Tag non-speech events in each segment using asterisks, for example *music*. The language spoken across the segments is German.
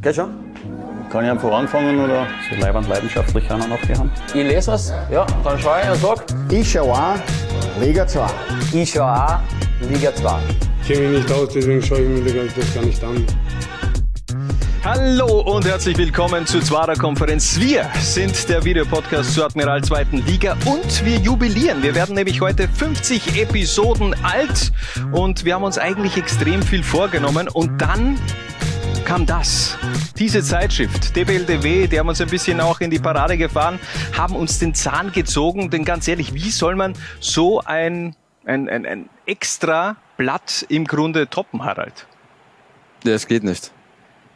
Geh schon? Kann ich einfach anfangen oder? So leibend leidenschaftlich haben noch haben. Ich lese was, ja, dann schaue ich und sag, Ich schau auch Liga 2. ich schaue auch Liga 2. Ich kenne mich nicht aus, deswegen schaue ich mir das gar nicht an. Hallo und herzlich willkommen zur Zwarer Konferenz. Wir sind der Videopodcast zur Admiral 2. Liga und wir jubilieren. Wir werden nämlich heute 50 Episoden alt und wir haben uns eigentlich extrem viel vorgenommen und dann kam das. Diese Zeitschrift, DBLDW, die haben uns ein bisschen auch in die Parade gefahren, haben uns den Zahn gezogen, denn ganz ehrlich, wie soll man so ein, ein, ein, ein extra Blatt im Grunde toppen, Harald? Ja, es geht nicht.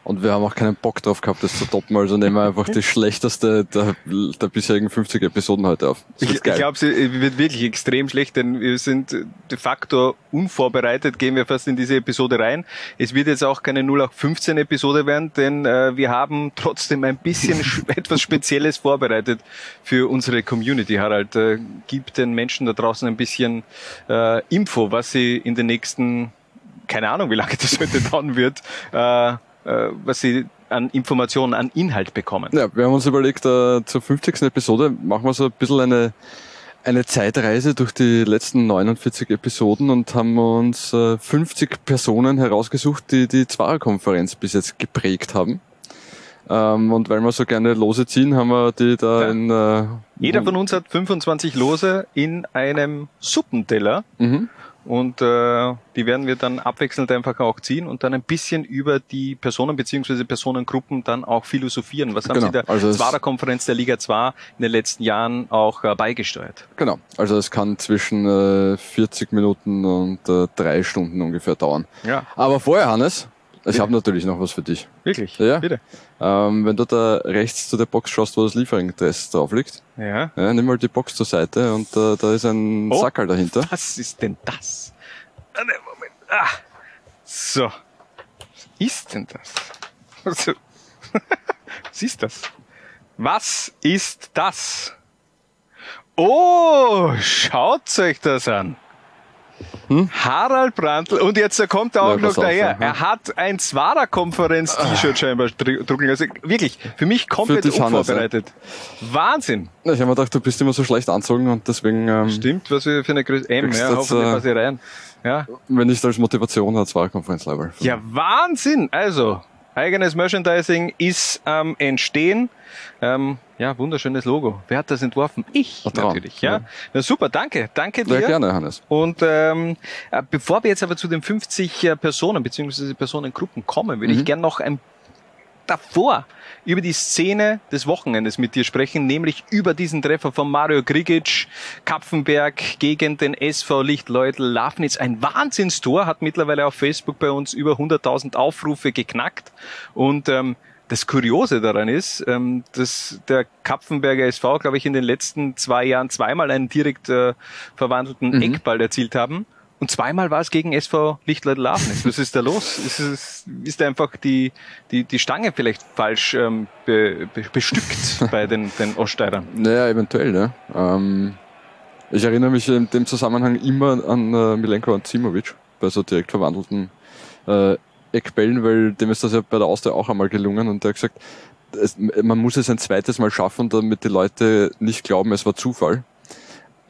Und wir haben auch keinen Bock drauf gehabt, das zu toppen, also nehmen wir einfach die schlechteste der, der bisherigen 50 Episoden heute auf. Das Ich, glaube, sie wird wirklich extrem schlecht, denn wir sind de facto unvorbereitet, gehen wir fast in diese Episode rein. Es wird jetzt auch keine 0815 Episode werden, denn äh, wir haben trotzdem ein bisschen *laughs* sch- etwas Spezielles vorbereitet für unsere Community. Harald, äh, gib den Menschen da draußen ein bisschen äh, Info, was sie in den nächsten, keine Ahnung, wie lange das *laughs* heute dauern wird, äh, äh, was sie an Informationen, an Inhalt bekommen. Ja, wir haben uns überlegt, äh, zur 50. Episode machen wir so ein bisschen eine, eine Zeitreise durch die letzten 49 Episoden und haben uns äh, 50 Personen herausgesucht, die die Zwarer-Konferenz bis jetzt geprägt haben. Ähm, und weil wir so gerne Lose ziehen, haben wir die da Ja. in... Äh, Jeder von uns hat 25 Lose in einem Suppenteller Mhm. Und äh, die werden wir dann abwechselnd einfach auch ziehen und dann ein bisschen über die Personen beziehungsweise Personengruppen dann auch philosophieren. Was haben Genau, Sie der also es- Zwarer Konferenz der Liga 2 in den letzten Jahren auch äh, beigesteuert? Genau, also es kann zwischen äh, 40 Minuten und äh, drei Stunden ungefähr dauern. Ja, Aber vorher, Hannes, ich habe natürlich noch was für dich. wirklich. Ja. Bitte. Ähm, wenn du da rechts zu der Box schaust, wo das Lieferinteresse drauf liegt, Ja. ja, nimm mal die Box zur Seite und äh, da ist ein Oh. Sackerl dahinter. Was ist denn das? Ah, ne, Moment. Ah. So. Was ist denn das? Also, *laughs* Was ist das? Was ist das? Oh, schaut euch das an. Harald Brandl und jetzt kommt er auch noch daher. Er hat ein Zwarer-Konferenz-T-Shirt scheinbar dr- drucken. Also wirklich, für mich komplett Hannes, unvorbereitet. Wahnsinn. Ich habe mir gedacht, du bist immer so schlecht anzogen und deswegen, ähm, Stimmt, was wir für eine Größe. M, ja, hoffentlich äh, passe ich rein. Ja, wenn nicht als Motivation hat, war Konferenzlevel. Ja, Wahnsinn! Also, eigenes Merchandising ist am Entstehen. Ähm, ja, wunderschönes Logo. Wer hat das entworfen? Ich Traum, natürlich. Ja. ja. Na super, danke. Danke dir. Sehr gerne, Hannes. Und ähm, äh, bevor wir jetzt aber zu den 50 äh, Personen bzw. Personengruppen kommen, würde Mhm. ich gern noch ein davor über die Szene des Wochenendes mit dir sprechen, nämlich über diesen Treffer von Mario Grigic, Kapfenberg gegen den SV Lichtleutel Lafnitz. Ein Wahnsinnstor, hat mittlerweile auf Facebook bei uns über 100.000 Aufrufe geknackt und ähm, das Kuriose daran ist, ähm, dass der Kapfenberger SV, glaube ich, in den letzten zwei Jahren zweimal einen direkt äh, verwandelten Mhm. Eckball erzielt haben. Und zweimal war es gegen SV Lichtleutel Lafnitz. Was ist da los? Ist, es, ist einfach die, die, die Stange vielleicht falsch ähm, be, be, bestückt *laughs* bei den, den Oststeirern? Naja, eventuell, ne? Ähm, ich erinnere mich in dem Zusammenhang immer an äh, Milenko Anzimovic bei so direkt verwandelten äh, Eckbällen, weil dem ist das ja bei der Austria auch einmal gelungen und der hat gesagt, es, man muss es ein zweites Mal schaffen, damit die Leute nicht glauben, es war Zufall.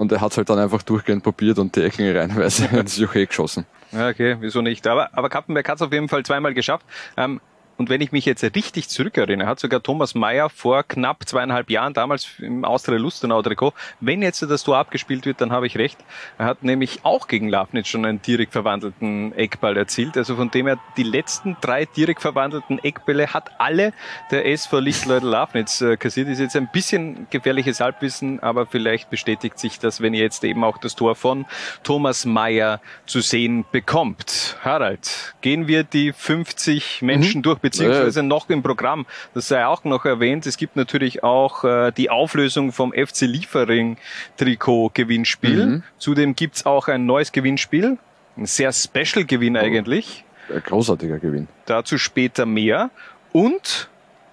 Und er hat es halt dann einfach durchgehend probiert und die Ecken reihenweise *laughs* ins Joche geschossen. Ja, okay, wieso nicht? Aber, aber Kappenberg hat es auf jeden Fall zweimal geschafft. Ähm, und wenn ich mich jetzt richtig zurückerinnere, hat sogar Thomas Mayer vor knapp zweieinhalb Jahren, damals im Austria Lustenau Trikot, wenn jetzt das Tor abgespielt wird, dann habe ich recht. Er hat nämlich auch gegen Lafnitz schon einen direkt verwandelten Eckball erzielt. Also von dem her, die letzten drei direkt verwandelten Eckbälle hat alle der SV Lichtleutel Lafnitz äh, kassiert. Ist jetzt ein bisschen gefährliches Halbwissen, aber vielleicht bestätigt sich das, wenn ihr jetzt eben auch das Tor von Thomas Mayer zu sehen bekommt. Harald, gehen wir die 50 Menschen durch, beziehungsweise noch im Programm. Das sei auch noch erwähnt. Es gibt natürlich auch äh, die Auflösung vom FC Liefering Trikot Gewinnspiel. Mhm. Zudem gibt's auch ein neues Gewinnspiel. Ein sehr special Gewinn eigentlich. Ein großartiger Gewinn. Dazu später mehr. Und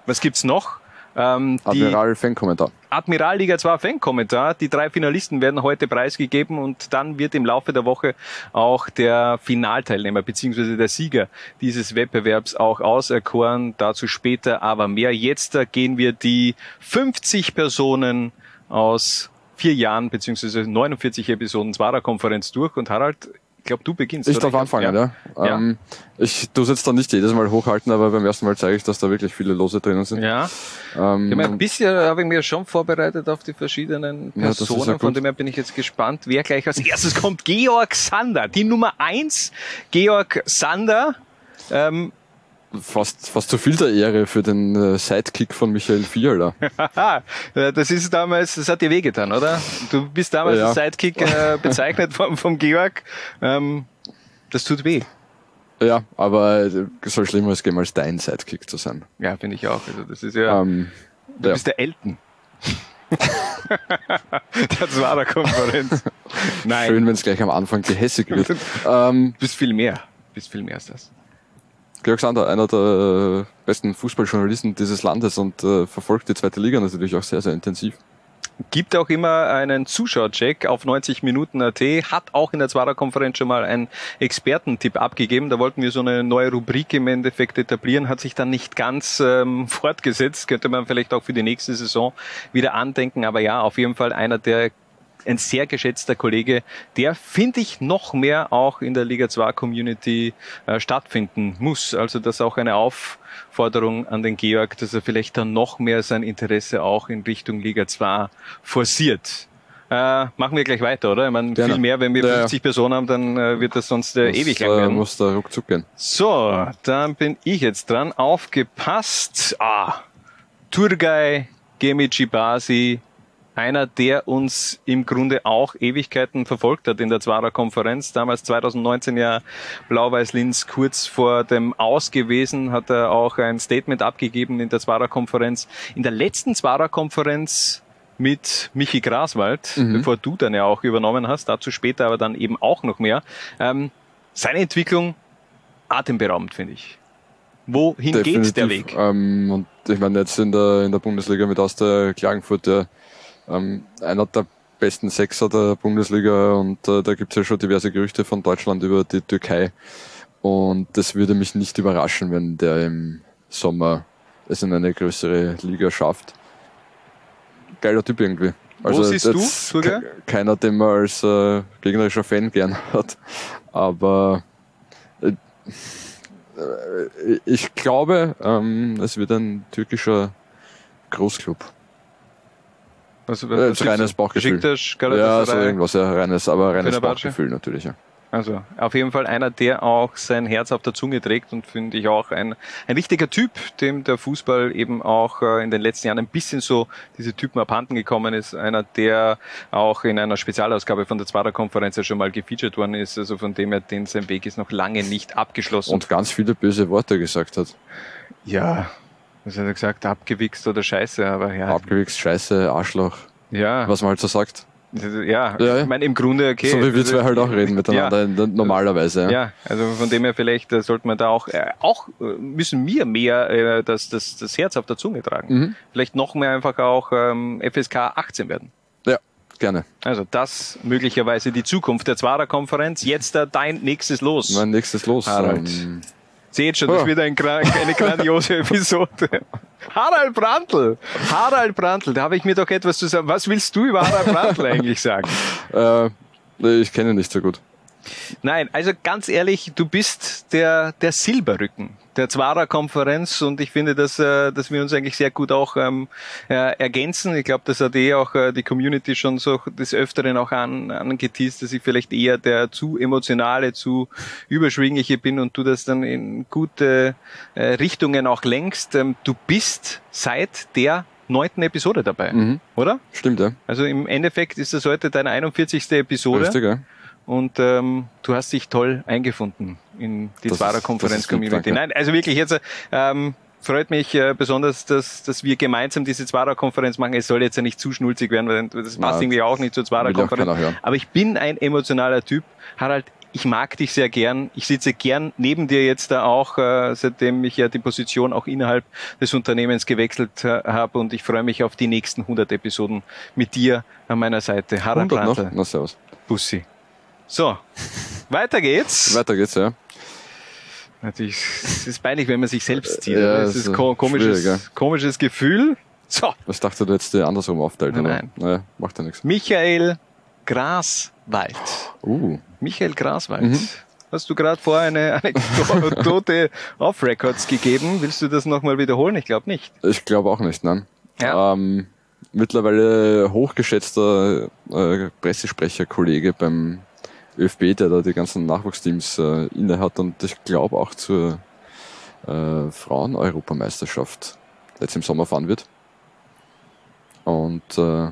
was gibt's noch? Ähm, Admiral Fan-Kommentar. Admiral Liga 2 Fan-Kommentar. Die drei Finalisten werden heute preisgegeben und dann wird im Laufe der Woche auch der Finalteilnehmer beziehungsweise der Sieger dieses Wettbewerbs auch auserkoren. Dazu später aber mehr. Jetzt gehen wir die 50 Personen aus vier Jahren beziehungsweise 49 Episoden Zwarer-Konferenz durch und Harald, ich glaube, du beginnst. Ich oder? darf anfangen, ja. Ja. Ähm, ich tue es jetzt dann nicht jedes Mal hochhalten, aber beim ersten Mal zeige ich, dass da wirklich viele Lose drinnen sind. Ja. Ähm, Ich meine, ein bisschen habe ich mir schon vorbereitet auf die verschiedenen Ja, Personen, ja von dem her bin ich jetzt gespannt, wer gleich als erstes kommt. Georg Sander, die Nummer eins. Georg Sander, ähm, fast, fast zu viel der Ehre für den äh, Sidekick von Michael Fiala. *laughs* äh, das ist damals, das hat dir wehgetan, oder? Du bist damals Ja. als Sidekick äh, *laughs* bezeichnet vom, vom Georg. Ähm, das tut weh. ja, aber äh, soll schlimmer als geben, als dein Sidekick zu sein. Ja, finde ich auch. Also das ist ja, Ähm, du ja. bist der Elton. *laughs* das war der Konferenz. Nein, Schön, wenn es gleich am Anfang gehässig wird. ähm, du bist viel mehr. Du bist viel mehr als das. Georg Sander, einer der äh, besten Fußballjournalisten dieses Landes und äh, verfolgt die zweite Liga natürlich auch sehr, sehr intensiv. Gibt auch immer einen Zuschauercheck auf 90 Minuten AT, hat auch in der Zwarer-Konferenz schon mal einen Expertentipp abgegeben. Da wollten wir so eine neue Rubrik im Endeffekt etablieren, hat sich dann nicht ganz ähm, fortgesetzt. Könnte man vielleicht auch für die nächste Saison wieder andenken. Aber ja, auf jeden Fall einer der ein sehr geschätzter Kollege, der, finde ich, noch mehr auch in der Liga 2 Community äh, stattfinden muss. Also das ist auch eine Aufforderung an den Georg, dass er vielleicht dann noch mehr sein Interesse auch in Richtung Liga 2 forciert. Äh, machen wir gleich weiter, oder? Ich meine, Gerne. viel mehr, wenn wir Ja, ja. 50 Personen haben, dann äh, wird das sonst äh, ewig lang äh, werden. muss da ruckzuck gehen. So, dann bin ich jetzt dran. Aufgepasst. Ah, Turgay Gemici Basi, einer, der uns im Grunde auch Ewigkeiten verfolgt hat in der Zwarer Konferenz. Damals 2019 ja Blau-Weiß-Linz kurz vor dem Aus gewesen, hat er auch ein Statement abgegeben in der Zwarer Konferenz. In der letzten Zwarer Konferenz mit Michi Graswald, bevor du dann ja auch übernommen hast, dazu später aber dann eben auch noch mehr. Ähm, seine Entwicklung atemberaubend, finde ich. Wohin geht der Weg? Ähm, und ich meine, jetzt in der, in der Bundesliga mit Austria Klagenfurt, der, ähm, einer der besten Sechser der Bundesliga und äh, da gibt's ja schon diverse Gerüchte von Deutschland über die Türkei. Und das würde mich nicht überraschen, wenn der im Sommer es in eine größere Liga schafft. Geiler Typ irgendwie. Also siehst du, ke- Keiner, den man als äh, gegnerischer Fan gern *laughs* hat. Aber äh, äh, ich glaube, ähm, es wird ein türkischer Großclub. Also, Äh, jetzt reines Bauchgefühl. Besiktas, Ja, so irgendwas, ja, reines, aber reines? Bauchgefühl natürlich, ja. Also auf jeden Fall einer, der auch sein Herz auf der Zunge trägt und finde ich auch ein, ein wichtiger Typ, dem der Fußball eben auch äh, in den letzten Jahren ein bisschen so diese Typen abhanden gekommen ist. Einer, der auch in einer Spezialausgabe von der Zwarer Konferenz ja schon mal gefeatured worden ist. Also von dem her, den sein Weg ist noch lange nicht abgeschlossen. Und ganz viele böse Worte gesagt hat. ja, was hat er gesagt? Abgewichst oder Scheiße, aber ja. Abgewichst, Scheiße, Arschloch, ja, was man halt so sagt. ja, Ja, ich meine im Grunde okay. so wie wir Also, zwei halt auch reden miteinander, n- normalerweise. Ja. Ja, also von dem her vielleicht äh, sollte man da auch, äh, auch äh, müssen wir mehr äh, das, das, das Herz auf der Zunge tragen. Mhm. Vielleicht noch mehr einfach auch ähm, FSK 18 werden. ja, gerne. Also das möglicherweise die Zukunft der Zwarer Konferenz. Jetzt äh, dein nächstes Los. Mein nächstes Los. Harald. Ähm, Seht schon, das Oh. wird ein, eine grandiose *laughs* Episode. Harald Brandl. Harald Brandl, da habe ich mir doch etwas zu sagen. Was willst du über Harald Brandl eigentlich sagen? *laughs* äh, ich kenne ihn nicht so gut. Nein, also ganz ehrlich, du bist der, der Silberrücken der Zwarer Konferenz und ich finde, dass, äh, dass wir uns eigentlich sehr gut auch ähm, äh, ergänzen. Ich glaube, das hat eh auch äh, die Community schon so des Öfteren auch an, angeteased, dass ich vielleicht eher der zu emotionale, zu überschwingliche bin und du das dann in gute äh, Richtungen auch lenkst. Ähm, du bist seit der neunten Episode dabei, Mhm. oder? Stimmt, ja. Also im Endeffekt ist das heute deine 41. Episode. Richtig, ja. Und ähm, du hast dich toll eingefunden in die Das Zwarer ist- das Konferenz ist lieb, Community. danke. Nein, also wirklich jetzt ähm, freut mich äh, besonders, dass, dass wir gemeinsam diese Zwarer Konferenz machen. Es soll jetzt ja nicht zu schnulzig werden, weil das passt Na, irgendwie auch nicht zur Zwarer will auch Konferenz. keiner hören. Aber ich bin ein emotionaler Typ. Harald, ich mag dich sehr gern. Ich sitze gern neben dir jetzt da auch, äh, seitdem ich ja die Position auch innerhalb des Unternehmens gewechselt äh, habe und ich freue mich auf die nächsten 100 Episoden mit dir an meiner Seite. Harald 100 noch? Na, servus. Bussi. So, weiter geht's. Weiter geht's, ja. Natürlich, es ist peinlich, wenn man sich selbst zieht. Ja, es ist, ein ko komisches, schwierig, komisches Gefühl. So, Was dachte du jetzt andersrum aufteilt? Nein, nein. Naja, macht ja nichts. Michael Graswald. Uh, Michael Graswald. Mhm. Hast du gerade vor eine Anekdote *laughs* auf Records gegeben? Willst du das nochmal wiederholen? Ich glaube nicht. ich glaube auch nicht, nein. Ja. Ähm, mittlerweile hochgeschätzter äh, Pressesprecherkollege beim ÖFB, der da die ganzen Nachwuchsteams äh, inne hat und ich glaube auch zur äh, Frauen-Europameisterschaft jetzt im Sommer fahren wird. Und äh,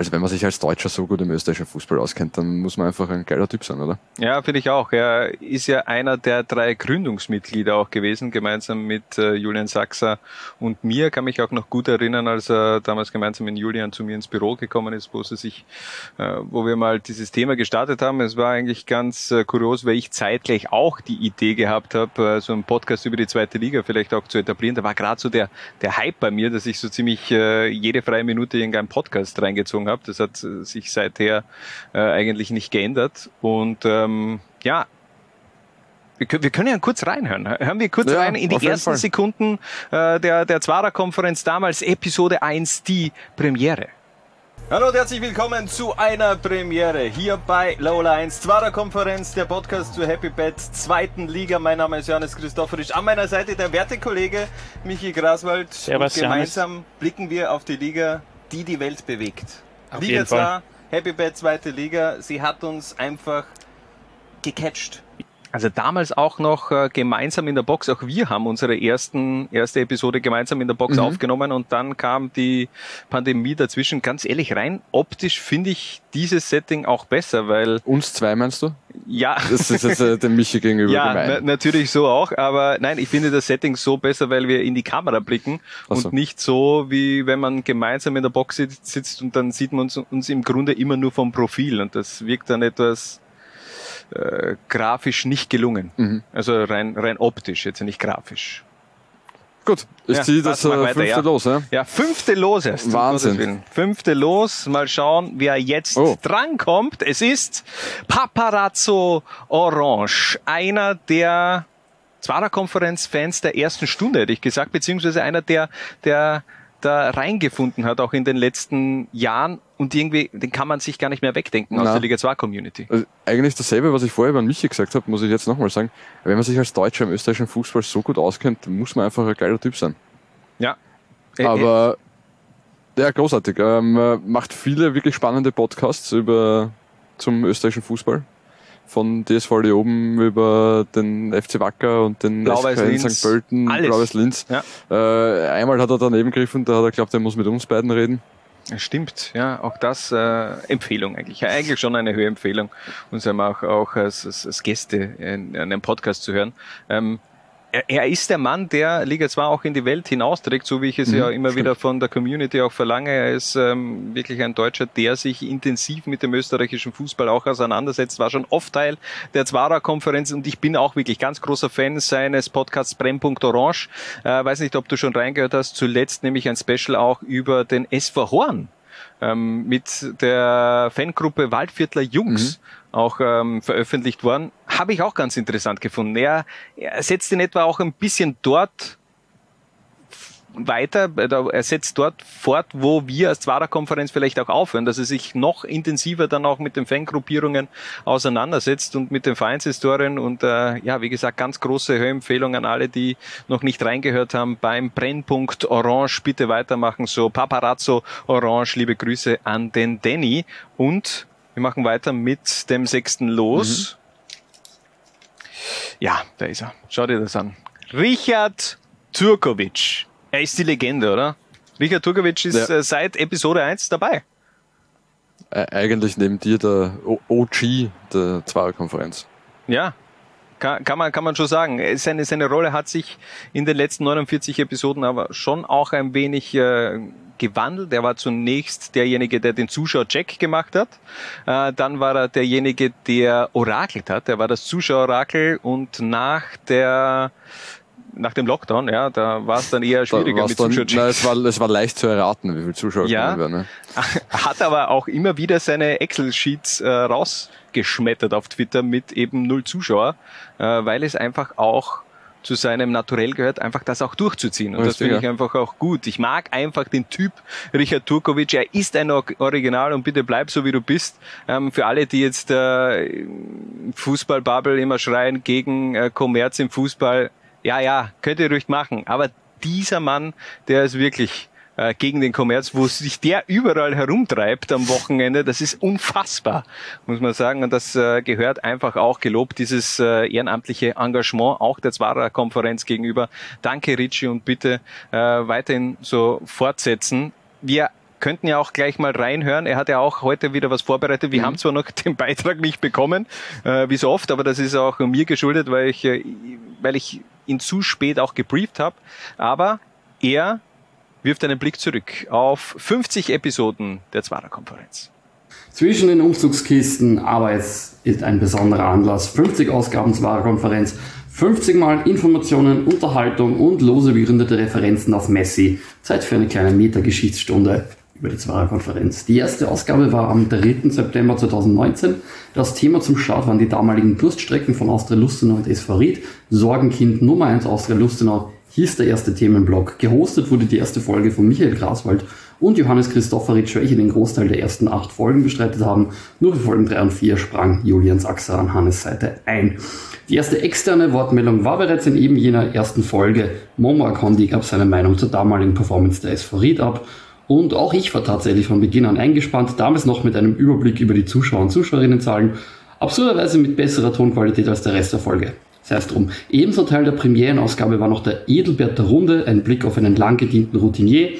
also wenn man sich als Deutscher so gut im österreichischen Fußball auskennt, dann muss man einfach ein geiler Typ sein, oder? Ja, finde ich auch. Er ist ja einer der drei Gründungsmitglieder auch gewesen, gemeinsam mit äh, Julian Sachser und mir. Kann mich auch noch gut erinnern, als er damals gemeinsam mit Julian zu mir ins Büro gekommen ist, wo sie sich, äh, wo wir mal dieses Thema gestartet haben. Es war eigentlich ganz äh, kurios, weil ich zeitgleich auch die Idee gehabt habe, so einen Podcast über die zweite Liga vielleicht auch zu etablieren. Da war gerade so der, der Hype bei mir, dass ich so ziemlich jede freie Minute in irgendeinen Podcast reingezogen habe. Das hat äh, sich seither äh, eigentlich nicht geändert. Und ähm, ja, wir können, wir können ja kurz reinhören. Hören wir kurz Ja, rein in die ersten Fall. Sekunden äh, der, der Zwarer-Konferenz damals, Episode 1, die Premiere. Hallo und herzlich willkommen zu einer Premiere hier bei Lola 1 Zwarer Konferenz, der Podcast zur Happy Bet zweiten Liga. Mein Name ist Johannes Christophorisch. An meiner Seite der Wertekollege Michi Graswald. Servus, und gemeinsam blicken wir auf die Liga, die die Welt bewegt. Auf Liga jeden Fall. 2, Happy Bet zweite Liga. Sie hat uns einfach gecatcht. Also damals auch noch äh, gemeinsam in der Box. Auch wir haben unsere ersten erste Episode gemeinsam in der Box Mhm. aufgenommen und dann kam die Pandemie dazwischen. Ganz ehrlich, rein optisch finde ich dieses Setting auch besser, weil Uns zwei meinst du? ja. Das ist jetzt äh, dem Michi gegenüber Ja, na, gemein. natürlich so auch, aber nein, ich finde das Setting so besser, weil wir in die Kamera blicken Ach so. und nicht so, wie wenn man gemeinsam in der Box sitzt, sitzt und dann sieht man uns, uns im Grunde immer nur vom Profil und das wirkt dann etwas äh, grafisch nicht gelungen. Mhm. Also rein, rein optisch, jetzt nicht grafisch. Gut, ich Ja, ziehe das äh, weiter, fünfte ja. los, ja? Ja, fünfte Los erst. Wahnsinn. Fünfte Los. Mal schauen, wer jetzt Oh. drankommt. Es ist Paparazzo Orange. Einer der Zwarer-Konferenz-Fans der ersten Stunde, hätte ich gesagt, beziehungsweise einer, der, der da reingefunden hat, auch in den letzten Jahren. Und irgendwie, den kann man sich gar nicht mehr wegdenken aus Na. der Liga 2 Community. Also eigentlich dasselbe, was ich vorher über Michi gesagt habe, muss ich jetzt nochmal sagen. Wenn man sich als Deutscher im österreichischen Fußball so gut auskennt, muss man einfach ein geiler Typ sein. Ja. Äh, Aber ja, großartig. Ähm, äh, macht viele wirklich spannende Podcasts über zum österreichischen Fußball. Von DSV Leoben über den FC Wacker und den SK. St. Pölten. Blau-Weiß Linz. Ja. Äh, einmal hat er daneben gegriffen, da hat er glaubt, er muss mit uns beiden reden. Stimmt, ja, auch das äh, Empfehlung eigentlich. Ja, eigentlich schon eine höhere Empfehlung, uns einmal auch, auch als, als, als Gäste in, in einem Podcast zu hören. Ähm, er, er ist der Mann, der Liga 2 auch in die Welt hinausträgt, so wie ich es Mhm, ja immer stimmt. wieder von der Community auch verlange. Er ist ähm, wirklich ein Deutscher, der sich intensiv mit dem österreichischen Fußball auch auseinandersetzt, war schon oft Teil der Zwarer-Konferenz und ich bin auch wirklich ganz großer Fan seines Podcasts Brennpunkt Orange. Äh, weiß nicht, ob du schon reingehört hast, zuletzt nämlich ein Special auch über den SV Horn ähm, mit der Fangruppe Waldviertler Jungs auch ähm, veröffentlicht worden. Habe ich auch ganz interessant gefunden. Er, er setzt in etwa auch ein bisschen dort weiter, äh, er setzt dort fort, wo wir als Zwarer-Konferenz vielleicht auch aufhören, dass er sich noch intensiver dann auch mit den Fangruppierungen auseinandersetzt und mit den Vereinshistorien und äh, ja, wie gesagt, ganz große Hörempfehlung an alle, die noch nicht reingehört haben beim Brennpunkt Orange, bitte weitermachen, so Paparazzo Orange, liebe Grüße an den Danny und wir machen weiter mit dem sechsten Los. Ja, da ist er. Schau dir das an. Richard Turkovic. Er ist die Legende, oder? Richard Turkovic ist Ja. äh, seit Episode 1 dabei. Eigentlich neben dir der OG der Zwarer-Konferenz. Ja, kann, kann, man, kann man schon sagen. Äh, Seine, seine Rolle hat sich in den letzten 49 Episoden aber schon auch ein wenig äh, gewandelt. Er war zunächst derjenige, der den Zuschauer-Check gemacht hat. Äh, dann war er derjenige, der orakelt hat. Er war das Zuschauer-Orakel und nach der nach dem Lockdown, ja, da war es dann eher schwieriger mit dann, Zuschauer-Check. nein, es, war, es war leicht zu erraten, wie viele Zuschauer Ja. kommen werden. Ne? *laughs* hat aber auch immer wieder seine Excel-Sheets äh, rausgeschmettert auf Twitter mit eben null Zuschauer, äh, weil es einfach auch zu seinem Naturell gehört, einfach das auch durchzuziehen. Und das Richtig, finde ich ja. einfach auch gut. Ich mag einfach den Typ Richard Turkovic. Er ist ein Or- Original und bitte bleib so, wie du bist. Ähm, für alle, die jetzt äh, Fußballbubble immer schreien gegen äh, Kommerz im Fußball, ja, ja, könnt ihr ruhig machen. Aber dieser Mann, der ist wirklich äh, gegen den Kommerz, wo sich der überall herumtreibt am Wochenende, das ist unfassbar, muss man sagen. Und das äh, gehört einfach auch gelobt, dieses äh, ehrenamtliche Engagement auch der Zwarer Konferenz gegenüber. Danke, Ricci, und bitte äh, weiterhin so fortsetzen. Wir könnten ja auch gleich mal reinhören. Er hat ja auch heute wieder was vorbereitet. Wir haben zwar noch den Beitrag nicht bekommen, äh, wie so oft, aber das ist auch mir geschuldet, weil ich, äh, weil ich ihn zu spät auch gebrieft habe. Aber er wirft einen Blick zurück auf 50 Episoden der Zwarer Konferenz. Zwischen den Umzugskisten, aber es ist ein besonderer Anlass. 50 Ausgaben zur Konferenz, 50 Mal Informationen, Unterhaltung und lose begründete Referenzen auf Messi. Zeit für eine kleine Metageschichtsstunde über die Zwarer Konferenz. Die erste Ausgabe war am 3. September 2019. Das Thema zum Start waren die damaligen Durststrecken von Austria Lustenau und SV Ried. Sorgenkind Nummer 1 Austria Lustenau hieß der erste Themenblock. Gehostet wurde die erste Folge von Michael Graswald und Johannes Christopheritsch, welche den Großteil der ersten acht Folgen bestreitet haben. Nur für Folgen 3 und 4 sprang Julian Sachser an Hannes Seite ein. Die erste externe Wortmeldung war bereits in eben jener ersten Folge. Momo Akondi gab seine Meinung zur damaligen Performance der Ried ab. Und auch ich war tatsächlich von Beginn an eingespannt, damals noch mit einem Überblick über die Zuschauer- und Zuschauerinnenzahlen, absurderweise mit besserer Tonqualität als der Rest der Folge. Sei es drum. Ebenso Teil der Premierenausgabe war noch der Edelbert der Runde, ein Blick auf einen lang gedienten Routinier.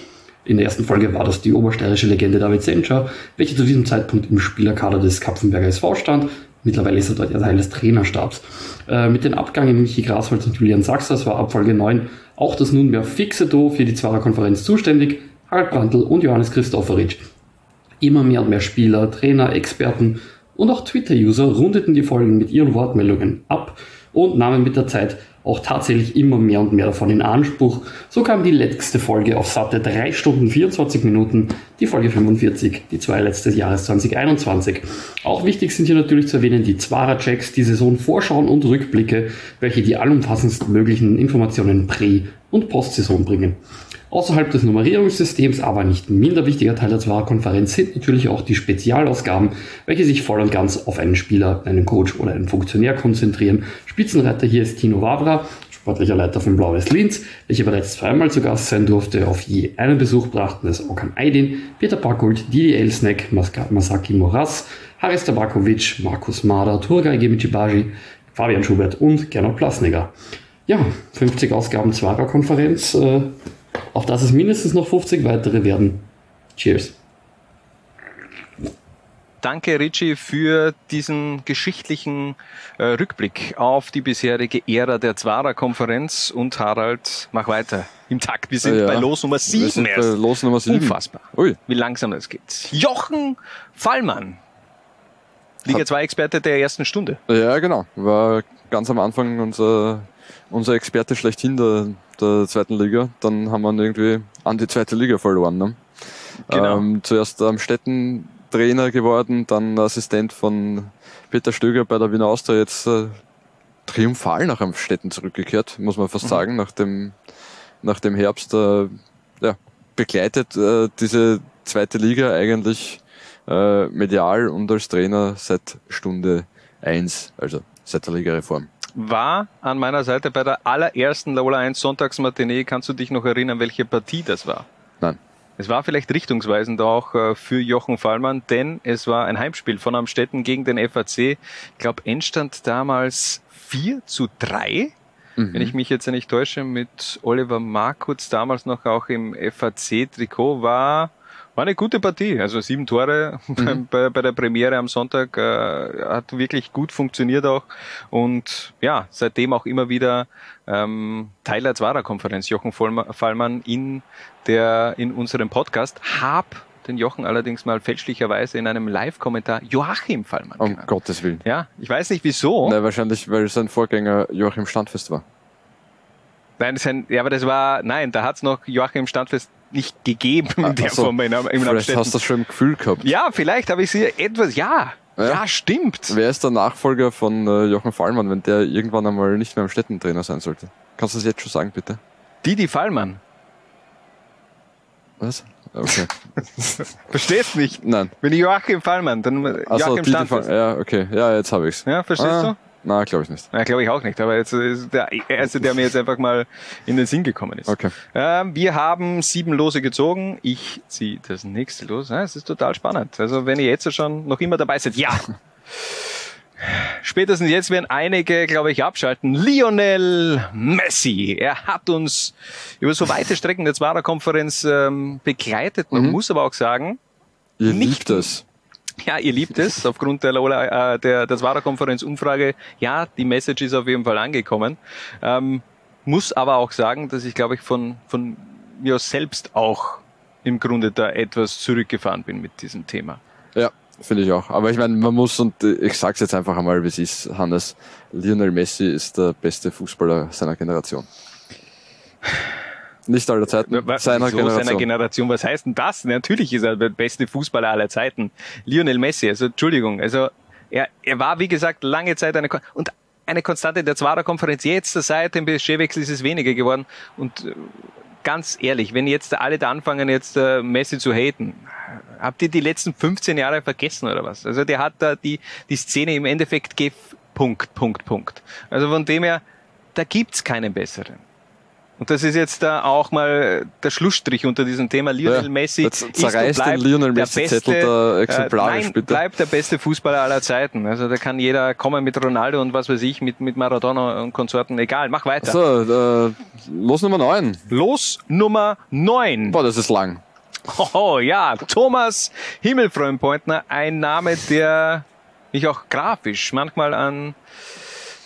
In der ersten Folge war das die obersteirische Legende David Sencher, welcher zu diesem Zeitpunkt im Spielerkader des Kapfenberger SV stand. Mittlerweile ist er dort ja Teil des Trainerstabs. Äh, mit den Abgängen Michi Grasholz und Julian Sachsers war ab Folge 9 auch das nunmehr fixe Do für die Zwarer Konferenz zuständig, Harald Brandl und Johannes Christopheritsch. Immer mehr und mehr Spieler, Trainer, Experten und auch Twitter-User rundeten die Folgen mit ihren Wortmeldungen ab und nahmen mit der Zeit auch tatsächlich immer mehr und mehr davon in Anspruch. So kam die letzte Folge auf satte 3 Stunden 24 Minuten, die Folge 45, die zwei letztes Jahres 2021. Auch wichtig sind hier natürlich zu erwähnen die Zwara-Checks, die Saisonvorschauen und Rückblicke, welche die allumfassendsten möglichen Informationen Prä- und Postsaison bringen. Außerhalb des Nummerierungssystems, aber nicht minder wichtiger Teil der Zwarer Konferenz sind natürlich auch die Spezialausgaben, welche sich voll und ganz auf einen Spieler, einen Coach oder einen Funktionär konzentrieren. Spitzenreiter hier ist Tino Wavra, sportlicher Leiter von Blau-Weiß Linz, welcher bereits zweimal zu Gast sein durfte. Auf je einen Besuch brachten es Okan Aydin, Peter Bakult, Didi Elsnek, Masaki Moras, Haris Tabakovic, Markus Mader, Turgay Gemichibaji, Fabian Schubert und Gernot Plasniger. Ja, 50 Ausgaben Zwarer Konferenz. Äh, auf das es mindestens noch 50 weitere werden. Cheers. Danke, Ricci, für diesen geschichtlichen äh, Rückblick auf die bisherige Ära der Zwarer Konferenz. Und Harald, mach weiter im Takt. Wir sind Ja. bei Los Nummer Wir 7 sind bei erst. Los Nummer 7. Unfassbar. Ui. Wie langsam das geht. Jochen Fallmann. Liga 2 Experte der ersten Stunde. Ja, genau. War ganz am Anfang unser, unser Experte schlechthin der, der zweiten Liga. Dann haben wir ihn irgendwie an die zweite Liga verloren. Ne? Genau. Ähm, zuerst am Städten Trainer geworden, dann Assistent von Peter Stöger bei der Wiener Austria, jetzt äh, triumphal nach Amstetten zurückgekehrt, muss man Mhm. fast sagen, nach dem, nach dem Herbst. Äh, ja, begleitet äh, diese zweite Liga eigentlich äh, medial und als Trainer seit Stunde eins, also seit der Ligareform. War an meiner Seite bei der allerersten Lola 1 Sonntagsmatinee. Kannst du dich noch erinnern, welche Partie das war? Nein. Es war vielleicht richtungsweisend auch äh, für Jochen Fallmann, denn es war ein Heimspiel von Amstetten gegen den FAC. Ich glaube, Endstand damals 4 zu 3, Mhm. wenn ich mich jetzt nicht täusche, mit Oliver Markutz damals noch auch im FAC-Trikot. War, War eine gute Partie. Also sieben Tore *laughs* Mhm. bei, bei der Premiere am Sonntag äh, hat wirklich gut funktioniert auch. Und ja, seitdem auch immer wieder ähm, Teil der Zwarer-Konferenz, Jochen Fallmann in der in unserem Podcast. Hab den Jochen allerdings mal fälschlicherweise in einem Live-Kommentar Joachim Fallmann Um genannt. Gottes Willen. Ja, ich weiß nicht wieso. Na, wahrscheinlich, weil sein Vorgänger Joachim Standfest war. Nein, das ein, ja, aber das war, nein, da hat's noch Joachim Standfest nicht gegeben in der Ach so, Form in, Vielleicht Amstetten. hast du das schon im Gefühl gehabt. Ja, vielleicht habe ich sie etwas, ja, ja, Ja. stimmt. Wer ist der Nachfolger von äh, Jochen Fallmann, wenn der irgendwann einmal nicht mehr am Städtentrainer sein sollte? Kannst du das jetzt schon sagen, bitte? Didi Fallmann. Was? Okay. *laughs* Verstehst nicht? Nein. Wenn ich Joachim Fallmann, dann Joachim die Standfest. Fall, ja, okay. Ja, jetzt habe ich's. Ja, verstehst ah, du? Na, glaube ich nicht. Na, glaube ich auch nicht, aber jetzt ist der erste, der mir jetzt einfach mal in den Sinn gekommen ist. Okay. Ähm, wir haben sieben Lose gezogen. Ich ziehe das nächste los. Ja, es ist total spannend. Also wenn ihr jetzt schon noch immer dabei seid, ja. *laughs* Spätestens jetzt werden einige, glaube ich, abschalten. Lionel Messi. Er hat uns über so weite Strecken der Zwarer-Konferenz ähm, begleitet. Man muss aber auch sagen, Ihr Nicht- liebt es. Ja, ihr liebt es *laughs* aufgrund der, Lola, äh, der, der Zwarer-Konferenz-Umfrage. Ja, die Message ist auf jeden Fall angekommen. Ähm, muss aber auch sagen, dass ich, glaube ich, von, von mir selbst auch im Grunde da etwas zurückgefahren bin mit diesem Thema. Ja, finde ich auch. Aber ich meine, man muss, und ich sag's jetzt einfach einmal, wie es ist, Hannes, Lionel Messi ist der beste Fußballer seiner Generation. Nicht aller Zeiten, Wa- seiner wieso Generation. seiner Generation. Was heißt denn das? Natürlich ist er der beste Fußballer aller Zeiten. Lionel Messi, also Entschuldigung, also er, er war, wie gesagt, lange Zeit eine Kon und eine Konstante der Zwarer-Konferenz. Jetzt seit dem PSG-Wechsel ist es weniger geworden. Und äh, ganz ehrlich, wenn jetzt alle da anfangen, jetzt äh, Messi zu haten, habt ihr die letzten 15 Jahre vergessen oder was? Also der hat da die, die Szene im Endeffekt gef Punkt, Punkt, Punkt. Also von dem her, da gibt's keinen besseren. Und das ist jetzt da auch mal der Schlussstrich unter diesem Thema. Lionel Ja, Messi ist und den bleibt Lionel der Messi beste, Zettel da exemplarisch, äh, nein, bitte. bleibt der beste Fußballer aller Zeiten. Also da kann jeder kommen mit Ronaldo und was weiß ich, mit, mit Maradona und Konsorten. Egal, mach weiter. So, äh, los Nummer 9. Los Nummer 9. Boah, das ist lang. Oh ja, Thomas Himmelfreundpointner, ein Name, der mich auch grafisch manchmal an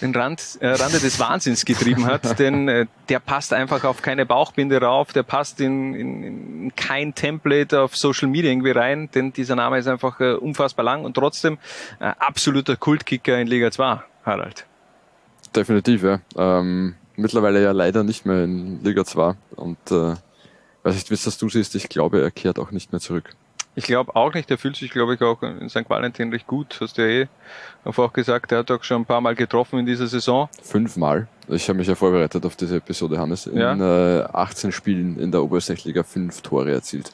den Rand, äh, Rande des Wahnsinns getrieben hat, *laughs* denn äh, der passt einfach auf keine Bauchbinde rauf, der passt in, in, in kein Template auf Social Media irgendwie rein, denn dieser Name ist einfach äh, unfassbar lang und trotzdem äh, absoluter Kultkicker in Liga 2, Harald. Definitiv, ja. Ähm, mittlerweile ja leider nicht mehr in Liga 2. Und äh, weiß nicht, wie es das du siehst, ich glaube, er kehrt auch nicht mehr zurück. Ich glaube auch nicht, der fühlt sich, glaube ich, auch in St. Valentin recht gut, hast du ja eh einfach gesagt, der hat auch schon ein paar Mal getroffen in dieser Saison. Fünfmal. Ich habe mich ja vorbereitet auf diese Episode, Hannes. In Ja. äh, 18 Spielen in der Oberösterreich-Liga fünf Tore erzielt.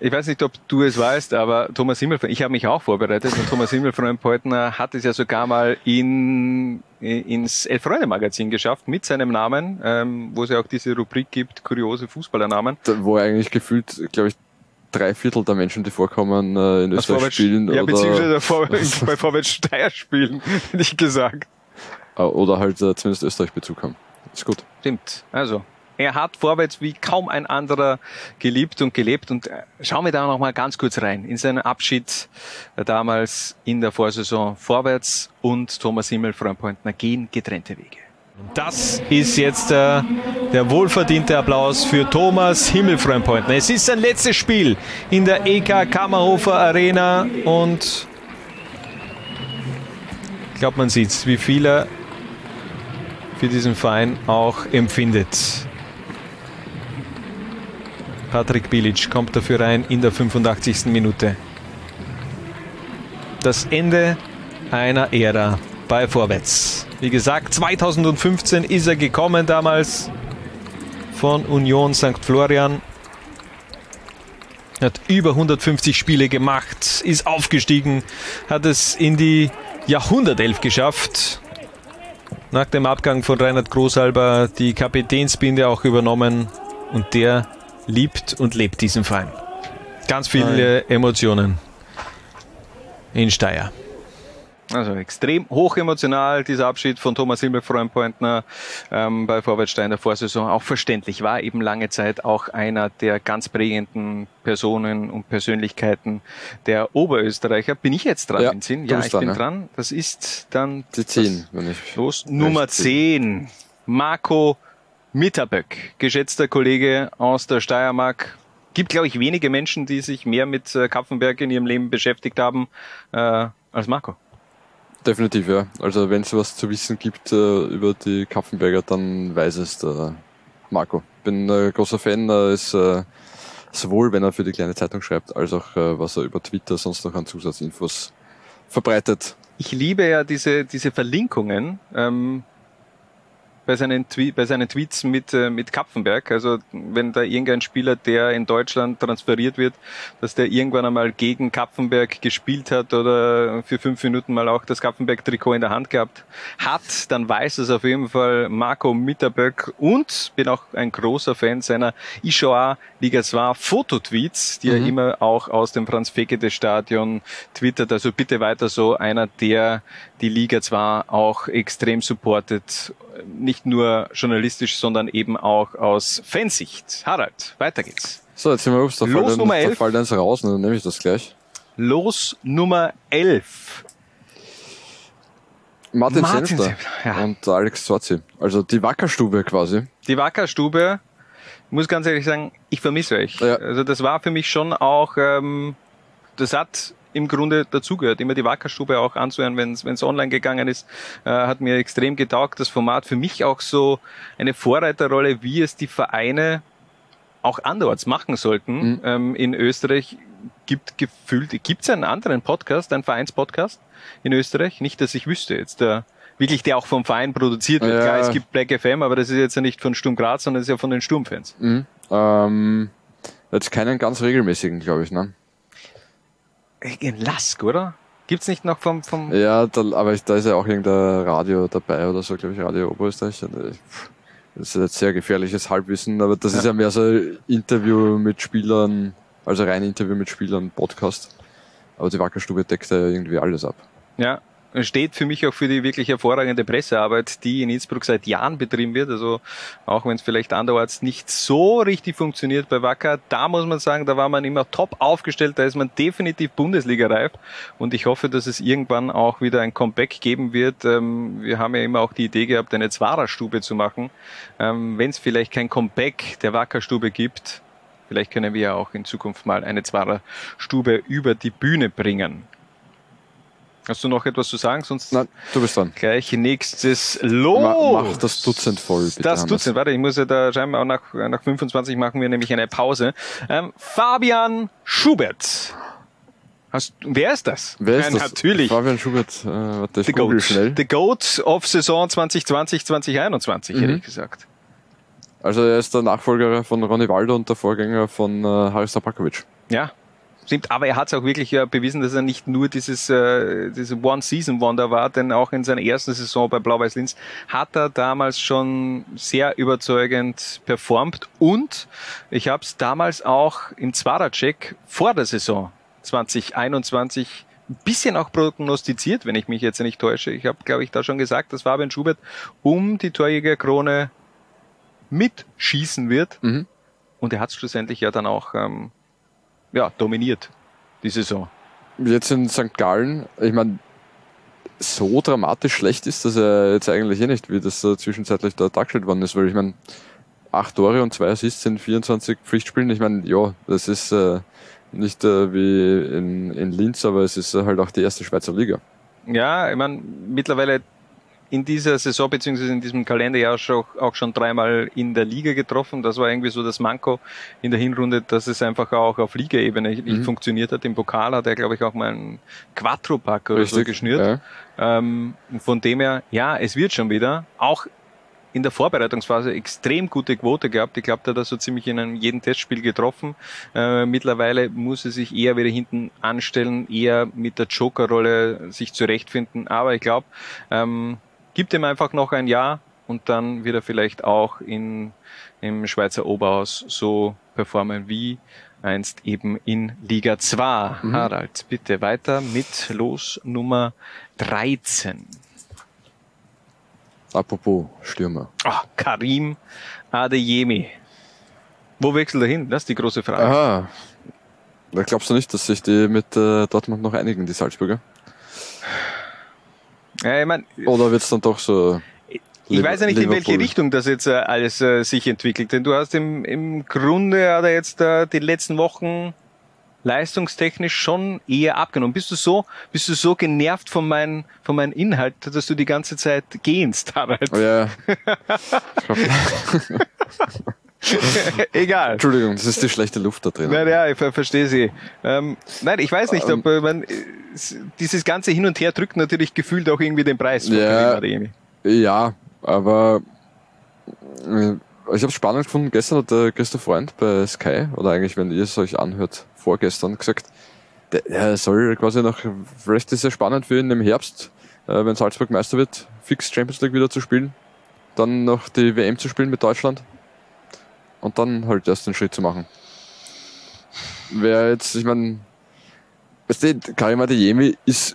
Ich weiß nicht, ob du es weißt, aber Thomas Himmelfreund, ich habe mich auch vorbereitet und Thomas Himmelfreund-Peutner hat es ja sogar mal in, ins Elf-Freunde-Magazin geschafft mit seinem Namen, ähm, wo es ja auch diese Rubrik gibt, kuriose Fußballernamen. Da, wo eigentlich gefühlt, glaube ich, drei Viertel der Menschen, die vorkommen, äh, in Österreich Vorwärts, spielen ja, oder, beziehungsweise vor, *laughs* bei Vorwärts Steyr spielen, *laughs* hätte ich gesagt. äh, oder halt äh, zumindest Österreich-Bezug haben. Ist gut. Stimmt. Also, er hat Vorwärts wie kaum ein anderer geliebt und gelebt. Und äh, schauen wir da noch mal ganz kurz rein in seinen Abschied äh, damals in der Vorsaison. Vorwärts und Thomas Himmel, Freundpointner gehen getrennte Wege. Das ist jetzt äh, der wohlverdiente Applaus für Thomas Himmelfreundpointner. Es ist sein letztes Spiel in der EK Kammerhofer Arena und ich glaube, man sieht wie viel er für diesen Verein auch empfindet. Patrick Bilic kommt dafür rein in der 85. Minute. Das Ende einer Ära bei Vorwärts. Wie gesagt, 2015 ist er gekommen damals von Union St. Florian. Hat über 150 Spiele gemacht, ist aufgestiegen, hat es in die Jahrhundertelf geschafft. Nach dem Abgang von Reinhard Großalber die Kapitänsbinde auch übernommen und der liebt und lebt diesen Verein. Ganz viele Emotionen in Steyr. Also extrem hochemotional, dieser Abschied von Thomas Himmelfreundpointner ähm, bei Vorwärtsstein der Vorsaison. Auch verständlich, war eben lange Zeit auch einer der ganz prägenden Personen und Persönlichkeiten der Oberösterreicher. Bin ich jetzt dran, Ja, du Ja, ich dran, bin ja. dran. Das ist dann Die 10, wenn ich. Los, Nummer recht 10. Marco Mitterböck, geschätzter Kollege aus der Steiermark. Gibt, glaube ich, wenige Menschen, die sich mehr mit äh, Kapfenberg in ihrem Leben beschäftigt haben äh, als Marco. Definitiv, ja. Also wenn es was zu wissen gibt äh, über die Kapfenberger, dann weiß es der Marco. Bin ein großer Fan, äh, ist äh, sowohl wenn er für die kleine Zeitung schreibt, als auch äh, was er über Twitter sonst noch an Zusatzinfos verbreitet. Ich liebe ja diese, diese Verlinkungen ähm, bei, seinen Twe bei seinen Tweets mit, äh, mit Kapfenberg. Also wenn da irgendein Spieler, der in Deutschland transferiert wird, dass der irgendwann einmal gegen Kapfenberg gespielt hat oder für fünf Minuten mal auch das Kapfenberg-Trikot in der Hand gehabt hat, dann weiß es auf jeden Fall Marco Mitterböck und bin auch ein großer Fan seiner Ishoa Liga 2 Fototweets, die er immer auch aus dem Franz-Fekete-Stadion twittert. Also bitte weiter so einer, der die Liga 2 auch extrem supportet. Nicht nur journalistisch, sondern eben auch aus Fansicht. Harald, weiter geht's. So, jetzt sind wir, ups, da Los fällt, ein, Nummer da 11. fällt eins raus, dann nehme ich das gleich. Los Nummer 11. Martin, Martin Senfter Senfter, ja. und Alex Zorzi. Also die Wackerstube quasi. Die Wackerstube, ich muss ganz ehrlich sagen, ich vermisse euch. Ja. Also das war für mich schon auch, ähm, das hat im Grunde dazugehört, immer die Wackerstube auch anzuhören, wenn es online gegangen ist, äh, hat mir extrem getaugt. Das Format für mich auch so eine Vorreiterrolle, wie es die Vereine auch anderorts machen sollten. Ähm, in Österreich gibt gefühlt, gibt es einen anderen Podcast, einen Vereinspodcast in Österreich? Nicht, dass ich wüsste jetzt. Der, wirklich, der auch vom Verein produziert wird. Ja. Klar, es gibt Black FM, aber das ist jetzt ja nicht von Sturm Graz, sondern das ist ja von den Sturmfans. Mhm. Ähm, jetzt keinen ganz regelmäßigen, glaube ich, ne? In Lask, oder? Gibt's nicht noch vom, vom Ja, da, aber ich, da ist ja auch irgendein Radio dabei oder so, glaube ich, Radio Oberösterreich. Äh, Das ist jetzt sehr gefährliches Halbwissen, aber das ist ja mehr so ein Interview mit Spielern, also rein Interview mit Spielern, Podcast. Aber die Wackerstube deckt ja irgendwie alles ab. Ja, steht für mich auch für die wirklich hervorragende Pressearbeit, die in Innsbruck seit Jahren betrieben wird. Also auch wenn es vielleicht anderorts nicht so richtig funktioniert bei Wacker, da muss man sagen, da war man immer top aufgestellt, da ist man definitiv Bundesliga-reif und ich hoffe, dass es irgendwann auch wieder ein Comeback geben wird. Ähm, wir haben ja immer auch die Idee gehabt, eine Zwarer-Stube zu machen. Ähm, wenn es vielleicht kein Comeback der Wacker-Stube gibt, vielleicht können wir ja auch in Zukunft mal eine Zwarer-Stube über die Bühne bringen. Hast du noch etwas zu sagen? Sonst Nein, du bist dran. gleich nächstes Los. Ma- mach das Dutzend voll, bitte, Das. Dutzend, warte, ich muss ja da scheinbar auch nach, nach 25 machen wir nämlich eine Pause. Ähm, Fabian Schubert. Hast, wer ist das? Wer ist Nein, das? Natürlich. Fabian Schubert, äh, warte, ich The Goat. schnell. The Goat of Saison 2020, 2021, hätte Mhm. ich gesagt. Also er ist der Nachfolger von Ronny Waldo und der Vorgänger von äh, Haris Tabakovic. Ja, stimmt. Aber er hat es auch wirklich ja bewiesen, dass er nicht nur dieses äh, diese One-Season-Wonder war, denn auch in seiner ersten Saison bei Blau-Weiß Linz hat er damals schon sehr überzeugend performt und ich habe es damals auch im Zwarer-Check vor der Saison 2021 ein bisschen auch prognostiziert, wenn ich mich jetzt nicht täusche. Ich habe, glaube ich, da schon gesagt, dass Fabian Schubert um die Torjägerkrone mitschießen wird. Mhm. Und er hat es schlussendlich ja dann auch ähm, ja, dominiert, die Saison. Jetzt in St. Gallen, ich meine, so dramatisch schlecht ist das ja jetzt eigentlich eh nicht, wie das zwischenzeitlich da dargestellt worden ist, weil ich meine, acht Tore und zwei Assists in 24 Pflichtspielen, ich meine, ja, das ist äh, nicht äh, wie in, in Linz, aber es ist äh, halt auch die erste Schweizer Liga. Ja, ich meine, mittlerweile in dieser Saison beziehungsweise in diesem Kalenderjahr schon, auch schon dreimal in der Liga getroffen. Das war irgendwie so das Manko in der Hinrunde, dass es einfach auch auf Ligaebene nicht Mhm. funktioniert hat. Im Pokal hat er, glaube ich, auch mal einen Quattro-Pack oder so geschnürt. Ja. Ähm, von dem her, ja, es wird schon wieder. Auch in der Vorbereitungsphase extrem gute Quote gehabt. Ich glaube, da hat er so ziemlich in einem, jedem Testspiel getroffen. Äh, mittlerweile muss er sich eher wieder hinten anstellen, eher mit der Joker-Rolle sich zurechtfinden. Aber ich glaube, ähm, gibt ihm einfach noch ein Jahr und dann wird er vielleicht auch in, im Schweizer Oberhaus so performen wie einst eben in Liga 2. Mhm. Harald, bitte weiter mit Los Nummer 13. Apropos Stürmer. Ah, Karim Adeyemi. Wo wechselt er hin? Das ist die große Frage. Aha. Da glaubst du nicht, dass sich die mit äh, Dortmund noch einigen, die Salzburger? Ja, ich mein, Oder wird's dann doch so ich weiß ja nicht, in welche Liverpool? Richtung das jetzt äh, alles äh, sich entwickelt. Denn du hast im, im Grunde hat er jetzt äh, die letzten Wochen leistungstechnisch schon eher abgenommen. Bist du so, bist du so genervt von meinem von meinem Inhalt, dass du die ganze Zeit gehst, Harald? Ja. *laughs* *laughs* Egal. Entschuldigung, das ist die schlechte Luft da drin. Nein, ja, ich ver verstehe sie. Ähm, nein, ich weiß nicht, Ähm. ob äh, man, äh, dieses ganze Hin und Her drückt natürlich gefühlt auch irgendwie den Preis. Ja. Ja, aber äh, ich habe es spannend gefunden. Gestern hat der Christoph Freund bei Sky, oder eigentlich, wenn ihr es euch anhört, vorgestern gesagt, der, der soll quasi noch, vielleicht ist es ja spannend für ihn im Herbst, äh, wenn Salzburg Meister wird, fix Champions League wieder zu spielen, dann noch die WM zu spielen mit Deutschland und dann halt erst den Schritt zu machen. Wer jetzt, ich meine, weißt du, Karim Adeyemi ist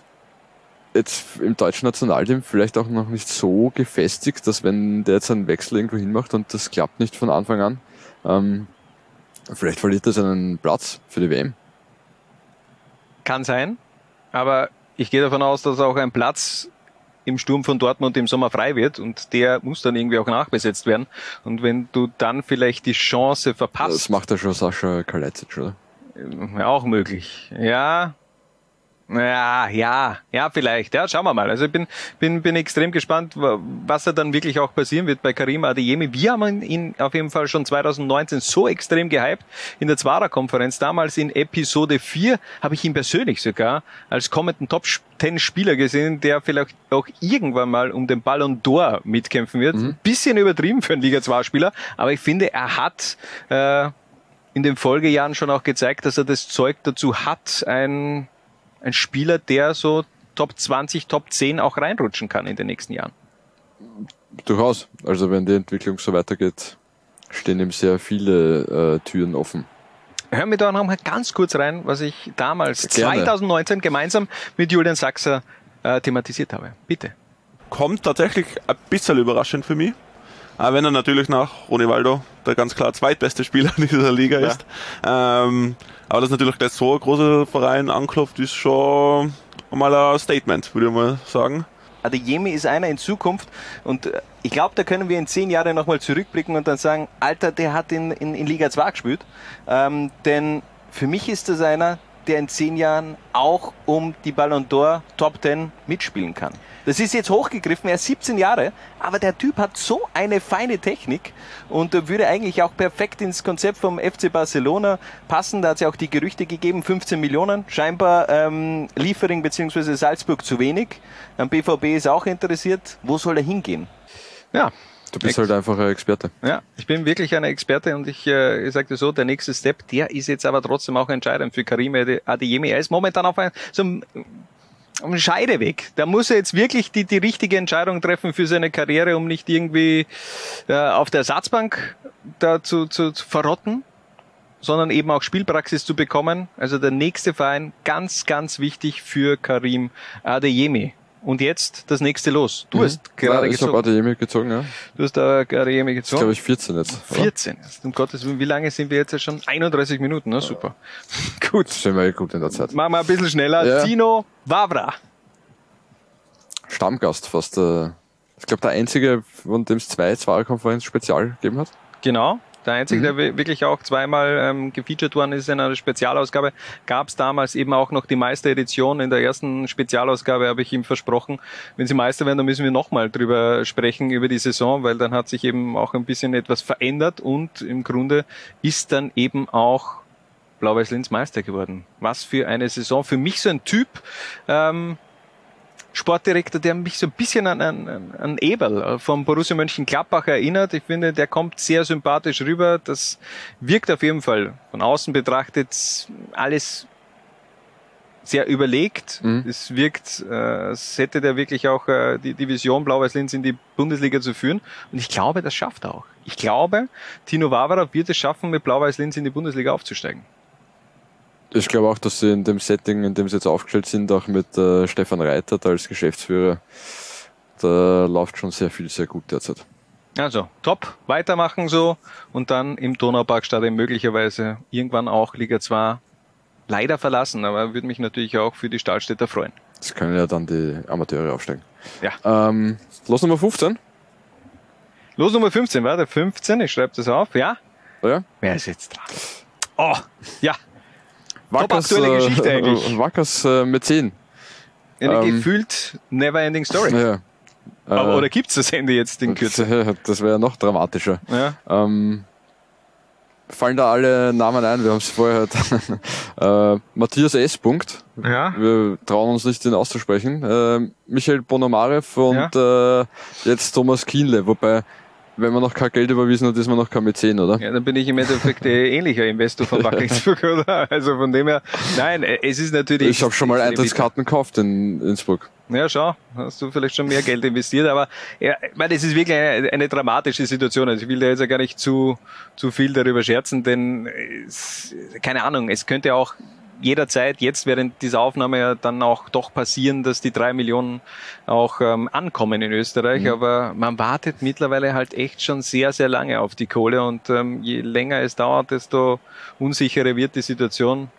jetzt im deutschen Nationalteam vielleicht auch noch nicht so gefestigt, dass wenn der jetzt einen Wechsel irgendwo hinmacht und das klappt nicht von Anfang an, ähm, vielleicht verliert er seinen Platz für die WM. Kann sein, aber ich gehe davon aus, dass auch ein Platz im Sturm von Dortmund im Sommer frei wird und der muss dann irgendwie auch nachbesetzt werden. Und wenn du dann vielleicht die Chance Das verpasst, macht ja schon Sascha Kalajdzic, oder? Auch möglich. Ja. Ja, ja, ja, vielleicht. Ja, schauen wir mal. Also ich bin, bin, bin extrem gespannt, wa- was da dann wirklich auch passieren wird bei Karim Adeyemi. Wir haben ihn auf jeden Fall schon 2019 so extrem gehypt in der Zwarer-Konferenz. Damals in Episode 4 habe ich ihn persönlich sogar als kommenden Top 10 Spieler gesehen, der vielleicht auch irgendwann mal um den Ballon d'Or mitkämpfen wird. Bisschen übertrieben für einen Liga 2 Spieler, aber ich finde, er hat, äh, in den Folgejahren schon auch gezeigt, dass er das Zeug dazu hat, ein, ein Spieler, der so Top 20, Top 10 auch reinrutschen kann in den nächsten Jahren. Durchaus. Also wenn die Entwicklung so weitergeht, stehen ihm sehr viele äh, Türen offen. Hören wir da noch mal ganz kurz rein, was ich damals Gerne. 2019 gemeinsam mit Julian Sachser äh, thematisiert habe. Bitte. kommt tatsächlich ein bisschen überraschend für mich. Auch wenn er natürlich nach Ronivaldo der ganz klar zweitbeste Spieler in *laughs* dieser Liga ist. Ähm, aber dass natürlich gleich so ein großer Verein anklopft, ist schon mal ein Statement, würde ich mal sagen. Adeyemi ist einer in Zukunft und äh, ich glaube, da können wir in zehn Jahre nochmal zurückblicken und dann sagen, Alter, der hat in, in, in Liga 2 gespielt. Ähm, denn für mich ist das einer, der in zehn Jahren auch um die Ballon d'Or Top 10 mitspielen kann. Das ist jetzt hochgegriffen, er ist 17 Jahre, aber der Typ hat so eine feine Technik und würde eigentlich auch perfekt ins Konzept vom FC Barcelona passen. Da hat es ja auch die Gerüchte gegeben, 15 Millionen, scheinbar ähm, Liefering bzw. Salzburg zu wenig. Am BVB ist auch interessiert. Wo soll er hingehen? Ja, Du bist halt einfach ein Experte. ja, ich bin wirklich ein Experte und ich, äh, ich sagte so, der nächste Step, der ist jetzt aber trotzdem auch entscheidend für Karim Ade- Adeyemi. Er ist momentan auf ein, so einem, einem Scheideweg. Da muss er jetzt wirklich die, die richtige Entscheidung treffen für seine Karriere, um nicht irgendwie äh, auf der Ersatzbank da zu, zu, zu verrotten, sondern eben auch Spielpraxis zu bekommen. Also der nächste Verein, ganz, ganz wichtig für Karim Adeyemi. Und jetzt das nächste los. Du hast gerade ja, ich habe gezogen. Adeyemi gezogen, ja. Du hast da Adeyemi Ich gezogen. glaube ich 14 jetzt. oder? 14 erst. Um Gottes Willen, wie lange sind wir jetzt schon? 31 Minuten, ne? Super. *laughs* Gut. Sind wir eh gut in der Zeit. Machen wir ein bisschen schneller. Ja. Tino Wavra. Stammgast fast. Äh, ich glaube der einzige, von dem es zwei Zwarer-Konferenz Spezial gegeben hat. Genau. Der einzige, Mhm. der wi- wirklich auch zweimal ähm, gefeatured worden ist in einer Spezialausgabe, gab es damals eben auch noch die Meisteredition. In der ersten Spezialausgabe habe ich ihm versprochen, wenn sie Meister werden, dann müssen wir nochmal drüber sprechen, über die Saison, weil dann hat sich eben auch ein bisschen etwas verändert und im Grunde ist dann eben auch Blau-Weiß Linz Meister geworden. Was für eine Saison. Für mich so ein Typ, ähm, Sportdirektor, der mich so ein bisschen an, an, an Eberl äh, vom Borussia Mönchengladbach erinnert. Ich finde, der kommt sehr sympathisch rüber. Das wirkt auf jeden Fall von außen betrachtet alles sehr überlegt. Mhm. Es wirkt, äh, als hätte der wirklich auch äh, die Division Blau-Weiß-Linz in die Bundesliga zu führen. Und ich glaube, das schafft er auch. Ich glaube, Tino Wavara wird es schaffen, mit Blau-Weiß-Linz in die Bundesliga aufzusteigen. Ich glaube auch, dass sie in dem Setting, in dem sie jetzt aufgestellt sind, auch mit äh, Stefan Reitert als Geschäftsführer, da läuft schon sehr viel sehr gut derzeit. Also, top, weitermachen so und dann im Donauparkstadion möglicherweise irgendwann auch Liga 2 leider verlassen, aber würde mich natürlich auch für die Stahlstädter freuen. Das können ja dann die Amateure aufsteigen. Ja. Ähm, Los Nummer 15. Los Nummer 15, warte, 15, ich schreibe das auf, ja? Ja. Wer ist jetzt dran? Oh, ja, Wackers, aktuelle Geschichte *laughs* eigentlich. Wackers äh, Mäzen. eine Ähm, gefühlt never-ending Story. Ja. Aber, Äh, oder gibt's das Ende jetzt in Kürze? Das, wäre noch dramatischer. Ja. Ähm, fallen da alle Namen ein? Wir haben es vorher gehört. *laughs* äh, Matthias S. Punkt. Ja. Wir trauen uns nicht, den auszusprechen. Äh, Michael Bonomarev und äh, jetzt Thomas Kienle. Wobei, wenn man noch kein Geld überwiesen hat, ist man noch kein Mäzen, oder? Ja, dann bin ich im Endeffekt äh, *laughs* ähnlicher Investor von Wackelsburg, oder? Also von dem her, nein, es ist natürlich. Ich habe schon mal Eintrittskarten gekauft in Innsbruck. Ja, schau, hast du vielleicht schon mehr Geld investiert, aber ja, ich meine, es ist wirklich eine, eine dramatische Situation. Also ich will da jetzt ja gar nicht zu, zu viel darüber scherzen, denn es, keine Ahnung, es könnte auch jederzeit jetzt während dieser Aufnahme ja dann auch doch passieren, dass die drei Millionen auch ähm, ankommen in Österreich. Aber man wartet mittlerweile halt echt schon sehr, sehr lange auf die Kohle und ähm, je länger es dauert, desto unsicherer wird die Situation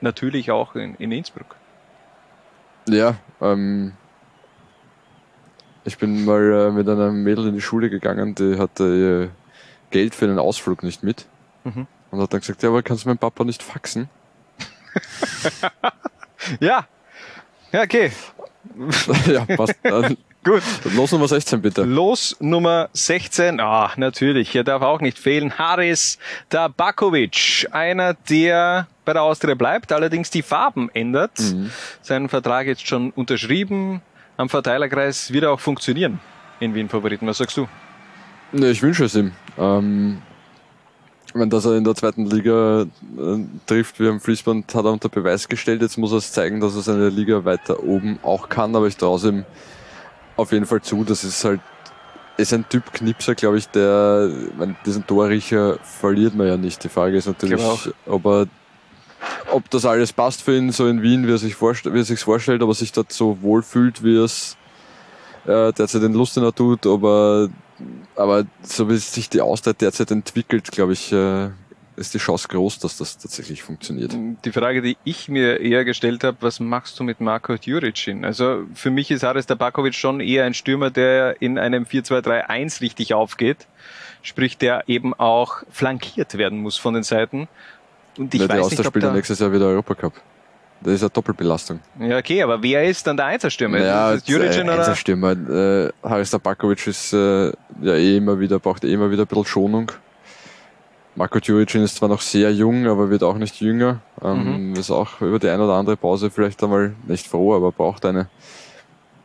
natürlich auch in, in Innsbruck. Ja, ähm, ich bin mal äh, mit einer Mädel in die Schule gegangen, die hatte ihr Geld für einen Ausflug nicht mit. Mhm. Und hat dann gesagt, ja, aber kannst du meinen Papa nicht faxen? *laughs* Ja, ja, okay. *laughs* ja, passt. Dann *laughs* Gut. los Nummer 16 bitte. Los Nummer 16, ah, natürlich, er darf auch nicht fehlen. Haris Tabakovic, einer, der bei der Austria bleibt, allerdings die Farben ändert. Seinen Vertrag jetzt schon unterschrieben. Am Verteilerkreis wird er auch funktionieren in Wien Favoriten. Was sagst du? Ne, ich wünsche es ihm. Ähm, wenn dass er in der zweiten Liga äh, trifft wie am Fließband, hat er unter Beweis gestellt. Jetzt muss er es zeigen, dass er seine Liga weiter oben auch kann, aber ich traue es ihm auf jeden Fall zu. Das ist halt, ist ein Typ Knipser, glaube ich, der, meine, diesen Torriecher verliert man ja nicht. Die Frage ist natürlich, auch. ob er, ob das alles passt für ihn, so in Wien, wie er sich vorstellt, wie er sich vorstellt, ob er sich dort so wohlfühlt, wie er es äh, derzeit in Lustenau tut, ob er aber so wie sich die Auszeit derzeit entwickelt, glaube ich, äh, ist die Chance groß, dass das tatsächlich funktioniert. Die Frage, die ich mir eher gestellt habe, was machst du mit Marko Djuricin? Also für mich ist Haris Tabakovic schon eher ein Stürmer, der in einem 4-2-3-1 richtig aufgeht. Sprich, der eben auch flankiert werden muss von den Seiten. Und ich die weiß nicht, Auster ob spielt ja da, nächstes Jahr wieder Europacup. Das ist eine Doppelbelastung. Ja, okay, aber wer ist dann der Einzelstürmer? Ja, ist das äh, oder? Einzelstürmer. Äh, Haris Tabakovic ist äh, ja eh immer wieder, braucht eh immer wieder ein bisschen Schonung. Marco Djuricin ist zwar noch sehr jung, aber wird auch nicht jünger. Ähm, Ist auch über die eine oder andere Pause vielleicht einmal nicht froh, aber braucht eine.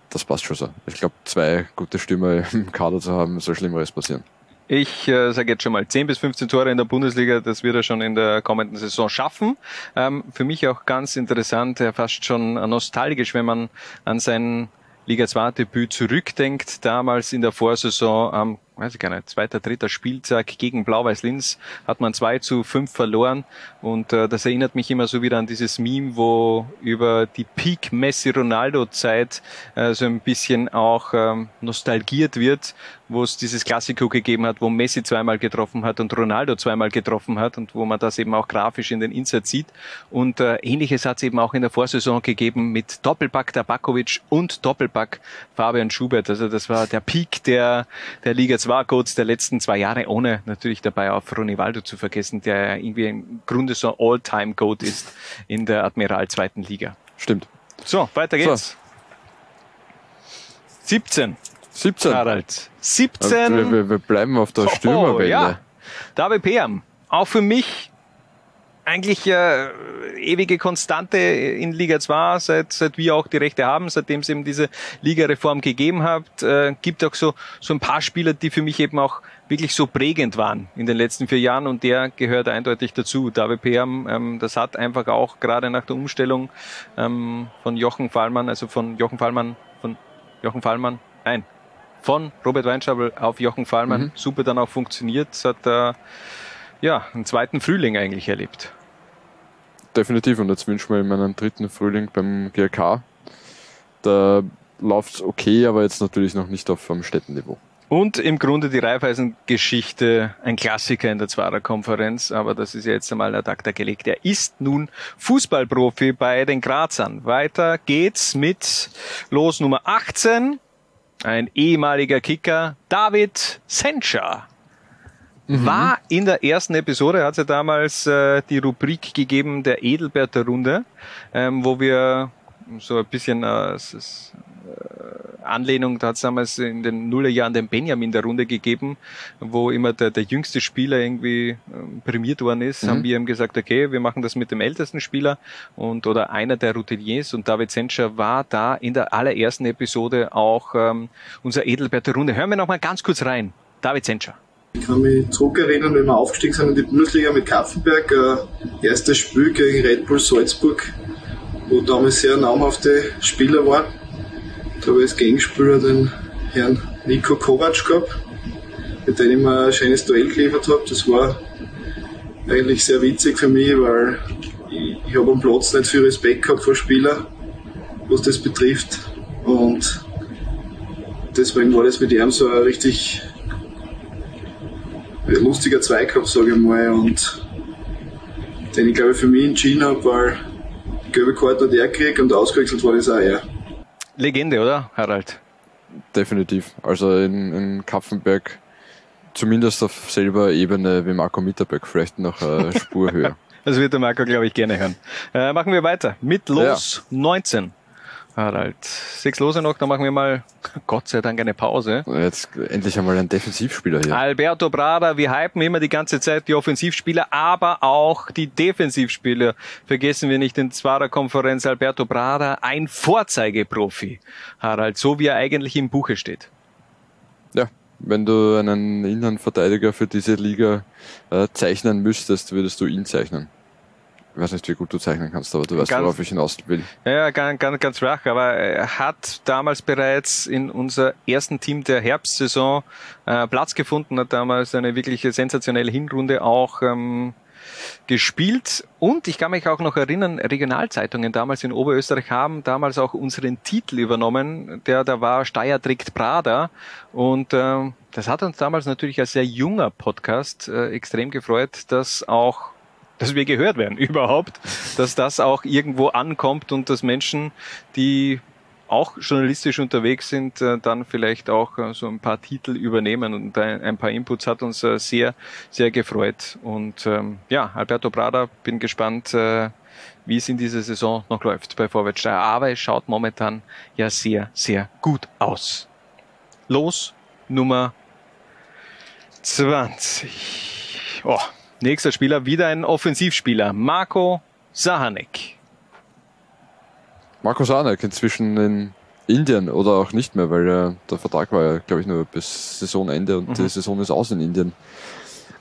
Das passt schon so. Ich glaube, zwei gute Stürmer *laughs* im Kader zu haben, soll Schlimmeres passieren. Ich äh, sage jetzt schon mal 10 bis 15 Tore in der Bundesliga, das wird er schon in der kommenden Saison schaffen. Ähm, für mich auch ganz interessant, äh, fast schon nostalgisch, wenn man an sein Liga 2 Debüt zurückdenkt, damals in der Vorsaison am, weiß ich gar nicht, zweiter, dritter Spieltag gegen Blau-Weiß Linz hat man 2 zu 5 verloren und äh, das erinnert mich immer so wieder an dieses Meme, wo über die Peak Messi Ronaldo Zeit äh, so ein bisschen auch ähm, nostalgiert wird, wo es dieses Klassiko gegeben hat, wo Messi zweimal getroffen hat und Ronaldo zweimal getroffen hat und wo man das eben auch grafisch in den Inserts sieht. Und äh, ähnliches hat es eben auch in der Vorsaison gegeben mit Doppelpack Tabakovic und Doppelpack Fabian Schubert. Also das war der Peak der, der Liga 2 Codes der letzten zwei Jahre, ohne natürlich dabei auf Ronivaldo zu vergessen, der irgendwie im Grunde so All-Time-Goat ist in der Admiral zweiten Liga. Stimmt. So, weiter geht's. 17. 17. Harald. Wir, 17. wir, wir bleiben auf der Stürmerwelle. Oh, ja. David Peam. Auch für mich eigentlich äh, ewige Konstante in Liga 2, seit, seit wir auch die Rechte haben, seitdem es eben diese Ligareform gegeben hat. Äh, gibt auch so, so ein paar Spieler, die für mich eben auch wirklich so prägend waren in den letzten vier Jahren und der gehört eindeutig dazu. David Peam, ähm, das hat einfach auch gerade nach der Umstellung ähm, von Jochen Fallmann, also von Jochen Fallmann, von Jochen Fallmann, nein, von Robert Weinschabel auf Jochen Fallmann Mhm. super dann auch funktioniert. Es hat äh, ja einen zweiten Frühling eigentlich erlebt. definitiv. Und jetzt wünschen wir ihm einen dritten Frühling beim GRK. Da läuft es okay, aber jetzt natürlich noch nicht auf einem Städtenniveau. Und im Grunde die Raiffeisen-Geschichte, ein Klassiker in der Zwarer-Konferenz, aber das ist ja jetzt einmal der Tag gelegt. Er ist nun Fußballprofi bei den Grazern. Weiter geht's mit Los Nummer 18, ein ehemaliger Kicker, David Sencha. War in der ersten Episode, hat es ja damals äh, die Rubrik gegeben der Edelberter Runde, ähm, wo wir so ein bisschen äh, es ist, äh, Anlehnung, da hat es damals in den Nullerjahren den Benjamin der Runde gegeben, wo immer der, der jüngste Spieler irgendwie ähm, prämiert worden ist, Mhm. haben wir ihm gesagt, okay, wir machen das mit dem ältesten Spieler und oder einer der Routiniers und David Senscher war da in der allerersten Episode auch ähm, unser Edelbert der Runde. Hören wir noch mal ganz kurz rein. David Senscher. Ich kann mich zurückerinnern, wenn wir aufgestiegen sind in die Bundesliga mit Kaffenberg, äh, erstes Spiel gegen Red Bull Salzburg, wo damals sehr namhafte Spieler waren. Da habe ich als Gegenspieler den Herrn Nico Kovac gehabt, mit dem ich mir ein schönes Duell geliefert habe. Das war eigentlich sehr witzig für mich, weil ich, ich habe am Platz nicht viel Respekt gehabt vor Spielern, was das betrifft. Und deswegen war das mit ihm so ein richtig lustiger Zweikampf, sage ich mal, und den ich glaube ich für mich entschieden habe, weil die gelbe Karte hat er gekriegt und ausgewechselt wurde es auch er. Legende, oder, Harald? Definitiv. Also in, in Kapfenberg zumindest auf selber Ebene wie Marco Mitterberg, vielleicht noch eine *laughs* Spur höher. Das wird der Marco, glaube ich, gerne hören. Äh, machen wir weiter mit Los 19. Harald, sechs Lose noch, dann machen wir mal, *laughs* Gott sei Dank, eine Pause. Jetzt endlich einmal ein Defensivspieler hier. Alberto Brada, wir hypen immer die ganze Zeit die Offensivspieler, aber auch die Defensivspieler. Vergessen wir nicht in Zwarer Konferenz Alberto Brada, ein Vorzeigeprofi. Harald, so wie er eigentlich im Buche steht. Ja, wenn du einen Innenverteidiger für diese Liga äh, zeichnen müsstest, würdest du ihn zeichnen. Ich weiß nicht, wie gut du zeichnen kannst, aber du weißt, Ganz- worauf ich hinaus will. Ja, Ja, ganz, ganz, ganz schwach, aber er hat damals bereits in unser ersten Team der Herbstsaison äh, Platz gefunden, hat damals eine wirklich sensationelle Hinrunde auch ähm, gespielt. Und ich kann mich auch noch erinnern, Regionalzeitungen damals in Oberösterreich haben damals auch unseren Titel übernommen, der da war Steyr trägt Prada. Und ähm, das hat uns damals natürlich als sehr junger Podcast äh, extrem gefreut, dass auch dass wir gehört werden *laughs* überhaupt, dass das auch irgendwo ankommt und dass Menschen, die auch journalistisch unterwegs sind, äh, dann vielleicht auch äh, so ein paar Titel übernehmen und ein, paar Inputs hat uns äh, sehr, sehr gefreut. Und ähm, ja, Alberto Prada, bin gespannt, äh, wie es in dieser Saison noch läuft bei Vorwärtssteier. Aber es schaut momentan ja sehr, sehr gut aus. Los, Nummer 20. Oh, nächster Spieler, wieder ein Offensivspieler. Marco Sahanek. Marco Sanek inzwischen in Indien oder auch nicht mehr, weil äh, der Vertrag war ja, glaube ich, nur bis Saisonende und Mhm. die Saison ist aus in Indien.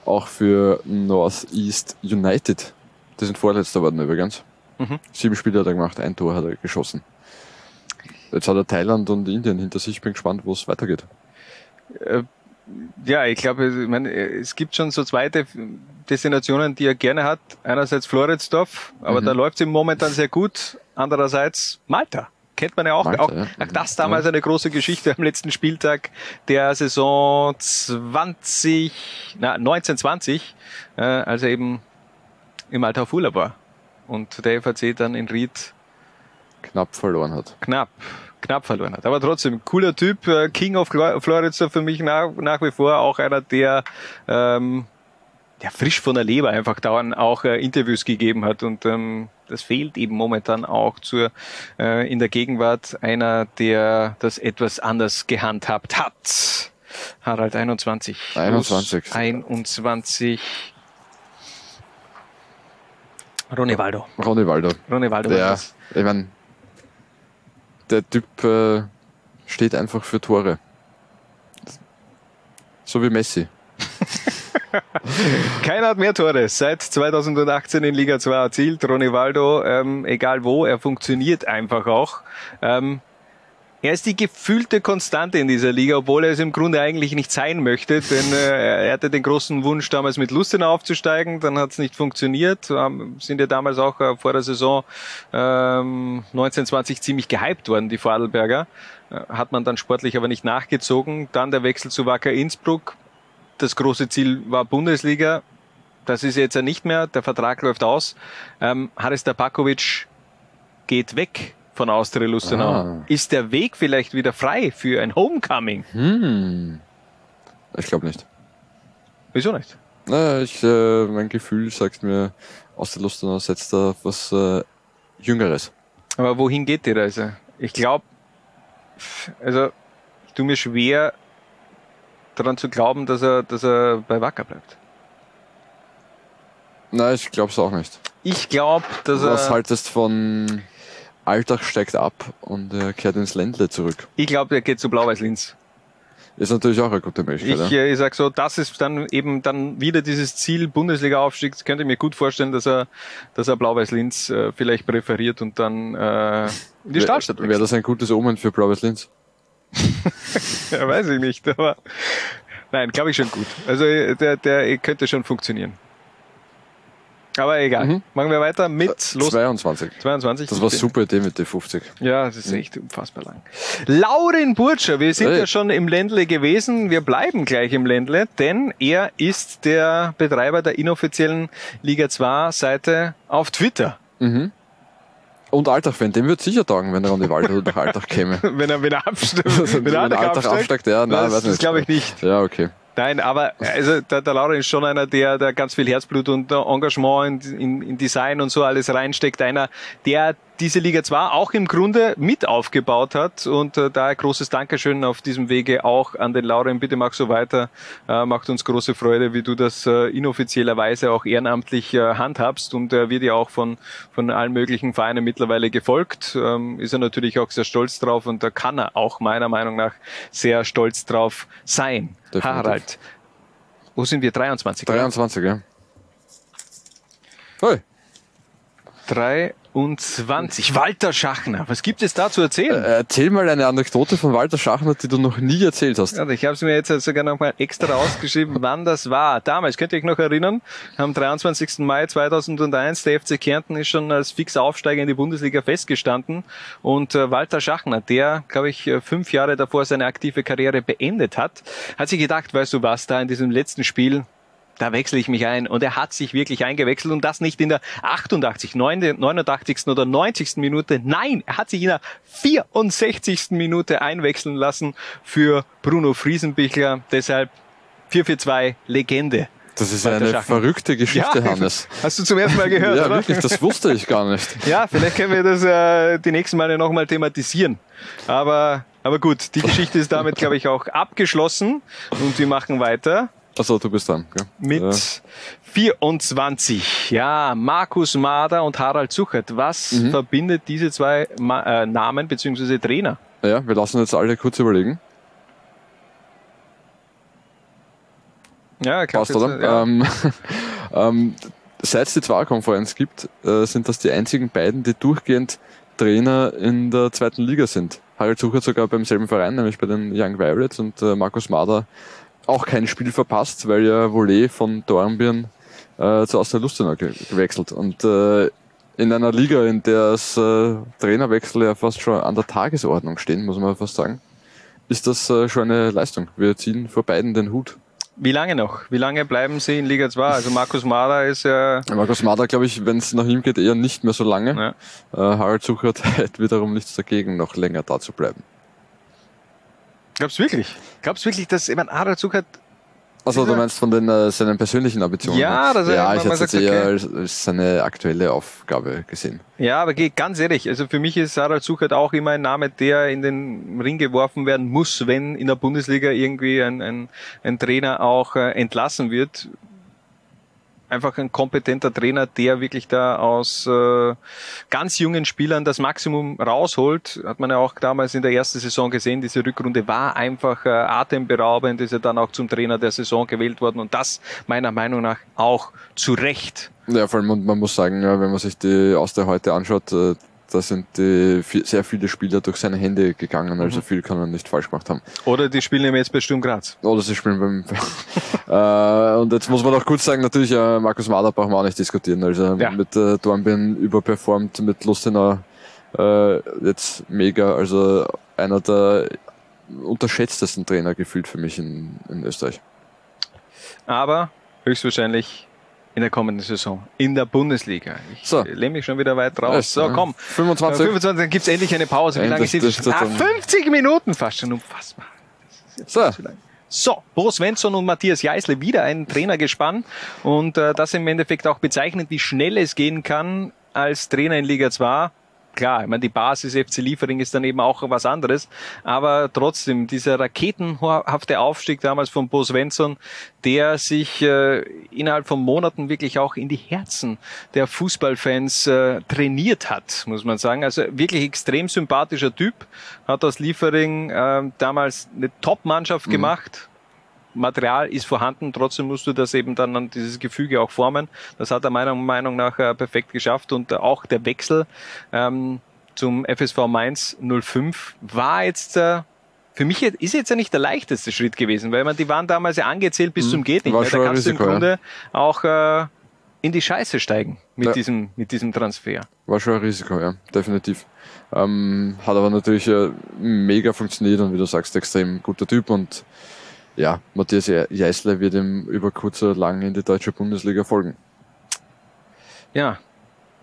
Auch für Northeast United. Die sind Vorletzter worden übrigens. Mhm. Sieben Spiele hat er gemacht, ein Tor hat er geschossen. Jetzt hat er Thailand und Indien hinter sich. Bin gespannt, wo es weitergeht. Ja, ich glaube, ich meine, es gibt schon so zweite Destinationen, die er gerne hat. Einerseits Floridsdorf, aber Mhm. da läuft es ihm momentan sehr gut. Andererseits Malta. Kennt man ja auch. Malta, auch, ja. das damals eine große Geschichte am letzten Spieltag der Saison 20, na, 1920, äh, als er eben im Malta auf Urlaub war. Und der FAC dann in Ried Knapp verloren hat. knapp, knapp verloren hat. Aber trotzdem, cooler Typ, äh, King of Flor- Florida für mich nach, nach wie vor auch einer, der ähm, ja, frisch von der Leber einfach dauernd auch äh, Interviews gegeben hat und ähm, das fehlt eben momentan auch zur äh, in der Gegenwart einer, der das etwas anders gehandhabt hat. Harald 21. 21. Plus 21. Ronny Waldo. Ronny Waldo. Ronny Waldo Der, ich mein, der Typ äh, steht einfach für Tore. So wie Messi. *laughs* Keiner hat mehr Tore seit 2018 in Liga 2 erzielt. Ronny Waldo, ähm, egal wo, er funktioniert einfach auch. Ähm, Er ist die gefühlte Konstante in dieser Liga, obwohl er es im Grunde eigentlich nicht sein möchte, denn äh, er hatte den großen Wunsch, damals mit Lustenau aufzusteigen, dann hat es nicht funktioniert, ähm, sind ja damals auch äh, vor der Saison ähm, 1920 ziemlich gehypt worden, die Vorarlberger, äh, hat man dann sportlich aber nicht nachgezogen, dann der Wechsel zu Wacker Innsbruck, das große Ziel war Bundesliga, das ist jetzt ja nicht mehr, der Vertrag läuft aus, ähm, Haris Tabakovic geht weg von Austria Lustenau. Ah. Ist der Weg vielleicht wieder frei für ein Homecoming? Hm. Ich glaube nicht. Wieso nicht? Naja, ich, äh, mein Gefühl sagt mir, aus der Lustenau setzt da was äh, Jüngeres. Aber wohin geht die Reise? Ich glaube, also ich tue mir schwer daran zu glauben, dass er, dass er bei Wacker bleibt. Nein, ich glaube es auch nicht. Ich glaube, dass Was er. haltest von Alltag steigt ab und er kehrt ins Ländle zurück? Ich glaube, er geht zu Blau-Weiß-Linz. Ist natürlich auch eine gute Möglichkeit. Ich, ja. äh, ich sag so, das ist dann eben dann wieder dieses Ziel Bundesliga-Aufstieg. Könnte ich mir gut vorstellen, dass er, dass er Blau-Weiß-Linz äh, vielleicht präferiert und dann äh, in die Stahlstadt Wäre das ein gutes Omen für Blaues Linz? *laughs* Ja, weiß ich nicht, aber nein, glaube ich schon gut. Also äh, der, der könnte schon funktionieren. Aber egal. Mhm. Machen wir weiter mit los 22. 22. Das war super Idee mit der 50. Ja, das ist echt unfassbar lang. Laurin Burtscher, wir sind Hey. ja schon im Ländle gewesen. Wir bleiben gleich im Ländle, denn er ist der Betreiber der inoffiziellen Liga 2 Seite auf Twitter. Mhm. Und Alltag-Fan, dem wird sicher taugen, wenn er an die Waldhütte nach Alltag käme. *laughs* Wenn er, wenn er absteigt. *laughs* wenn er Alltag absteigt, ja, nein, das, weiß das nicht. glaube ich nicht. Ja, okay. Nein, aber also der, der Laurin ist schon einer, der, der ganz viel Herzblut und Engagement in, in, in Design und so alles reinsteckt. Einer, der diese Liga 2 auch im Grunde mit aufgebaut hat. Und äh, daher großes Dankeschön auf diesem Wege auch an den Laurin. Bitte mach so weiter. Äh, macht uns große Freude, wie du das äh, inoffiziellerweise auch ehrenamtlich äh, handhabst. Und er wird ja auch von, von allen möglichen Vereinen mittlerweile gefolgt. Ähm, ist er natürlich auch sehr stolz drauf und da kann er auch meiner Meinung nach sehr stolz drauf sein. Definitiv. Harald. Wo sind wir? 23. oder? 23, ja. Hey, 23. Walter Schachner. Was gibt es da zu äh, erzählen? erzähl mal eine Anekdote von Walter Schachner, die du noch nie erzählt hast. Ja, ich habe es mir jetzt sogar noch mal extra ausgeschrieben, wann das war. Damals, könnt ihr euch noch erinnern, am 23. Mai 2001, der FC Kärnten ist schon als fixer Aufsteiger in die Bundesliga festgestanden und äh, Walter Schachner, der, glaube ich, äh, fünf Jahre davor seine aktive Karriere beendet hat, hat sich gedacht, weißt du was, da in diesem letzten Spiel, da wechsle ich mich ein. Und er hat sich wirklich eingewechselt und das nicht in der 88, 89. oder 90. Minute. Nein, er hat sich in der 64. Minute einwechseln lassen für Bruno Friesenbichler. Deshalb 442 Legende. Das ist Walter eine verrückte Geschichte, Ja. Hannes. Hast du zum ersten Mal gehört, *laughs* ja, oder? wirklich, das wusste ich gar nicht. *laughs* Ja, vielleicht können wir das äh, die nächsten Male nochmal thematisieren. Aber, aber gut, die Geschichte ist damit, *laughs* glaube ich, auch abgeschlossen. Und wir machen weiter Also du bist dran. Gell? mit Ja. 24. Ja, Markus Mader und Harald Zuchert. Was Mhm. verbindet diese zwei Ma äh, Namen bzw. Trainer? Ja, wir lassen jetzt alle kurz überlegen. Ja, glaub Passt, oder? Ja. Ähm, *laughs* ähm, Seit es die Zwarer-Konferenz gibt, äh, sind das die einzigen beiden, die durchgehend Trainer in der zweiten Liga sind. Harald Suchert sogar beim selben Verein, nämlich bei den Young Violets und äh, Markus Mader auch kein Spiel verpasst, weil ja Volley von Dornbirn äh, zu Austria Lustenau ge gewechselt. Und äh, in einer Liga, in der es äh, Trainerwechsel ja fast schon an der Tagesordnung stehen, muss man fast sagen, ist das äh, schon eine Leistung. Wir ziehen vor beiden den Hut. Wie lange noch? Wie lange bleiben sie in Liga 2? Also Markus Mader ist ja... Markus Mader, glaube ich, wenn es nach ihm geht, eher nicht mehr so lange. Ja. Äh, Harald Suchert *laughs* hätte wiederum nichts dagegen, noch länger da zu bleiben. Glaubst du wirklich? Glaubst du wirklich, dass... Meine, Harald Zuckert... Also du meinst von den, äh, seinen persönlichen Ambitionen? Ja, das- ja man- ich hätte es eher als, als seine aktuelle Aufgabe gesehen. Ja, aber geh- ganz ehrlich, also für mich ist Harald Suchert auch immer ein Name, der in den Ring geworfen werden muss, wenn in der Bundesliga irgendwie ein, ein, ein Trainer auch äh, entlassen wird. Einfach ein kompetenter Trainer, der wirklich da aus äh, ganz jungen Spielern das Maximum rausholt. Hat man ja auch damals in der ersten Saison gesehen. Diese Rückrunde war einfach äh, atemberaubend, ist ja dann auch zum Trainer der Saison gewählt worden und das meiner Meinung nach auch zu Recht. Ja, vor allem, und man muss sagen, wenn man sich die Austria heute anschaut, äh, da sind die, vi- sehr viele Spieler durch seine Hände gegangen, also viel kann er nicht falsch gemacht haben. Oder die spielen eben jetzt bei Sturm Graz. Oder sie spielen beim. *laughs* äh, und jetzt muss man auch kurz sagen, natürlich, äh, Markus Mader brauchen wir auch nicht diskutieren. Also Ja. mit äh, Dornbirn überperformt, mit Lustenau äh, jetzt mega. Also einer der unterschätztesten Trainer gefühlt für mich in, in Österreich. Aber höchstwahrscheinlich in der kommenden Saison in der Bundesliga. Ich So. lehne mich schon wieder weit raus. So, ne? komm. 25. Äh, 25, dann gibt's endlich eine Pause. Wie lange sind dürfte Ah, dann- 50 Minuten fast schon. Unfassbar. So, So, Bo Svensson und Matthias Jeißle wieder ein Trainergespann und äh, das im Endeffekt auch bezeichnet, wie schnell es gehen kann als Trainer in Liga 2. Klar, ich meine, die Basis FC Liefering ist dann eben auch was anderes, aber trotzdem, dieser raketenhafte Aufstieg damals von Bo Svensson, der sich äh, innerhalb von Monaten wirklich auch in die Herzen der Fußballfans äh, trainiert hat, muss man sagen. Also wirklich extrem sympathischer Typ, hat aus Liefering äh, damals eine Top-Mannschaft gemacht. Material ist vorhanden, trotzdem musst du das eben dann an dieses Gefüge auch formen. Das hat er meiner Meinung nach äh, perfekt geschafft und auch der Wechsel ähm, zum FSV Mainz 05 war jetzt äh, für mich ist jetzt ja nicht der leichteste Schritt gewesen, weil man die waren damals ja angezählt bis zum geht nicht mehr. Da kannst du im Risiko, ja. Grunde auch äh, in die Scheiße steigen mit Ja. diesem mit diesem Transfer. war schon ein Risiko, ja, definitiv. Ähm, hat aber natürlich äh, mega funktioniert und wie du sagst, extrem guter Typ und ja, Matthias Je- Jeißle wird ihm über kurz oder lang in die deutsche Bundesliga folgen. Ja,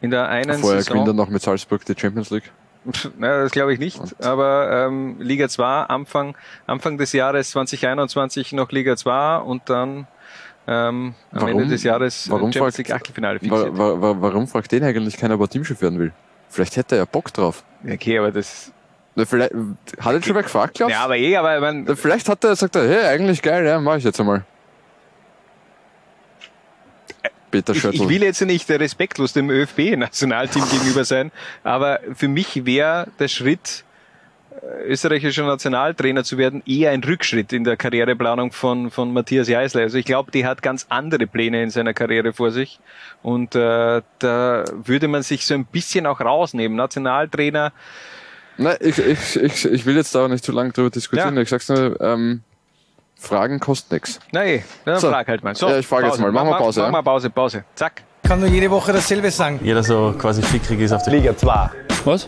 in der einen Vorher Saison gewinnt er noch mit Salzburg die Champions League. Na, das glaube ich nicht. Aber ähm, Liga 2 Anfang, Anfang des Jahres 2021 noch Liga 2 und dann ähm, am Warum- Ende des Jahres äh, warum Champions fragt- League Achtelfinale Wa fixiert. wa wa warum fragt den eigentlich keiner, ob er Teamchef werden will? Vielleicht hätte er ja Bock drauf. Okay, aber das. Vielleicht, hat ihn schon wer gefragt, glaubst Ja, aber eh, aber man, du? Vielleicht hat er, sagt er, hey, eigentlich geil, ja, mach ich jetzt einmal. Peter ich, ich will jetzt nicht respektlos dem ÖFB-Nationalteam gegenüber sein, aber für mich wäre der Schritt, äh, österreichischer Nationaltrainer zu werden, eher ein Rückschritt in der Karriereplanung von, von Matthias Jeißler. Also ich glaube, die hat ganz andere Pläne in seiner Karriere vor sich. Und äh, da würde man sich so ein bisschen auch rausnehmen. Nationaltrainer, Nein, ich, ich, ich, ich will jetzt da auch nicht zu lange drüber diskutieren. Ja. Ich sag's nur, ähm, Fragen kosten nichts. nein, dann So. frag halt mal. So, Ja, ich frage jetzt mal. Machen wir Pause, Machen ja? wir Pause, Pause. Zack. kann nur jede Woche dasselbe sagen. Jeder so quasi fickrig ist auf der Liga 2. Was?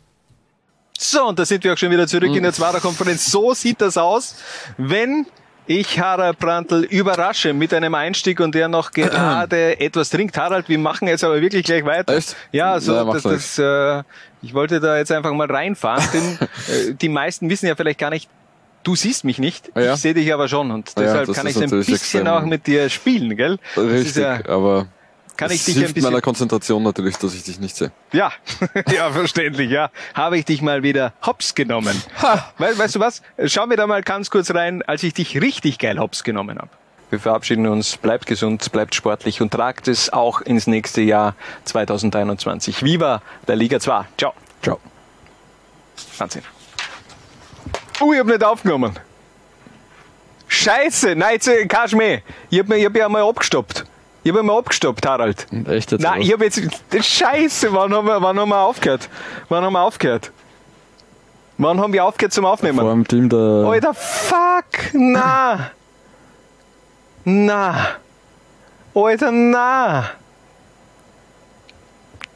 So, und da sind wir auch schon wieder zurück in der Zwarer-Konferenz. So sieht das aus, wenn ich Harald Brandl überrasche mit einem Einstieg und der noch gerade *clears throat* etwas trinkt. Harald, wir machen jetzt aber wirklich gleich weiter. Echt? Ja, so, macht das, das, äh, ich wollte da jetzt einfach mal reinfahren, denn *laughs* äh, die meisten wissen ja vielleicht gar nicht, du siehst mich nicht, Ja. ich sehe dich aber schon und Ja, deshalb das kann ich ein bisschen extrem. auch mit dir spielen, gell? Richtig, ja, aber kann ich dich ein hilft bisschen meiner Konzentration natürlich, dass ich dich nicht sehe. ja, *laughs* ja, verständlich, ja. Habe ich dich mal wieder hops genommen. We weißt du was? Schau mir da mal ganz kurz rein, als ich dich richtig geil hops genommen habe. Wir verabschieden uns. Bleibt gesund, bleibt sportlich und tragt es auch ins nächste Jahr 2021. Viva der Liga 2. Ciao. Ciao. Wahnsinn. Uh, ich hab nicht aufgenommen. Scheiße, nein, jetzt äh, kannst du mehr. Ich hab, mir- ich hab ja mal abgestoppt. Ich hab ja mal abgestoppt, Harald. Echt jetzt? Nein, ich habe jetzt. Scheiße, wann haben, wir, wann haben wir aufgehört? Wann haben wir aufgehört? Wann haben wir aufgehört zum Aufnehmen? Vor dem Team der. Alter, fuck! Na! Na! Alter, na!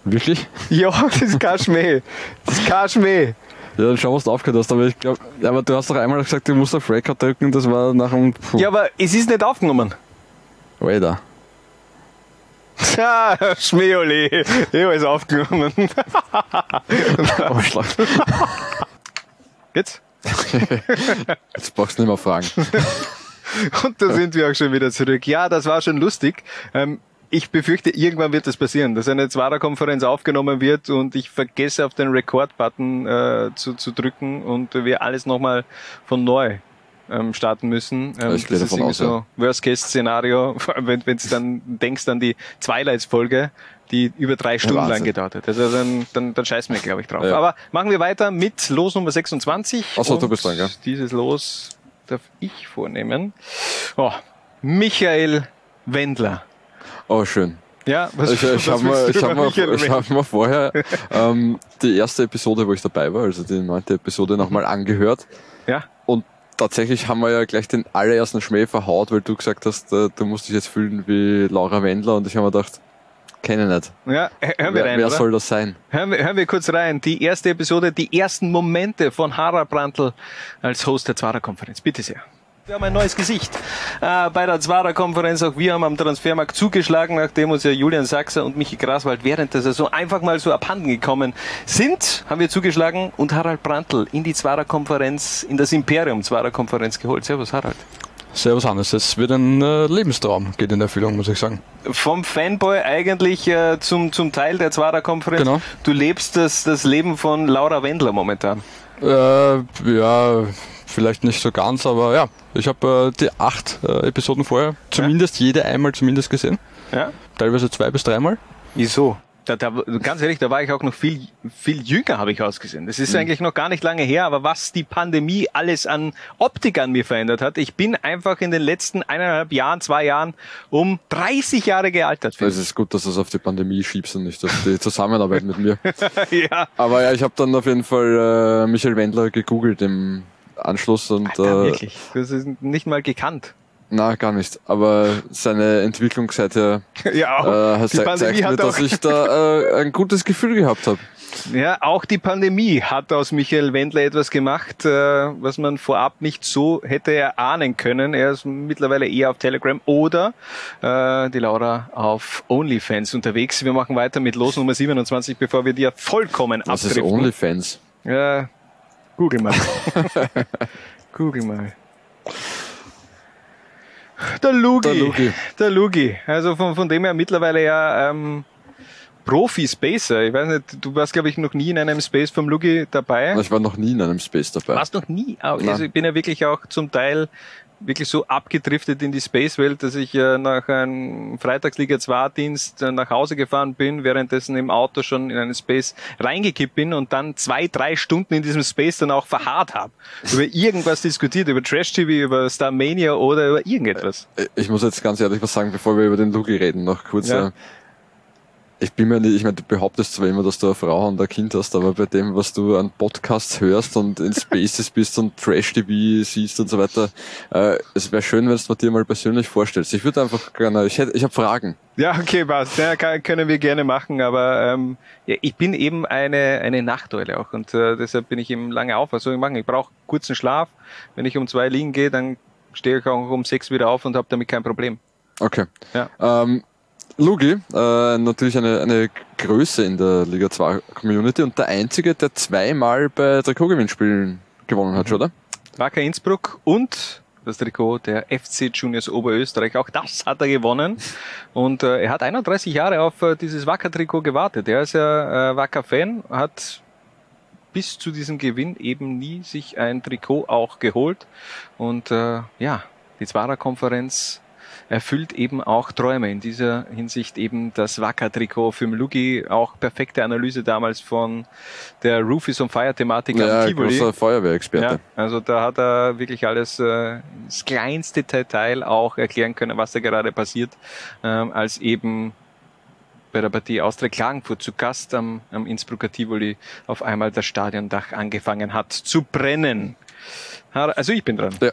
Wirklich? Ja, das ist kein Schmäh. Das ist kein Schmäh. Ja, dann schau, was du aufgehört hast. Aber ich glaube, ja, aber du hast doch einmal gesagt, du musst auf Record drücken. Das war nach dem. Puh. Ja, aber es ist nicht aufgenommen. Alter. *laughs* Ja, Schmäholi. Ich habe es aufgenommen. *laughs* Arschloch. Jetzt? *laughs* Jetzt brauchst du nicht mehr fragen. Und da sind wir auch schon wieder zurück. Ja, das war schon lustig. Ähm, ich befürchte, irgendwann wird das passieren, dass eine Zwarer-Konferenz aufgenommen wird und ich vergesse auf den Record-Button äh, zu, zu drücken und wir alles nochmal von neu ähm, starten müssen. Ähm, das ist irgendwie aus, so Worst-Case-Szenario, *laughs* wenn wenn du dann denkst an die Twilight-Folge, die über drei Stunden lang Wahnsinn. gedauert hat. Also dann, dann, dann scheißen wir, glaube ich, drauf. Ja. Aber machen wir weiter mit Los Nummer 26. Ach so, du bist dran, gell? Dieses Los darf ich vornehmen. Oh, Michael Wendler. Oh, schön. Ja, was, ich ich habe du ich hab Michael ich hab mal vorher ähm, die erste Episode, wo ich dabei war, also die neunte Episode, nochmal angehört. Ja. Tatsächlich haben wir ja gleich den allerersten Schmäh verhaut, weil du gesagt hast, äh, du musst dich jetzt fühlen wie Laura Wendler und ich habe mir gedacht, kenne nicht. Ja, hören wir wer rein, wer oder? soll das sein? Hören wir, hören wir kurz rein. Die erste Episode, die ersten Momente von Harald Brandl als Host der Zwarer-Konferenz. Bitte sehr. Wir haben ein neues Gesicht äh, bei der Zwarer-Konferenz. Auch wir haben am Transfermarkt zugeschlagen, nachdem uns ja Julian Sachser und Michi Graswald während der Saison einfach mal so abhanden gekommen sind, haben wir zugeschlagen und Harald Brandl in die Zwarer-Konferenz, in das Imperium Zwarer-Konferenz geholt. Servus Harald. Servus Hannes, es wird ein äh, Lebenstraum, geht in Erfüllung, muss ich sagen. Vom Fanboy eigentlich äh, zum, zum Teil der Zwarer-Konferenz. Genau. Du lebst das, das Leben von Laura Wendler momentan. Äh, ja, vielleicht nicht so ganz, aber ja, ich habe äh, die acht äh, Episoden vorher zumindest jede einmal zumindest gesehen. Ja. Teilweise zwei bis dreimal. Wieso? Da, da, ganz ehrlich, da war ich auch noch viel, viel jünger, habe ich ausgesehen. Das ist Mhm. eigentlich noch gar nicht lange her, aber was die Pandemie alles an Optik an mir verändert hat, ich bin einfach in den letzten eineinhalb Jahren, zwei Jahren um 30 Jahre gealtert. Es ist gut, dass du es auf die Pandemie schiebst und nicht auf die *laughs* Zusammenarbeit mit mir. ja. Aber ja, ich habe dann auf jeden Fall äh, Michael Wendler gegoogelt im Anschluss und Ja, äh, wirklich. Das ist nicht mal gekannt. na gar nicht. Aber seine Entwicklungsseite *laughs* Ja, äh, zeigt mir, hat dass ich da äh, ein gutes Gefühl gehabt habe. Ja, auch die Pandemie hat aus Michael Wendler etwas gemacht, äh, was man vorab nicht so hätte erahnen können. Er ist mittlerweile eher auf Telegram oder äh, die Laura auf OnlyFans unterwegs. Wir machen weiter mit Los Nummer 27, bevor wir dir vollkommen Was ist abdriften. OnlyFans? Ja, google mal. *laughs* google mal. Der Lugi. Der Lugi. Der Lugi. Also von, von dem her mittlerweile ja ähm, Profi-Spacer. Ich weiß nicht, du warst, glaube ich, noch nie in einem Space vom Lugi dabei. Ich war noch nie in einem Space dabei. Warst noch nie? Ah, Nein. Also ich bin ja wirklich auch zum Teil wirklich so abgedriftet in die Space-Welt, dass ich äh, nach einem Freitagsliga 2 Dienst äh, nach Hause gefahren bin, währenddessen im Auto schon in einen Space reingekippt bin und dann zwei, drei Stunden in diesem Space dann auch verharrt habe. Über irgendwas diskutiert, über Trash-TV, über Starmania oder über irgendetwas. Ich muss jetzt ganz ehrlich was sagen, bevor wir über den Lugi reden, noch kurz. Ja. Äh, ich bin mir nicht, ich meine, du behauptest zwar immer, dass du eine Frau und ein Kind hast, aber bei dem, was du an Podcasts hörst und in *laughs* Spaces bist und Trash-TV siehst und so weiter, äh, es wäre schön, wenn du es dir mal persönlich vorstellst. Ich würde einfach gerne, ich hätte, ich habe Fragen. Ja, okay, passt. Ja, kann, können wir gerne machen, aber ähm, ja, ich bin eben eine, eine Nachteule auch und äh, deshalb bin ich eben lange auf. Was soll ich machen? Ich brauche kurzen Schlaf. Wenn ich um zwei liegen gehe, dann stehe ich auch um sechs wieder auf und habe damit kein Problem. Okay. Ja. Ähm, Lugi, äh, natürlich eine, eine Größe in der Liga 2 Community und der einzige, der zweimal bei Trikotgewinnspielen gewonnen hat, oder? Wacker Innsbruck und das Trikot der FC Juniors Oberösterreich. Auch das hat er gewonnen. Und äh, er hat 31 Jahre auf äh, dieses Wacker-Trikot gewartet. Er ist ja äh, Wacker-Fan, hat bis zu diesem Gewinn eben nie sich ein Trikot auch geholt. Und äh, ja, die Zwarer-Konferenz erfüllt eben auch Träume. In dieser Hinsicht eben das Wacker-Trikot für Lugi. Auch perfekte Analyse damals von der Roofies on Fire-Thematik Ja, am Tivoli. großer Feuerwehrexperte. Ja, also da hat er wirklich alles, äh, das kleinste Detail auch erklären können, was da gerade passiert, ähm, als eben bei der Partie Austria Klagenfurt zu Gast am, am Innsbrucker Tivoli auf einmal das Stadiondach angefangen hat zu brennen. Also ich bin dran. Ja.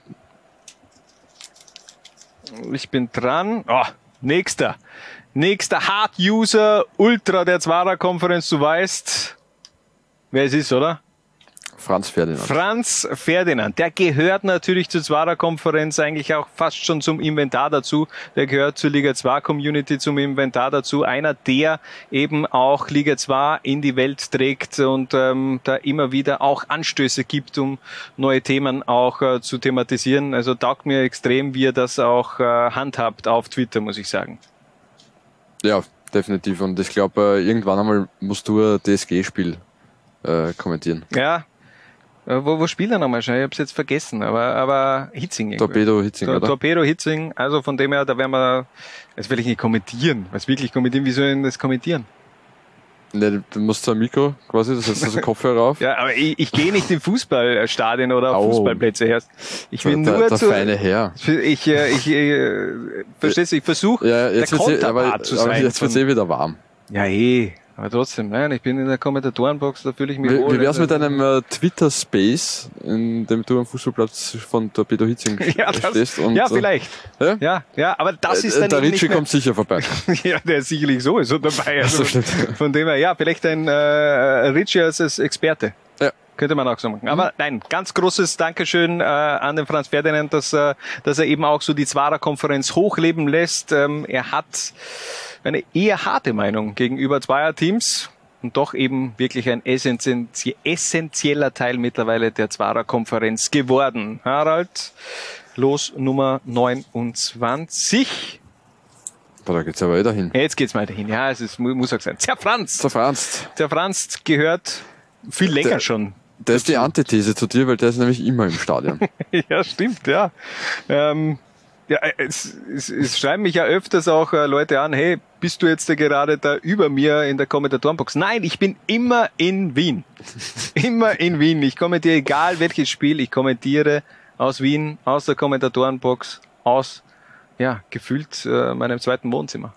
Ich bin dran. Oh, nächster. Nächster Hard-User Ultra der Zwarer-Konferenz. Du weißt, wer es ist, oder? Franz Ferdinand. Franz Ferdinand, der gehört natürlich zur Zwarer-Konferenz eigentlich auch fast schon zum Inventar dazu. Der gehört zur Liga 2 Community zum Inventar dazu. Einer, der eben auch Liga 2 in die Welt trägt und ähm, da immer wieder auch Anstöße gibt, um neue Themen auch äh, zu thematisieren. Also taugt mir extrem, wie er das auch äh, handhabt auf Twitter, muss ich sagen. Ja, definitiv. Und ich glaube, äh, irgendwann einmal musst du ein DSG-Spiel äh, kommentieren. Ja. Äh, Wo, wo spielt er nochmal schon? Ich hab's jetzt vergessen, aber, aber Hitzing. irgendwie. Torpedo Hitzing, Tor- oder? Torpedo Hitzing, also von dem her, da werden wir, das will ich nicht kommentieren. Was wirklich kommentieren? Wie soll ich denn das kommentieren? Ne, du musst ein Mikro quasi, das setzt du so Kopfhörer auf. *laughs* Ja, aber ich, ich gehe nicht in Fußballstadien oder auf Au. Fußballplätze erst. Ich bin Der- nur der zu. feine Herr. Ich, äh, ich, äh, verstehst du, ich versuche Ja, jetzt der eh, aber, Konterpart zu aber sein. jetzt wird's eh wieder warm. ja, eh. Aber trotzdem, nein, ich bin in der Kommentatorenbox, da fühle ich mich Wie, wohl. wie wär's mit Also- einem äh, Twitter-Space, in dem du am Fußballplatz von Torpedo Hitzing *laughs* ja, das, stehst? Und, ja, äh, vielleicht. Ja? Ja, ja, aber das ist äh, dann der eben nicht Ritchie mehr, kommt sicher vorbei. *laughs* Ja, der ist sicherlich sowieso dabei. Also von dem her, ja, vielleicht ein äh, Richie als, als Experte. Könnte man auch so machen. Aber nein, ganz großes Dankeschön äh, an den Franz Ferdinand, dass, äh, dass er eben auch so die Zwarer-Konferenz hochleben lässt. Ähm, er hat eine eher harte Meinung gegenüber Zweier-Teams und doch eben wirklich ein essentie- essentieller Teil mittlerweile der Zwarer-Konferenz geworden. Harald, los Nummer 29. Boah, da geht's ja weiter hin. Jetzt geht's weiterhin. Ja, es ist, mu- muss auch sein. Zerfranst. Zerfranst. Zerfranst gehört viel länger Der- schon. Der ist die Antithese zu dir, weil der ist nämlich immer im Stadion. *laughs* ja, stimmt, ja. Ähm, ja, es, es, es schreiben mich ja öfters auch äh, Leute an, hey, bist du jetzt da gerade da über mir in der Kommentatorenbox? Nein, ich bin immer in Wien. *laughs* immer in Wien. Ich kommentiere egal welches Spiel, ich kommentiere aus Wien, aus der Kommentatorenbox, aus, ja, gefühlt äh, meinem zweiten Wohnzimmer.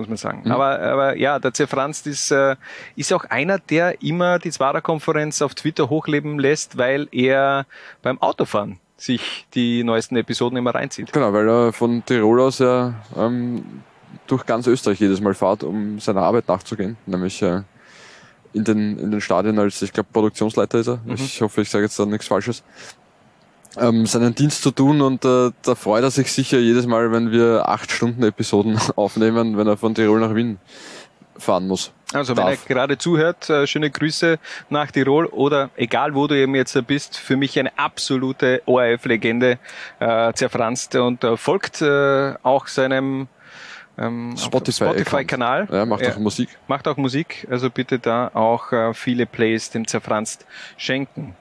Muss man sagen. Mhm. Aber, aber ja, der Zerfranst ist, äh, ist auch einer, der immer die Zwarer-Konferenz auf Twitter hochleben lässt, weil er beim Autofahren sich die neuesten Episoden immer reinzieht. Genau, weil er von Tirol aus ja ähm, durch ganz Österreich jedes Mal fährt, um seiner Arbeit nachzugehen. Nämlich äh, in, den, in den Stadien als, ich glaube, Produktionsleiter ist er. Mhm. Ich hoffe, ich sage jetzt da nichts Falsches. Ähm, seinen Dienst zu tun und äh, da freut er sich sicher jedes Mal, wenn wir acht Stunden Episoden *laughs* aufnehmen, wenn er von Tirol nach Wien fahren muss. Also wenn er Darf. gerade zuhört, äh, schöne Grüße nach Tirol oder egal wo du eben jetzt bist, für mich eine absolute ORF-Legende, äh, zerfranst und äh, folgt äh, auch seinem ähm. Spotify-Kanal. Ja, macht auch Musik. Macht auch Musik, also bitte da auch äh, viele Plays dem Zerfranst schenken.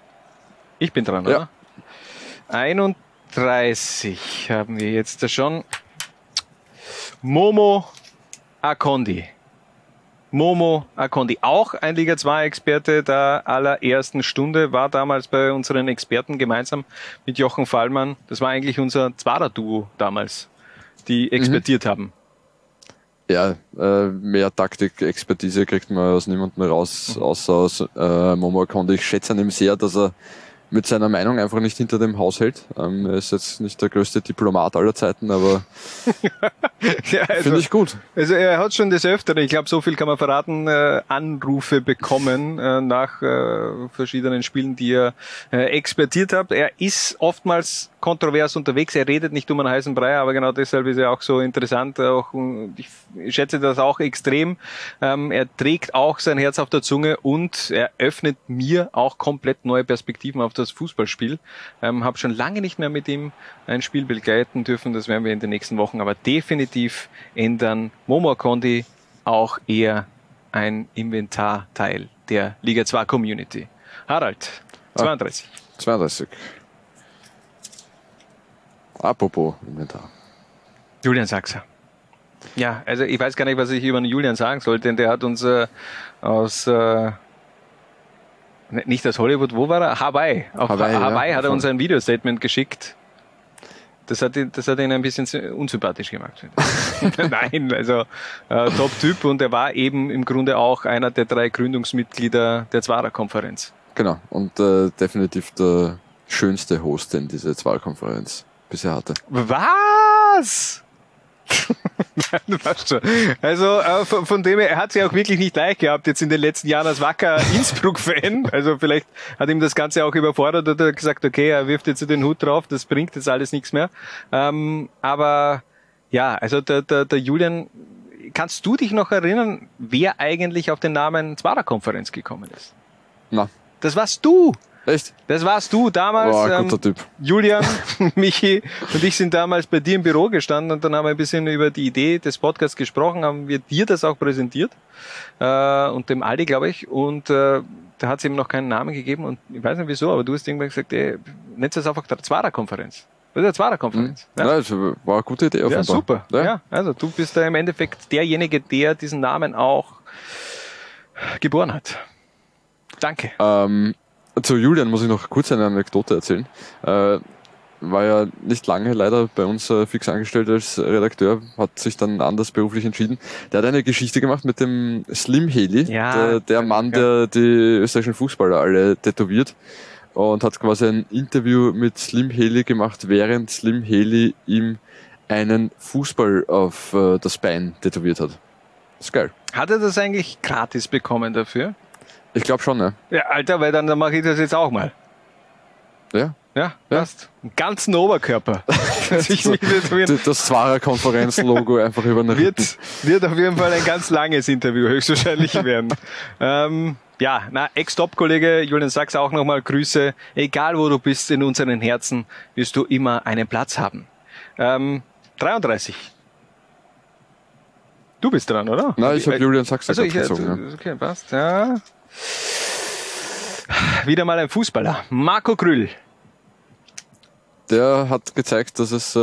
Ich bin dran, Ja. oder? 31 haben wir jetzt da schon. Momo Akondi. Momo Akondi, auch ein Liga 2 Experte der allerersten Stunde, war damals bei unseren Experten gemeinsam mit Jochen Fallmann. Das war eigentlich unser Zwarer-Duo damals, die expertiert haben. Ja, äh, mehr Taktik-Expertise kriegt man aus niemandem raus, außer aus äh, Momo Akonde. Ich schätze an ihm sehr, dass er mit seiner Meinung einfach nicht hinter dem Haus hält. Ähm, er ist jetzt nicht der größte Diplomat aller Zeiten, aber *laughs* Ja, also- finde ich gut. Also er hat schon des Öfteren, ich glaube, so viel kann man verraten, äh, Anrufe bekommen äh, nach äh, verschiedenen Spielen, die er äh, expertiert hat. Er ist oftmals kontrovers unterwegs, er redet nicht um einen heißen Brei, aber genau deshalb ist er auch so interessant. Auch, ich schätze das auch extrem. Ähm, er trägt auch sein Herz auf der Zunge und er öffnet mir auch komplett neue Perspektiven auf das Fußballspiel. Ähm, habe schon lange nicht mehr mit ihm ein Spiel begleiten dürfen, das werden wir in den nächsten Wochen aber definitiv ändern. Momo Kondi auch eher ein Inventarteil der Liga 2 Community. Harald, 32. 32. Apropos Inventar. Julian Sachser. Ja, also ich weiß gar nicht, was ich über den Julian sagen soll, denn der hat uns äh, aus äh, nicht aus Hollywood, wo war er? Hawaii. Auf Hawaii, Hawaii, ja. hat er uns ein Videostatement geschickt. Das hat, ihn, das hat ihn ein bisschen unsympathisch gemacht. *laughs* *laughs* Nein, also äh, Top-Typ und er war eben im Grunde auch einer der drei Gründungsmitglieder der Zwarer-Konferenz. Genau, und äh, definitiv der schönste Host, den diese Wahlkonferenz bisher hatte. Was? *laughs* Also äh, von, von dem her, er hat es ja auch wirklich nicht leicht gehabt jetzt in den letzten Jahren als wacker *laughs* Innsbruck-Fan. Also vielleicht hat ihm das Ganze auch überfordert oder hat gesagt, okay, er wirft jetzt den Hut drauf, das bringt jetzt alles nichts mehr. Ähm, aber ja, also der, der, der Julian, kannst du dich noch erinnern, wer eigentlich auf den Namen Zwarer-Konferenz gekommen ist? Na, Das warst du. Echt? Das warst du damals. Boah, ähm, guter Typ. Julian, *laughs* Michi und ich sind damals bei dir im Büro gestanden und dann haben wir ein bisschen über die Idee des Podcasts gesprochen, haben wir dir das auch präsentiert äh, und dem Aldi, glaube ich. Und äh, da hat es eben noch keinen Namen gegeben und ich weiß nicht wieso, aber du hast irgendwann gesagt, ey, nennt es einfach der Zwarer-Konferenz. Das ist eine Zwarer-Konferenz. Ja, das war eine gute Idee auf Ja, super. Ja. Ja. also du bist da im Endeffekt derjenige, der diesen Namen auch geboren hat. Danke. Ähm, zu Julian muss ich noch kurz eine Anekdote erzählen. Äh, war ja nicht lange leider bei uns äh, fix angestellt als Redakteur, hat sich dann anders beruflich entschieden. Der hat eine Geschichte gemacht mit dem Slim Heli, Ja, der, der Mann, der die österreichischen Fußballer alle tätowiert und hat quasi ein Interview mit Slim Heli gemacht, während Slim Heli ihm einen Fußball auf äh, das Bein tätowiert hat. Das ist geil. Hat er das eigentlich gratis bekommen dafür? Ich glaube schon, ne? Ja, Alter, weil dann, dann mache ich das jetzt auch mal. Ja. Ja, passt. Einen ganzen Oberkörper. *laughs* Tätowieren. Das Zwarer-Konferenz-Logo einfach über den Rücken. wird, wird auf jeden Fall ein ganz langes Interview höchstwahrscheinlich *laughs* werden. ähm, ja, na, Ex-Top-Kollege Julian Sachs auch nochmal Grüße. Egal wo du bist in unseren Herzen, wirst du immer einen Platz haben. Ähm, 33. Du bist dran, oder? Nein, ich habe Julian Sachs Also ich, äh, gezogen. okay, passt, ja. Wieder mal ein Fußballer. Marco Grüll. Der hat gezeigt, dass es, äh,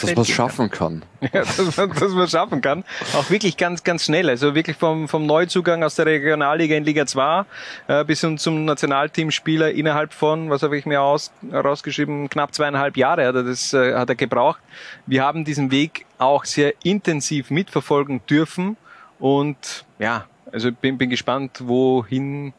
dass man es schaffen kann. *laughs* Ja, dass man, dass man schaffen kann. Auch wirklich ganz, ganz schnell. Also wirklich vom, vom Neuzugang aus der Regionalliga in Liga 2 äh, bis hin zum Nationalteamspieler innerhalb von, was habe ich mir aus, rausgeschrieben, knapp zweieinhalb Jahre hat er das äh, hat er gebraucht. Wir haben diesen Weg auch sehr intensiv mitverfolgen dürfen und ja, also bin, bin gespannt, wohin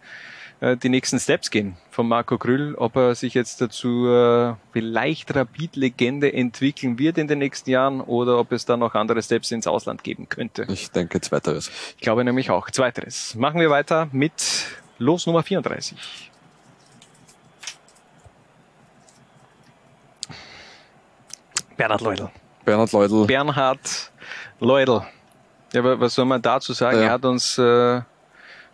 äh, die nächsten Steps gehen von Marco Grüll, ob er sich jetzt dazu äh, vielleicht Rapid-Legende entwickeln wird in den nächsten Jahren oder ob es da noch andere Steps ins Ausland geben könnte. Ich denke, zweiteres. Ich glaube nämlich auch. Zweiteres. Machen wir weiter mit Los Nummer 34. Bernhard Leudl. Bernhard Leudl. Bernhard Leudl. Ja, aber was soll man dazu sagen? Ja. Er hat uns äh,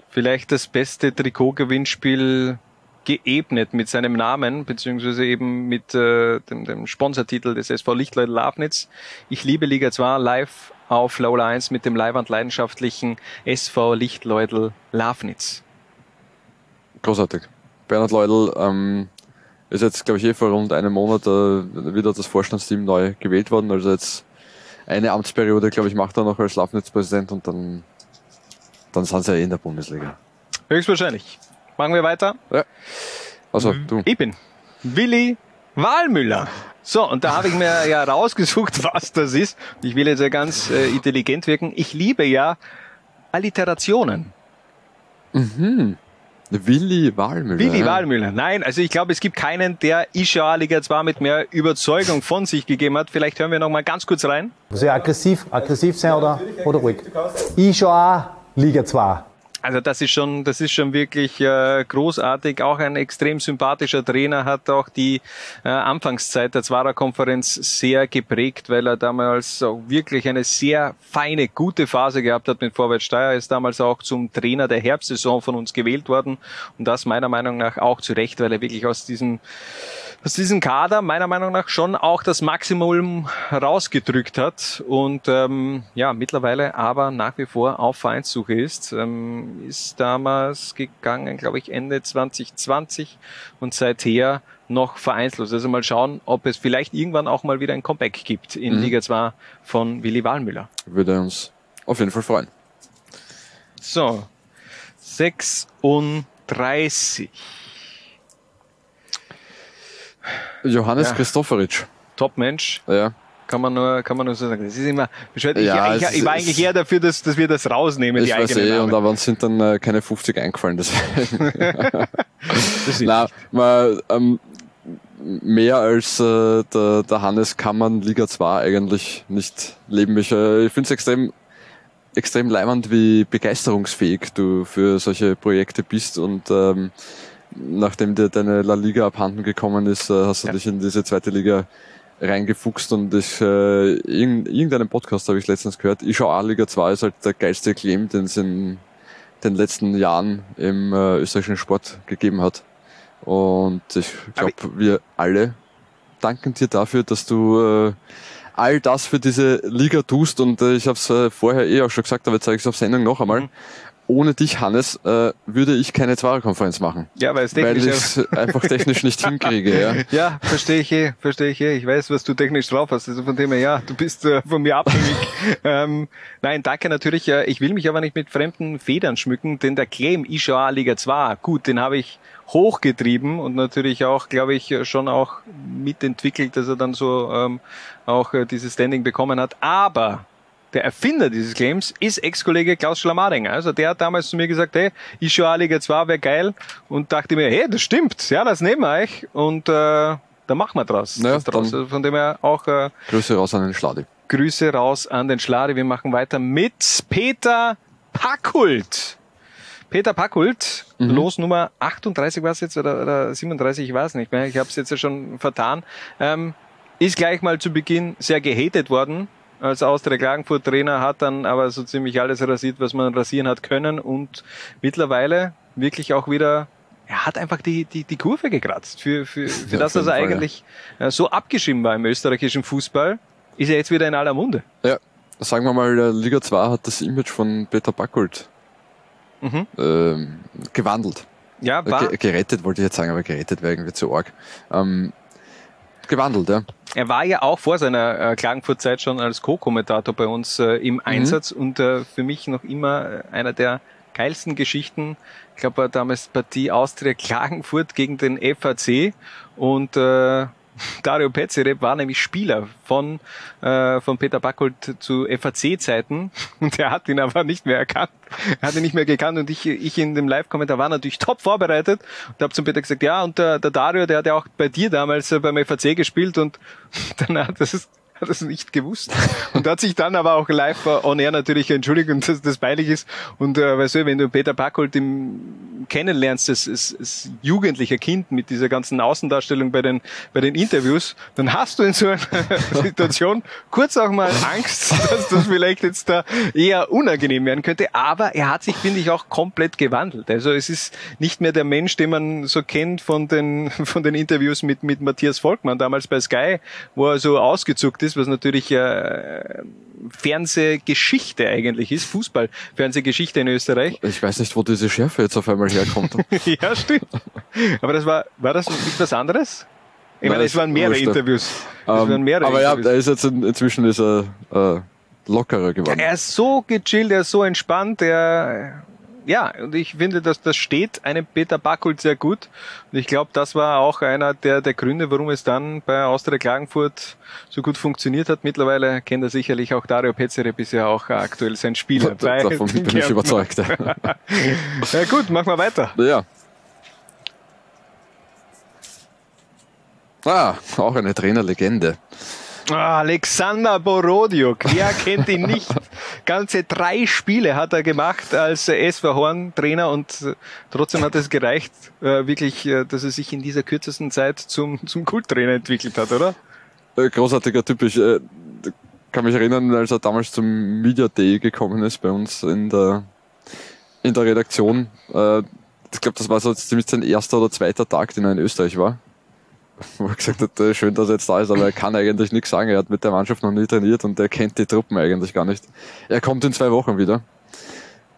vielleicht das beste Trikotgewinnspiel geebnet mit seinem Namen, beziehungsweise eben mit äh, dem, dem Sponsortitel des SV Lichtleut Lafnitz. Ich liebe Liga 2 live auf Laula 1 mit dem leibend leidenschaftlichen SV Lichtleudl Lafnitz. Großartig. Bernhard Leudl ähm, ist jetzt, glaube ich, eh vor rund einem Monat äh, wieder das Vorstandsteam neu gewählt worden. Also jetzt eine Amtsperiode, glaube ich, macht er noch als Lafnitz-Präsident und dann, dann sind sie ja eh in der Bundesliga. Höchstwahrscheinlich. Machen wir weiter. Ja. Also, du. Ich bin Willi Wahlmüller. So, und da habe ich mir ja rausgesucht, *laughs* was das ist. Ich will jetzt ja ganz äh, intelligent wirken. Ich liebe ja Alliterationen. Mhm. Willi Wahlmüller. Willi. Wahlmüller. Nein, also ich glaube, es gibt keinen, der Isha Liga 2 mit mehr Überzeugung von sich gegeben hat. Vielleicht hören wir noch mal ganz kurz rein. Muss ich aggressiv, aggressiv sein oder, oder ruhig? Auch Liga 2. Also das ist schon, das ist schon wirklich äh, großartig. Auch ein extrem sympathischer Trainer hat auch die äh, Anfangszeit der Zwarer Konferenz sehr geprägt, weil er damals auch wirklich eine sehr feine, gute Phase gehabt hat mit Vorwärts Steyr. Ist damals auch zum Trainer der Herbstsaison von uns gewählt worden und das meiner Meinung nach auch zu Recht, weil er wirklich aus diesem aus diesem Kader meiner Meinung nach schon auch das Maximum rausgedrückt hat und ähm, ja mittlerweile aber nach wie vor auf Vereinssuche ist. Ähm, ist damals gegangen, glaube ich, Ende 2020 und seither noch vereinslos. Also mal schauen, ob es vielleicht irgendwann auch mal wieder ein Comeback gibt in Mhm. Liga 2 von Willi Wahlmüller. Würde uns auf jeden Fall freuen. So, 36. Johannes Ja. Christoferic. Top-Mensch. Ja. Kann man nur, kann man nur so sagen. Das ist immer bescheuert. Ja, ich, ich, ich war eigentlich eher dafür, dass, dass wir das rausnehmen, Ich die weiß eh, Namen. und aber uns sind dann äh, keine 50 eingefallen. Deswegen. *laughs* *laughs* ist Na, man, ähm, mehr als äh, der, der Hannes kann man Liga 2 eigentlich nicht leben. Ich, äh, ich finde es extrem, extrem leimend, wie begeisterungsfähig du für solche Projekte bist und ähm, nachdem dir deine La Liga abhanden gekommen ist, äh, hast du dich in diese zweite Liga reingefuchst und ich, äh, irgend, irgendeinen Podcast habe ich letztens gehört, ich schau A Liga 2 ist halt der geilste Claim, den es in den letzten Jahren im äh, österreichischen Sport gegeben hat. Und ich glaube, wir alle danken dir dafür, dass du äh, all das für diese Liga tust. Und äh, ich habe es äh, vorher eh auch schon gesagt, aber jetzt sage ich es auf Sendung noch einmal. Ohne dich, Hannes, äh, würde ich keine Zweierkonferenz machen. Ja, weil es Weil technisch ich es einfach technisch nicht hinkriege. Ja. *laughs* Ja, verstehe ich eh, verstehe ich eh. Ich weiß, was du technisch drauf hast. Also von dem her, ja, du bist äh, von mir abhängig. *laughs* ähm, nein, danke natürlich. Äh, ich will mich aber nicht mit fremden Federn schmücken, denn der Claim Ishoa Liga 2, gut, den habe ich hochgetrieben und natürlich auch, glaube ich, schon auch mitentwickelt, dass er dann so ähm, auch äh, dieses Standing bekommen hat. Aber der Erfinder dieses Claims ist Ex-Kollege Klaus Schlamading. Also der hat damals zu mir gesagt, hey, Ishoa Liga 2 wäre geil und dachte mir, hey, das stimmt, ja, das nehmen wir euch und äh, da machen wir draus. Naja, draus. Also von dem her auch äh, Grüße raus an den Schladi. Grüße raus an den Schlari. Wir machen weiter mit Peter Packult. Peter Packult, Mhm. Los Nummer 38 war es jetzt oder, oder 37, ich weiß nicht mehr. Ich habe es jetzt ja schon vertan. Ähm, ist gleich mal zu Beginn sehr gehatet worden als Austria Klagenfurt Trainer, hat dann aber so ziemlich alles rasiert, was man rasieren hat können und mittlerweile wirklich auch wieder er hat einfach die, die, die Kurve gekratzt. Für, für, für Ja, das, dass er Fall, eigentlich äh, so abgeschrieben war im österreichischen Fußball, ist er jetzt wieder in aller Munde. Ja, sagen wir mal, äh, Liga 2 hat das Image von Peter Backult Mhm. ähm, gewandelt. Ja, war- Ge gerettet wollte ich jetzt sagen, aber gerettet wäre irgendwie zu arg. Ähm, gewandelt, ja. Er war ja auch vor seiner äh, Klagenfurt-Zeit schon als Co-Kommentator bei uns äh, im Einsatz und äh, für mich noch immer äh, einer der geilsten Geschichten. Ich glaube, damals Partie Austria Klagenfurt gegen den FAC und äh, Dario Petzereb war nämlich Spieler von, äh, von Peter Backult zu FAC-Zeiten und *laughs* er hat ihn aber nicht mehr erkannt. Er hat ihn nicht mehr gekannt und ich, ich in dem Live-Kommentar war natürlich top vorbereitet und habe zum Peter gesagt, ja, und der, der Dario, der hat ja auch bei dir damals äh, beim FAC gespielt und *laughs* dann hat das *laughs* hat es nicht gewusst. Und hat sich dann aber auch live on air natürlich entschuldigt und dass das peinlich ist. Und äh, weißt du, wenn du Peter Backholt im, kennenlernst als, als, als jugendlicher Kind mit dieser ganzen Außendarstellung bei den bei den Interviews, dann hast du in so einer *laughs* Situation kurz auch mal Angst, *laughs* dass das vielleicht jetzt da eher unangenehm werden könnte, aber er hat sich finde ich auch komplett gewandelt. Also es ist nicht mehr der Mensch, den man so kennt von den von den Interviews mit mit Matthias Volkmann damals bei Sky, wo er so ausgezuckt ist, was natürlich äh, Fernsehgeschichte eigentlich ist, Fußball-Fernsehgeschichte in Österreich. Ich weiß nicht, wo diese Schärfe jetzt auf einmal herkommt. *laughs* ja, stimmt. Aber das war, war das nicht was anderes? Ich Nein, meine, es waren mehrere wurscht, ja. Interviews. Es Ähm, waren mehrere aber ja, Interviews. er ist jetzt in, inzwischen ist er äh, lockerer geworden. Er ist so gechillt, er ist so entspannt, er, ja, und ich finde, dass das steht einem Peter Backult sehr gut. Und ich glaube, das war auch einer der, der Gründe, warum es dann bei Austria Klagenfurt so gut funktioniert hat. Mittlerweile kennt er sicherlich auch Dario Petzere, ja auch aktuell sein bei *laughs* davon bin ich *laughs* überzeugt, *laughs* ja gut, machen wir weiter. Ja. Ah, auch eine Trainerlegende. Alexander Borodiuk, wer *laughs* kennt ihn nicht? Ganze drei Spiele hat er gemacht als SV Horn Trainer und äh, trotzdem hat es gereicht, äh, wirklich, äh, dass er sich in dieser kürzesten Zeit zum, zum Kulttrainer entwickelt hat, oder? Großartiger Typ. Ich äh, kann mich erinnern, als er damals zum Media Day gekommen ist bei uns in der, in der Redaktion. Ich glaube, das war so ziemlich sein erster oder zweiter Tag, den er in Österreich war. *laughs* Wo er gesagt hat, äh, schön, dass er jetzt da ist, aber er kann eigentlich nichts sagen. Er hat mit der Mannschaft noch nie trainiert und er kennt die Truppen eigentlich gar nicht. Er kommt in zwei Wochen wieder.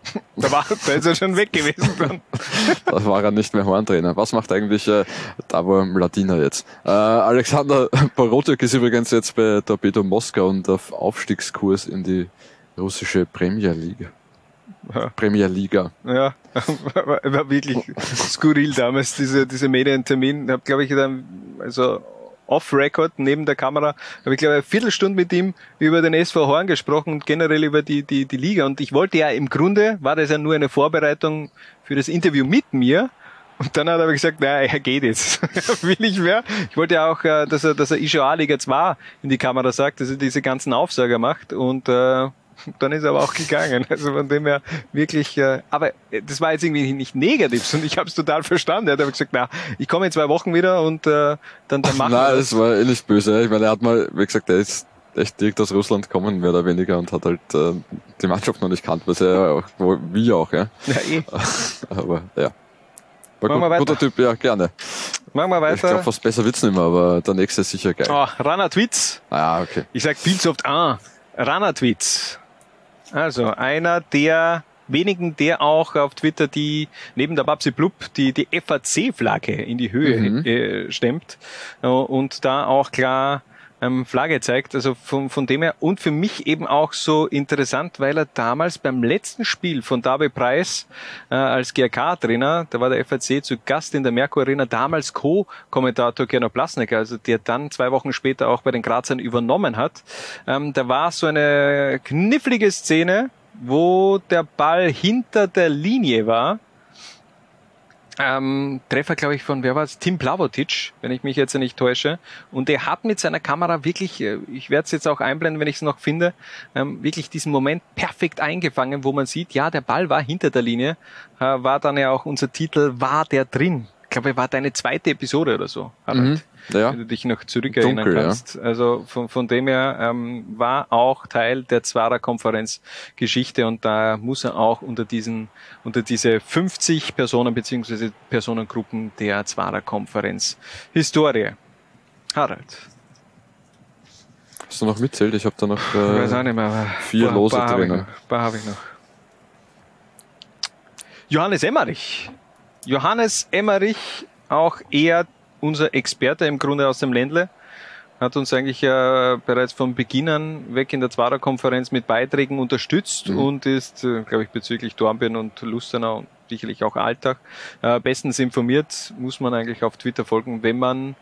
*laughs* Da, war, da ist er schon weg gewesen dann. *laughs* Da war er nicht mehr Horntrainer. Was macht eigentlich äh, Davor Mladina jetzt? Äh, Alexander Borotek ist übrigens jetzt bei Torpedo Moskau und auf Aufstiegskurs in die russische Premier League. Ja. Premier Liga. Ja, *laughs* war, war wirklich skurril damals, diese, diese Medientermin. Hab, glaube ich, dann, also off-Record neben der Kamera, habe ich glaube eine Viertelstunde mit ihm über den SV Horn gesprochen und generell über die, die, die Liga. Und ich wollte ja im Grunde, war das ja nur eine Vorbereitung für das Interview mit mir. Und dann hat er aber gesagt, naja, er geht jetzt. *laughs* Will nicht mehr. Ich wollte ja auch, äh, dass er, dass er ISHA Liga 2 in die Kamera sagt, dass er diese ganzen Aufsager macht. Und äh, *laughs* dann ist er aber auch gegangen. Also von dem her wirklich, äh, aber äh, das war jetzt irgendwie nicht negativ, sondern ich habe es total verstanden. Er hat aber gesagt, na, ich komme in zwei Wochen wieder und äh, dann, dann machen wir Nein, das. war eh nicht böse. Ich meine, er hat mal, wie gesagt, er ist echt direkt aus Russland kommen, mehr oder weniger, und hat halt äh, die Mannschaft noch nicht kannt, was er auch, wo, wie auch, ja. Ja, eh. *laughs* aber ja. War Machen wir gut, weiter. guter Typ, ja, gerne. Machen wir Ich glaube, weiter. fast besser wird's nicht mehr, aber der nächste ist sicher geil. Oh, Rana Tweets. Ah, okay. Ich sag viel zu oft ah. Rana Tweets. Also einer der wenigen, der auch auf Twitter die neben der Babsi Blub die die FAC-Flagge in die Höhe Mhm. äh, stemmt äh, und da auch klar ähm, Flagge zeigt. Also von, von dem her und für mich eben auch so interessant, weil er damals beim letzten Spiel von David Preis äh, als GRK-Trainer, da war der FAC zu Gast in der Merkur Arena, damals Co-Kommentator Gernot Plasnecker, also der dann zwei Wochen später auch bei den Grazern übernommen hat. Ähm, da war so eine knifflige Szene, wo der Ball hinter der Linie war. Ähm, Treffer, glaube ich, von, wer war es? Tim Plavotic, wenn ich mich jetzt nicht täusche. Und er hat mit seiner Kamera wirklich, äh, ich werde es jetzt auch einblenden, wenn ich es noch finde, ähm, wirklich diesen Moment perfekt eingefangen, wo man sieht, ja, der Ball war hinter der Linie, äh, war dann ja auch unser Titel, war der drin? Ich glaube, war deine zweite Episode oder so. Harald Mhm. Ja. wenn du dich noch zurückerinnern Dunkel, ja. kannst. Also von, von dem her ähm, war auch Teil der Zwarer Konferenz Geschichte und da muss er auch unter diesen unter diese 50 Personen beziehungsweise Personengruppen der Zwarer Konferenz Historie. Harald, Hast du noch mitzählt? Ich habe da noch äh, nicht mehr. vier paar- Lose paar drinnen. noch, paar habe ich noch. Johannes Emmerich. Johannes Emmerich, auch eher unser Experte im Grunde aus dem Ländle, hat uns eigentlich äh, bereits von Beginn an weg in der Zwarer-Konferenz mit Beiträgen unterstützt Mhm. und ist, äh, glaube ich, bezüglich Dornbirn und Lustenau und sicherlich auch Alltag äh, bestens informiert, muss man eigentlich auf Twitter folgen, wenn man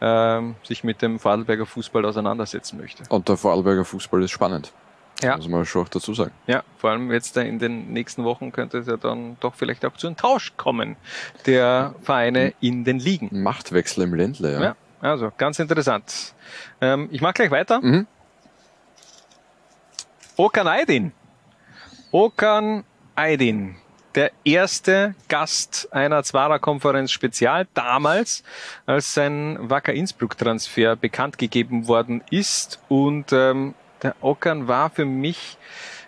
ähm, sich mit dem Vorarlberger Fußball auseinandersetzen möchte. Und der Vorarlberger Fußball ist spannend. Ja. Muss man schon auch dazu sagen. Ja, vor allem jetzt in den nächsten Wochen könnte es ja dann doch vielleicht auch zu einem Tausch kommen der Vereine in den Ligen. Machtwechsel im Ländle, ja. Ja, also ganz interessant. Ähm, ich mache gleich weiter. Mhm. Okan Aydin. Okan Aydin. Der erste Gast einer Zwarer Konferenz Spezial damals, als sein Wacker Innsbruck Transfer bekannt gegeben worden ist. Und ähm, der Okan war für mich,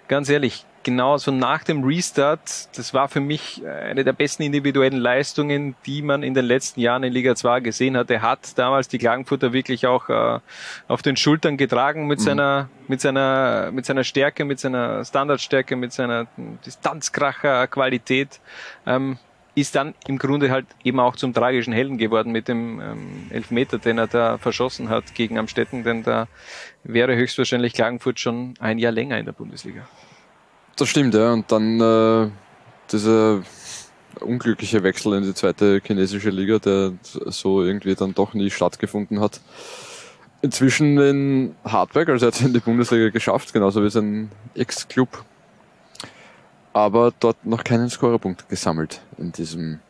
ganz ehrlich, genauso nach dem Restart, das war für mich eine der besten individuellen Leistungen, die man in den letzten Jahren in Liga 2 gesehen hat. Er hat damals die Klagenfurter wirklich auch äh, auf den Schultern getragen mit Mhm. seiner, mit seiner, mit seiner Stärke, mit seiner Standardstärke, mit seiner Distanzkracher-Qualität. Ähm, ist dann im Grunde halt eben auch zum tragischen Helden geworden mit dem ähm, Elfmeter, den er da verschossen hat gegen Amstetten, denn da wäre höchstwahrscheinlich Klagenfurt schon ein Jahr länger in der Bundesliga. Das stimmt, ja. Und dann äh, dieser unglückliche Wechsel in die zweite chinesische Liga, der so irgendwie dann doch nie stattgefunden hat. Inzwischen in Hartberg, also er hat es in die Bundesliga geschafft, genauso wie sein Ex-Club. Aber dort noch keinen Scorerpunkt gesammelt in diesem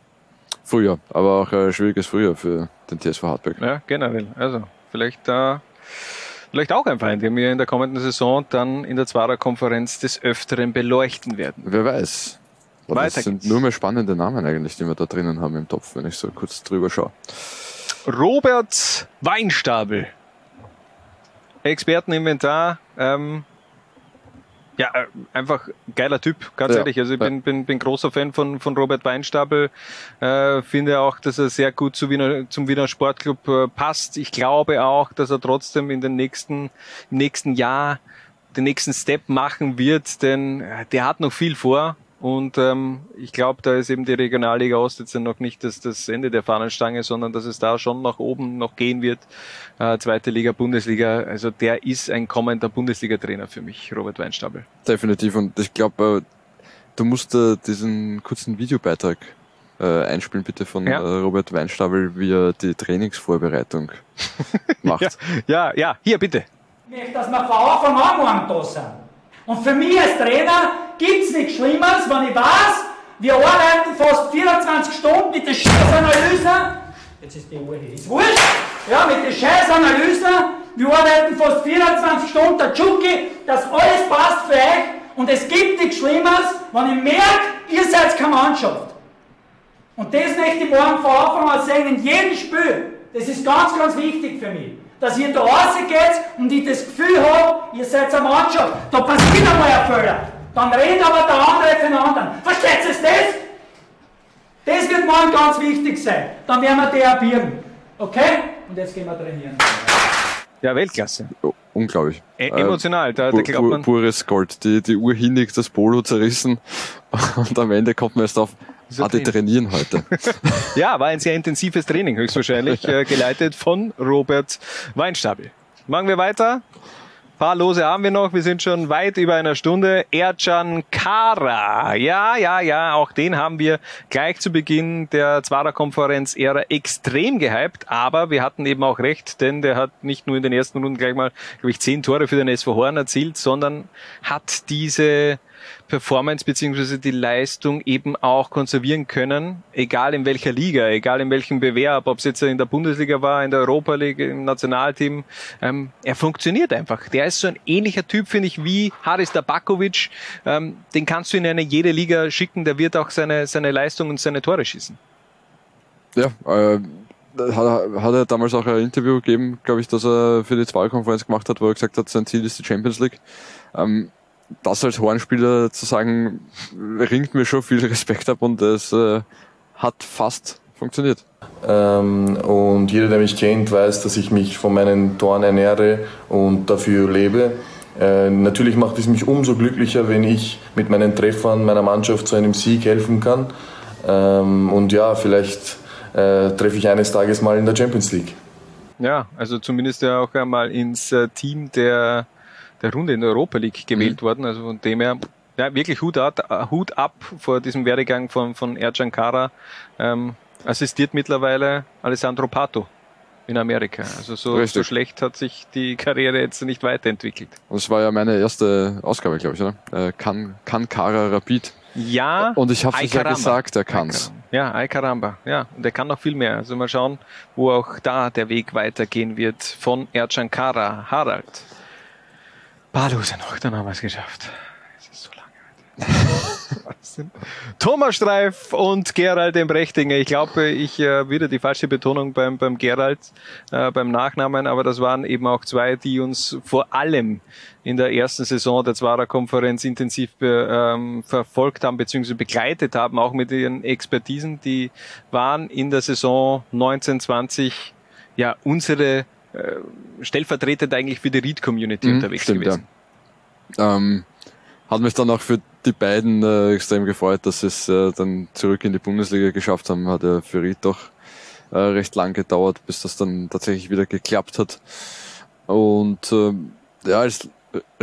Frühjahr. Aber auch ein schwieriges Frühjahr für den TSV Hartberg. Ja, generell. Also vielleicht da vielleicht auch ein Verein, den wir in der kommenden Saison dann in der Zwarer Konferenz des Öfteren beleuchten werden. Wer weiß. Aber Weiter das sind geht's. nur mehr spannende Namen eigentlich, die wir da drinnen haben im Topf, wenn ich so kurz drüber schaue. Robert Weinstabel. Experteninventar. Ähm, ja, äh, einfach geiler Typ, ganz Ja, ehrlich. Also ich ja. bin, bin, bin großer Fan von, von Robert Weinstabel. Äh, finde auch, dass er sehr gut zu Wiener, zum Wiener Sportclub äh, passt. Ich glaube auch, dass er trotzdem in den nächsten, im nächsten Jahr den nächsten Step machen wird, denn äh, der hat noch viel vor. Und ähm, ich glaube, da ist eben die Regionalliga Ost jetzt noch nicht das, das Ende der Fahnenstange, sondern dass es da schon nach oben noch gehen wird. Äh, zweite Liga, Bundesliga. Also der ist ein kommender Bundesliga-Trainer für mich, Robert Weinstabel. Definitiv. Und ich glaube, äh, du musst äh, diesen kurzen Videobeitrag äh, einspielen, bitte von Ja. äh, Robert Weinstabel, wie er die Trainingsvorbereitung *laughs* macht. Ja, ja, hier bitte. Ich möchte, dass wir von Anfang an da sind. Und für mich als Trainer gibt es nichts Schlimmeres, wenn ich weiß, wir arbeiten fast 24 Stunden mit der Scheißanalyse. Jetzt ist die Uhr hier. Ist wurscht. Ja, mit der Scheißanalyse. Wir arbeiten fast 24 Stunden, der Tschuki, dass alles passt für euch. Und es gibt nichts Schlimmeres, wenn ich merke, ihr seid keine Mannschaft. Und das möchte ich morgen von Anfang an sehen, in jedem Spiel. Das ist ganz, ganz wichtig für mich. Dass ihr da rausgeht und ich das Gefühl habe, ihr seid eine Mannschaft. Da passiert einmal ein Fehler. Dann redet aber der andere für den anderen. Versteht ihr das? Das wird morgen ganz wichtig sein. Dann werden wir deabieren. Okay? Und jetzt gehen wir trainieren. Ja, Weltklasse. Oh, unglaublich. E emotional, da, da glaubt man. pu- Pures Gold. Die, die Uhr hinlegt, das Polo zerrissen *laughs* und am Ende kommt man erst auf, ah, die trainieren. heute. *laughs* Ja, war ein sehr intensives Training, höchstwahrscheinlich, äh, geleitet von Robert Weinstabel. Machen wir weiter. Ein paar Lose haben wir noch. Wir sind schon weit über einer Stunde. Ercan Kara. Ja, ja, ja, auch den haben wir gleich zu Beginn der Zwarer-Konferenz-Ära extrem gehypt. Aber wir hatten eben auch recht, denn der hat nicht nur in den ersten Runden gleich mal, glaube ich, zehn Tore für den SV Horn erzielt, sondern hat diese Performance beziehungsweise die Leistung eben auch konservieren können, egal in welcher Liga, egal in welchem Bewerb, ob es jetzt in der Bundesliga war, in der Europa League, im Nationalteam. Ähm, er funktioniert einfach. Der ist so ein ähnlicher Typ, finde ich, wie Haris Tabakovic. Ähm, den kannst du in eine jede Liga schicken, der wird auch seine, seine Leistung und seine Tore schießen. Ja, äh, hat, hat er damals auch ein Interview gegeben, glaube ich, dass er für die Zwahlkonferenz gemacht hat, wo er gesagt hat, sein Ziel ist die Champions League. Ähm, das als Hornspieler zu sagen, ringt mir schon viel Respekt ab und es äh, hat fast funktioniert. Ähm, und jeder, der mich kennt, weiß, dass ich mich von meinen Toren ernähre und dafür lebe. Äh, natürlich macht es mich umso glücklicher, wenn ich mit meinen Treffern meiner Mannschaft zu einem Sieg helfen kann. Ähm, und ja, vielleicht äh, treffe ich eines Tages mal in der Champions League. Ja, also zumindest ja auch einmal ins äh, Team der, der Runde in der Europa League gewählt worden. Also von dem her, ja, wirklich Hut ab, Hut ab vor diesem Werdegang von, von Ercan Kara. Ähm, assistiert mittlerweile Alessandro Pato in Amerika. Also so, so schlecht hat sich die Karriere jetzt nicht weiterentwickelt. Und es war ja meine erste Ausgabe, glaube ich, oder? Äh, kann, kann Kara Rapid. Ja. Und ich habe es ja gesagt, er kann's. Ja, ay caramba. Ja, und er kann noch viel mehr. Also mal schauen, wo auch da der Weg weitergehen wird von Ercan Kara. Harald. Paar Lose noch, dann haben wir es geschafft. Es ist so lange heute. *laughs* Thomas Streif und Gerald im Brechtinger. Ich glaube, ich äh, wieder die falsche Betonung beim, beim Gerald, äh, beim Nachnamen, aber das waren eben auch zwei, die uns vor allem in der ersten Saison der Zwarer Konferenz intensiv ähm, verfolgt haben bzw. begleitet haben, auch mit ihren Expertisen. Die waren in der Saison 1920 ja unsere stellvertretend eigentlich für die Read-Community Mhm, unterwegs stimmt, gewesen. Ja. Ähm, hat mich dann auch für die beiden äh, extrem gefreut, dass sie es äh, dann zurück in die Bundesliga geschafft haben. Hat ja für Ried doch äh, recht lang gedauert, bis das dann tatsächlich wieder geklappt hat. Und ähm, ja, als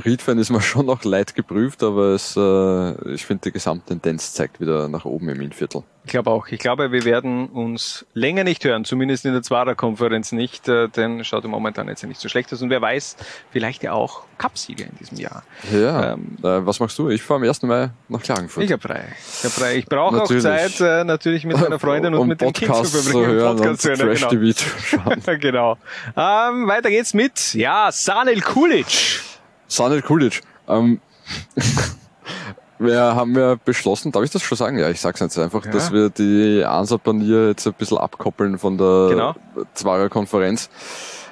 Ried-Fan ist man *laughs* schon noch leid geprüft, aber es, äh, ich finde, die Gesamttendenz zeigt wieder nach oben im Innviertel. Ich glaube auch. Ich glaube, wir werden uns länger nicht hören, zumindest in der Zwarer-Konferenz nicht, äh, denn schaut im momentan jetzt ja nicht so schlecht aus. Und wer weiß, vielleicht ja auch Cupsieger in diesem Jahr. Ja, Ähm, äh, was machst du? Ich fahre am 1. Mai nach Klagenfurt. Ich habe frei. Ich, hab frei. ich brauche auch. Zeit, äh, natürlich mit meiner Freundin und Um mit dem Kind zu Podcasts zu verbringen. hören Podcast und zu hören, Trash-TV zu schauen. *laughs* genau. Ähm, weiter geht's mit, ja, Sanel Kulic. Sanel Kulic. Ähm, *laughs* wir haben ja beschlossen, darf ich das schon sagen? Ja, ich sag's jetzt einfach, Ja. dass wir die Ansa-Panier jetzt ein bisschen abkoppeln von der Genau. Zwarer Konferenz.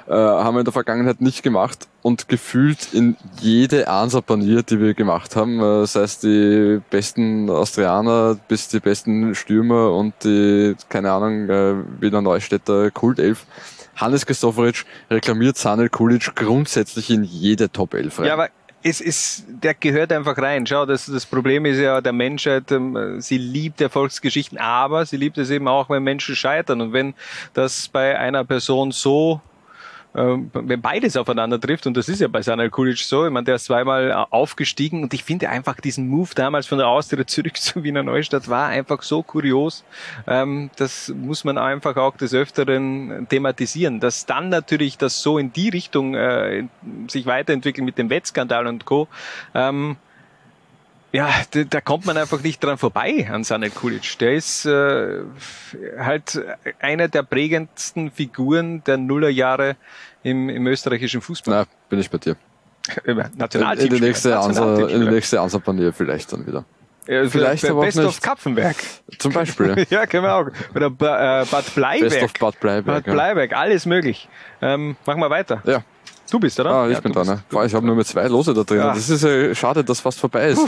Äh, haben wir in der Vergangenheit nicht gemacht und gefühlt in jede Ansa-Panier, die wir gemacht haben, äh, sei es die besten Austrianer bis die besten Stürmer und die, keine Ahnung, äh, Wiener Neustädter Kultelf, Hannes Christoforic reklamiert Sanel Kulic grundsätzlich in jede Top 11 rein. Ja, aber es ist, der gehört einfach rein. Schau, das, das Problem ist ja der Menschheit, ähm, sie liebt Erfolgsgeschichten, aber sie liebt es eben auch, wenn Menschen scheitern. Und wenn das bei einer Person so wenn beides aufeinander trifft, und das ist ja bei Sanal Kulic so, ich meine, der ist zweimal äh, aufgestiegen und ich finde einfach diesen Move damals von der Austria zurück *laughs* zu Wiener Neustadt war einfach so kurios. Ähm, das muss man einfach auch des Öfteren thematisieren. Dass dann natürlich das so in die Richtung äh, sich weiterentwickelt mit dem Wettskandal und Co. Ja, da, da kommt man einfach nicht dran vorbei an Sanel Kulic. Der ist äh, halt einer der prägendsten Figuren der Nullerjahre im, im österreichischen Fußball. Na, bin ich bei dir. Nationalteam. in die nächste Ansa, in die nächste Ansa-Panier vielleicht dann wieder. Ja, Vielleicht Be- aber auch Best of. Kapfenberg. Zum Beispiel. *laughs* ja, können wir auch. Oder äh, Bad Bleiberg. Best of Bad Bleiberg. Bad ja. Bleiberg, alles möglich. Ähm, machen wir weiter. Ja. Du bist, oder? Ah, ich ja, bin da, ne? Boah, ich habe nur mit zwei Lose da drin. Ja. Das ist ja schade, dass fast vorbei ist.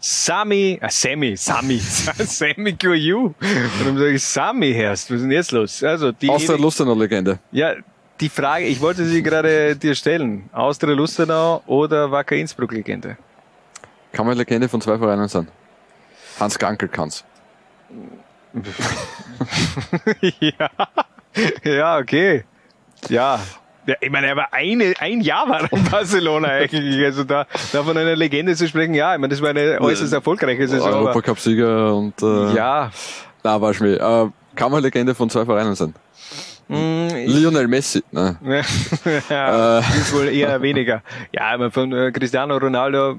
Sami, äh, Sammy, Sami, *laughs* Sammy Goyu. Warum sage ich Sami erst? Was ist denn jetzt los? Also, die, Aus der Lustener Legende. ja, die Frage, ich wollte sie gerade dir stellen. Austria Lustenau oder Wacker Innsbruck Legende? Kann man Legende von zwei Vereinen sein? Hans Gankel kann's. *laughs* ja. ja, okay. Ja. Ja. Ich meine, er war eine, ein Jahr war er in Barcelona *laughs* eigentlich. Also da, da von einer Legende zu sprechen, ja, ich meine, das war eine äußerst erfolgreiche Saison. Europacup-Sieger und äh, Ja. Na, war Schmäh. Äh, kann man Legende von zwei Vereinen sein? Mm, ich- Lionel Messi. Ne? *laughs* ja, Äh. ist wohl eher *laughs* weniger. Ja, aber von äh, Cristiano Ronaldo,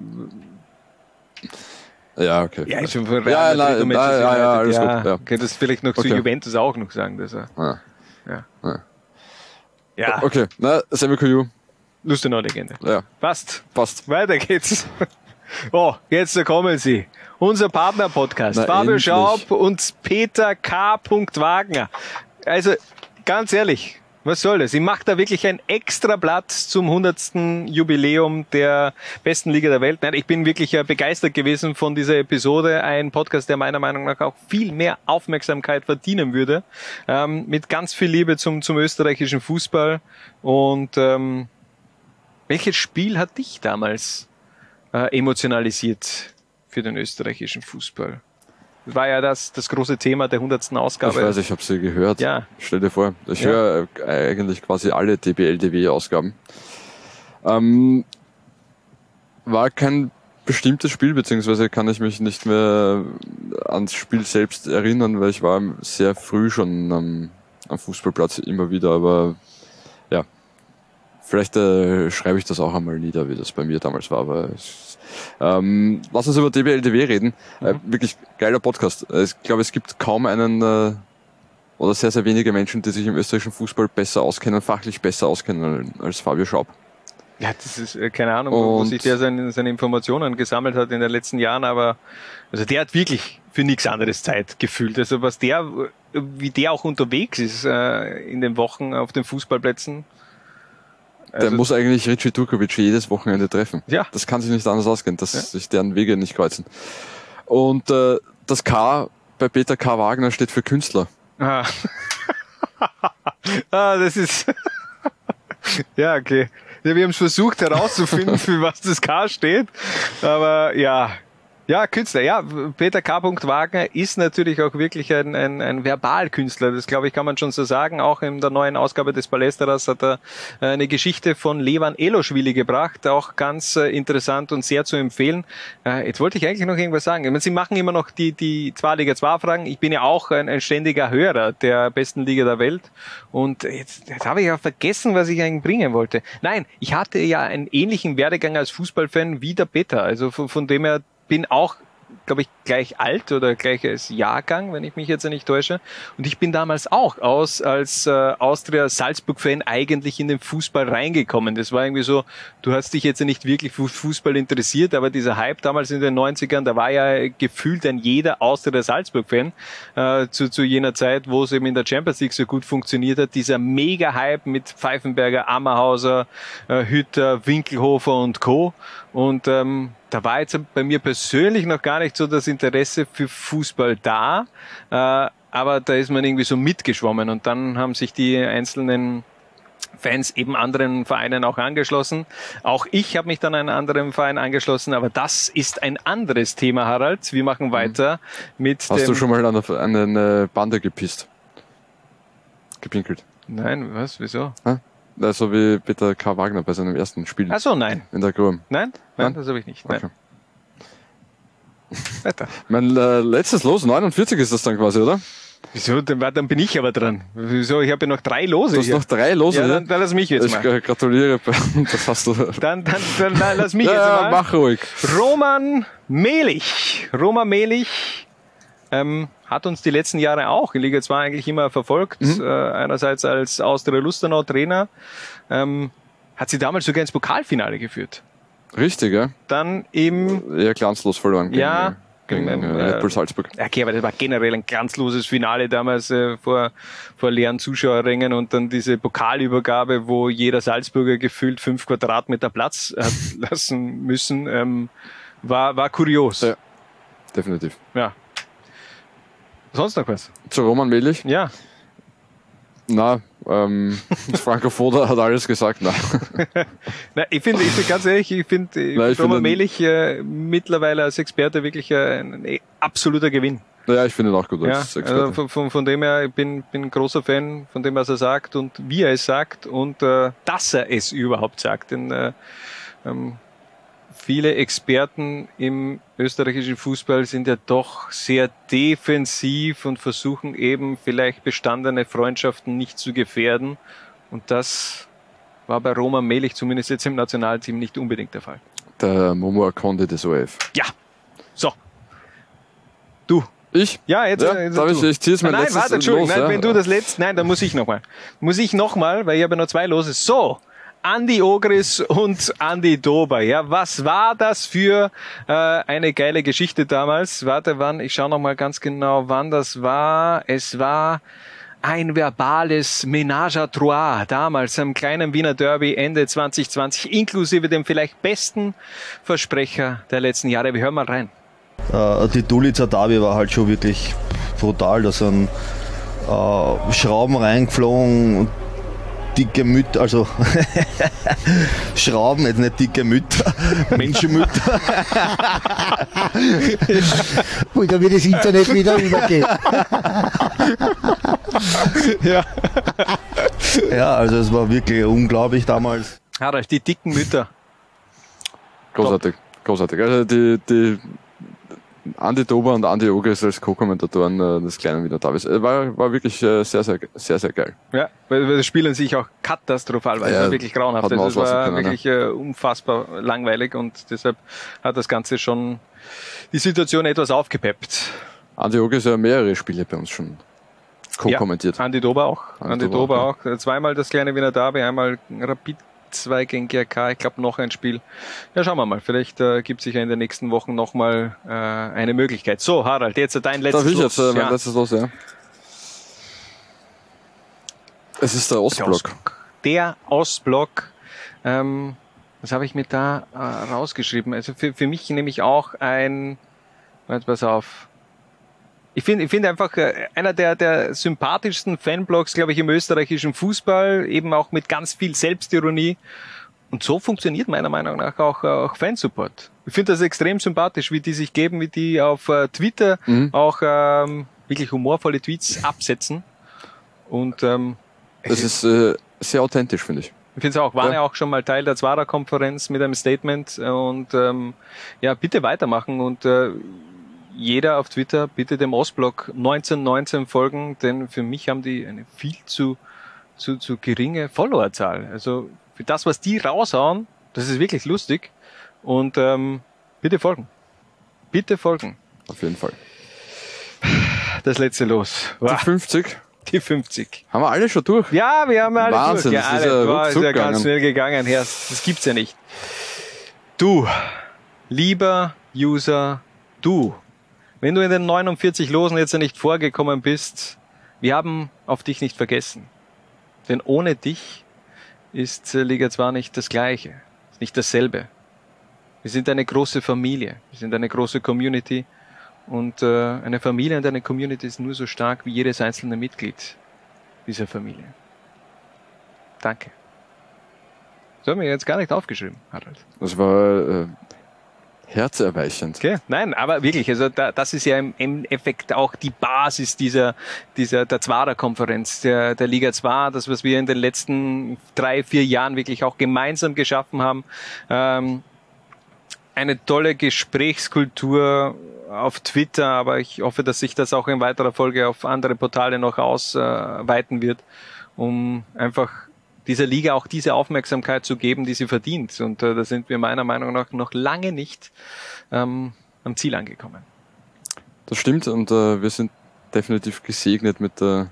Ja, okay. ja, ist schon von Ja, Real Madrid nein, und nein, Manchester ja, ja, alles gut, ja. Könnte das vielleicht noch zu Okay. Juventus auch noch sagen, dass er, Ja. ja. Ja. Okay, na, Sammy Kuyu. Lustenau-Legende. Ja, Passt. passt. Weiter geht's. *laughs* Oh, jetzt kommen sie. Unser Partner-Podcast. Fabio endlich. Schaub und Peter K. Wagner. Also, ganz ehrlich, was soll das? Ich mache da wirklich ein extra Blatt zum 100. Jubiläum der besten Liga der Welt. Nein, ich bin wirklich äh, begeistert gewesen von dieser Episode. Ein Podcast, der meiner Meinung nach auch viel mehr Aufmerksamkeit verdienen würde. Ähm, mit ganz viel Liebe zum, zum österreichischen Fußball. Und ähm, welches Spiel hat dich damals äh, emotionalisiert für den österreichischen Fußball? War ja das, das große Thema der 100. Ausgabe. Ich weiß, ich habe sie gehört. Ja. Stell dir vor, ich Ja. höre äh, eigentlich quasi alle DBL-DW-Ausgaben. Ähm, war kein bestimmtes Spiel, beziehungsweise kann ich mich nicht mehr ans Spiel selbst erinnern, weil ich war sehr früh schon am, am Fußballplatz immer wieder, aber ja, vielleicht äh, schreibe ich das auch einmal nieder, wie das bei mir damals war, aber es, ähm, lass uns über DBLDW reden. Äh, wirklich geiler Podcast. Äh, Ich glaube, es gibt kaum einen äh, oder sehr, sehr wenige Menschen, die sich im österreichischen Fußball besser auskennen, fachlich besser auskennen als Fabio Schaub. Ja, das ist äh, keine Ahnung, wo, wo sich der seine, seine Informationen gesammelt hat in den letzten Jahren, aber also der hat wirklich für nichts anderes Zeit gefühlt. Also was der, äh, wie der auch unterwegs ist äh, in den Wochen auf den Fußballplätzen. Der Also- muss eigentlich Richie Turkovic jedes Wochenende treffen. Ja. Das kann sich nicht anders ausgehen, dass sich deren Wege nicht kreuzen. Und äh, das K bei Peter K. Wagner steht für Künstler. Ah, *laughs* ah das ist *laughs* ja okay. Ja, wir haben es versucht herauszufinden, *laughs* für was das K steht, aber ja. Ja, Künstler, ja. Peter K. Wagner ist natürlich auch wirklich ein, ein, ein Verbalkünstler. Das glaube ich, kann man schon so sagen. Auch in der neuen Ausgabe des Palästeras hat er eine Geschichte von Levan Eloschwili gebracht. Auch ganz äh, interessant und sehr zu empfehlen. Äh, Jetzt wollte ich eigentlich noch irgendwas sagen. Ich meine, Sie machen immer noch die, die Zwei-Liga 2-Fragen. Ich bin ja auch ein, ein ständiger Hörer der besten Liga der Welt. Und jetzt, jetzt habe ich ja vergessen, was ich eigentlich bringen wollte. Nein, ich hatte ja einen ähnlichen Werdegang als Fußballfan wie der Peter. Also von, von dem her bin auch, glaube ich, gleich alt oder gleiches Jahrgang, wenn ich mich jetzt nicht täusche. Und ich bin damals auch aus als äh, Austria Salzburg-Fan eigentlich in den Fußball reingekommen. Das war irgendwie so, du hast dich jetzt nicht wirklich für Fußball interessiert, aber dieser Hype damals in den 90ern, da war ja gefühlt ein jeder Austria Salzburg-Fan äh, zu, zu jener Zeit, wo es eben in der Champions League so gut funktioniert hat. Dieser Mega-Hype mit Pfeifenberger, Ammerhauser, äh, Hütter, Winkelhofer und Co. Und ähm, da war jetzt bei mir persönlich noch gar nicht so das Interesse für Fußball da, äh, aber da ist man irgendwie so mitgeschwommen und dann haben sich die einzelnen Fans eben anderen Vereinen auch angeschlossen. Auch ich habe mich dann einem anderen Verein angeschlossen, aber das ist ein anderes Thema, Harald. Wir machen weiter mit Hast dem... du schon mal an eine, an eine Bande gepisst? Gepinkelt? Nein, was? Wieso? Hä? Na, So wie Peter K. Wagner bei seinem ersten Spiel. Ach so, nein. In der Grum. Nein? Nein, Nein? das habe ich nicht. Nein. Okay. Weiter. *laughs* Mein äh, letztes Los, 49 ist das dann quasi, oder? Wieso? Dann, bin ich aber dran. Wieso? Ich habe ja noch drei Lose Du hast hier. noch drei Lose Ja, dann, dann lass mich jetzt ich mal. äh, gratuliere, das hast du. Dann, dann, dann, dann lass mich *laughs* ja, jetzt mal. mach ruhig. Roman Melich. Roman Melich ähm, hat uns die letzten Jahre auch in Liga 2 eigentlich immer verfolgt. Mhm. Äh, einerseits als Austria Lustenau Trainer. Ähm, hat sie damals sogar ins Pokalfinale geführt. Richtig, ja. Dann im Eher glanzlos verloren gegen, Ja, gegen ähm, äh, äh, Red Bull Salzburg. Ja, Okay, aber das war generell ein glanzloses Finale damals äh, vor, vor leeren Zuschauerrängen und dann diese Pokalübergabe, wo jeder Salzburger gefühlt fünf Quadratmeter Platz *laughs* hat lassen müssen, ähm, war, war kurios. Ja, definitiv. Ja. Sonst noch was? Zu Roman Melich? Ja. Na, ähm, *laughs* Franco Foda hat alles gesagt. Na. *laughs* Na, ich finde, ich find ganz ehrlich, ich finde Nein, find Roman finde- Melich äh, mittlerweile als Experte wirklich äh, ein, ein absoluter Gewinn. Ja, ich finde ihn auch gut Ja, als Experte. also von, von, von dem her, ich bin, bin ein großer Fan von dem, was er sagt und wie er es sagt und äh, dass er es überhaupt sagt. Denn äh, ähm, viele Experten im österreichischen Fußball sind ja doch sehr defensiv und versuchen eben vielleicht bestandene Freundschaften nicht zu gefährden. Und das war bei Roman Melich zumindest jetzt im Nationalteam nicht unbedingt der Fall. Der Momo Akonde des OF. Ja, so. Du. Ich? Ja, jetzt. Ja, jetzt darf du. ich- ich zieh's mein Nein, letztes warte, Entschuldigung. los, nein, ja. wenn du das letzte, nein, dann muss ich nochmal. Muss ich nochmal, weil ich habe ja noch zwei Lose. So. Andi Ogris und Andi Dober. Ja, was war das für äh, eine geile Geschichte damals? Warte, wann? Ich schaue noch mal ganz genau, wann das war. Es war ein verbales Ménage à trois damals am kleinen Wiener Derby Ende 2020, inklusive dem vielleicht besten Versprecher der letzten Jahre. Wir hören mal rein. Äh, die Dulitzer Derby war halt schon wirklich brutal. Da sind äh, Schrauben reingeflogen und dicke Mütter, also *laughs* Schrauben, jetzt nicht dicke Mütter, *laughs* Menschenmütter. *laughs* Ui, da wird das Internet wieder übergehen. ja. ja, also es war wirklich unglaublich damals. Harald, die dicken Mütter. Großartig, großartig. Also die, die Andi Dober und Andi Ogres als Co-Kommentatoren äh, des kleinen Wiener Davis. Äh, War, war wirklich äh, sehr, sehr, sehr, sehr geil. Ja, weil, weil das Spiel an sich auch katastrophal war. Es Ja, war wirklich grauenhaft. Also es war können, wirklich äh, unfassbar langweilig und deshalb hat das Ganze schon die Situation etwas aufgepeppt. Andi Ogres hat ja mehrere Spiele bei uns schon co-kommentiert. Ja, Andi Dober auch. Andi Andi, Dober Dober, auch, auch. Zweimal das kleine Wiener Derby, einmal Rapid 2 gegen GRK, ich glaube noch ein Spiel. Ja, schauen wir mal. Vielleicht äh, gibt sich ja in den nächsten Wochen nochmal äh, eine Möglichkeit. So, Harald, jetzt dein letztes Darf ich jetzt äh, mein Ja. letztes Los, ja? Es ist der Ostblock. der Ostblock. Ähm, was habe ich mir da äh, rausgeschrieben? Also für, für mich nämlich auch ein, warte, pass auf. Ich finde ich finde einfach äh, einer der, der sympathischsten Fanblogs, glaube ich, im österreichischen Fußball, eben auch mit ganz viel Selbstironie. Und so funktioniert meiner Meinung nach auch, auch Fansupport. Ich finde das extrem sympathisch, wie die sich geben, wie die auf äh, Twitter Mhm. auch ähm, wirklich humorvolle Tweets absetzen. Und ähm, Das ist äh, sehr authentisch, finde ich. ich finde es auch, waren ja. Ja. auch schon mal Teil der Zwarer-Konferenz mit einem Statement und ähm, ja, bitte weitermachen und äh, jeder auf Twitter bitte dem Ostblock 1919 folgen, denn für mich haben die eine viel zu, zu, zu geringe Followerzahl. Also für das, was die raushauen, das ist wirklich lustig und ähm, bitte folgen. Bitte folgen. Auf jeden Fall. Das letzte Los. Die 50? Die 50. Haben wir alle schon durch? Ja, wir haben alle Wahnsinn, durch. Ja, das ist alle. ja Boah, ist ja ganz schnell gegangen. Herr, das gibt's ja nicht. Du, lieber User, du, wenn du in den 49 Losen jetzt nicht vorgekommen bist, wir haben auf dich nicht vergessen. Denn ohne dich ist äh, Liga 2 nicht das Gleiche, ist nicht dasselbe. Wir sind eine große Familie, wir sind eine große Community und äh, eine Familie und eine Community ist nur so stark wie jedes einzelne Mitglied dieser Familie. Danke. Das haben wir jetzt gar nicht aufgeschrieben, Harald. Das war äh, herzerweichend. Okay. Nein, aber wirklich, also da, das ist ja im, im Effekt auch die Basis dieser, dieser der Zwarer-Konferenz, der, der Liga 2, das, was wir in den letzten drei, vier Jahren wirklich auch gemeinsam geschaffen haben. Ähm, eine tolle Gesprächskultur auf Twitter, aber ich hoffe, dass sich das auch in weiterer Folge auf andere Portale noch ausweiten wird, um einfach dieser Liga auch diese Aufmerksamkeit zu geben, die sie verdient. Und äh, da sind wir meiner Meinung nach noch lange nicht ähm, am Ziel angekommen. Das stimmt und äh, wir sind definitiv gesegnet mit der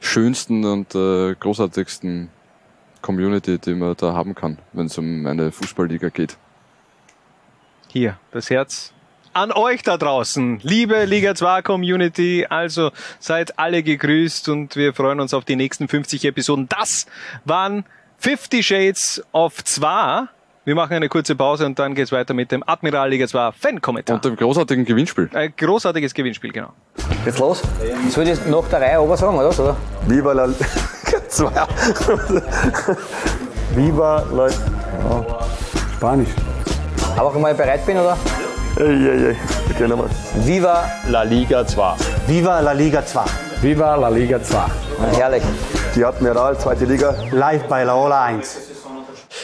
schönsten und äh, großartigsten Community, die man da haben kann, wenn es um eine Fußballliga geht. Hier, das Herz an euch da draußen, liebe Liga 2 Community. Also seid alle gegrüßt und wir freuen uns auf die nächsten 50 Episoden. Das waren 50 Shades of 2. Wir machen eine kurze Pause und dann geht's weiter mit dem Admiral Liga 2 Fan-Kommentar. Und dem großartigen Gewinnspiel. Ein großartiges Gewinnspiel, genau. Geht's los? Soll ich nach der Reihe oben sagen, oder? oder? Viva la Liga 2. Viva la... Spanisch. Aber ich mal bereit bin, oder? Ey, ey, ey. Okay, nochmal. Viva La Liga 2. Viva la Liga 2. Viva la Liga 2. Herrlich. Die Admiral, zweite Liga. Live bei Laola 1.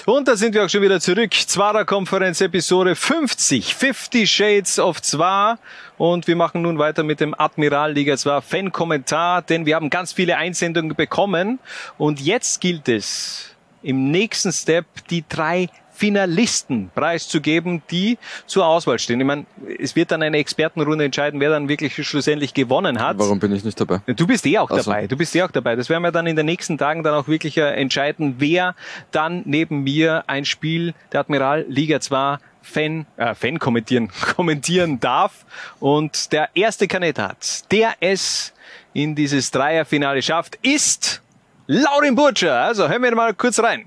Und da sind wir auch schon wieder zurück. Zwarer Konferenz Episode 50. 50 Shades of Zwar. Und wir machen nun weiter mit dem Admiral Liga 2 Fan-Kommentar, denn wir haben ganz viele Einsendungen bekommen. Und jetzt gilt es, im nächsten Step die drei Finalisten preiszugeben, die zur Auswahl stehen. Ich meine, es wird dann eine Expertenrunde entscheiden, wer dann wirklich schlussendlich gewonnen hat. Warum bin ich nicht dabei? Du bist eh auch Ach so. dabei. Du bist eh auch dabei. Das werden wir dann in den nächsten Tagen dann auch wirklich äh, entscheiden, wer dann neben mir ein Spiel der Admiral Liga 2 Fan, äh, Fan kommentieren, *laughs* kommentieren darf. Und der erste Kandidat, der es in dieses Dreierfinale schafft, ist Laurin Burtscher. Also hören wir mal kurz rein.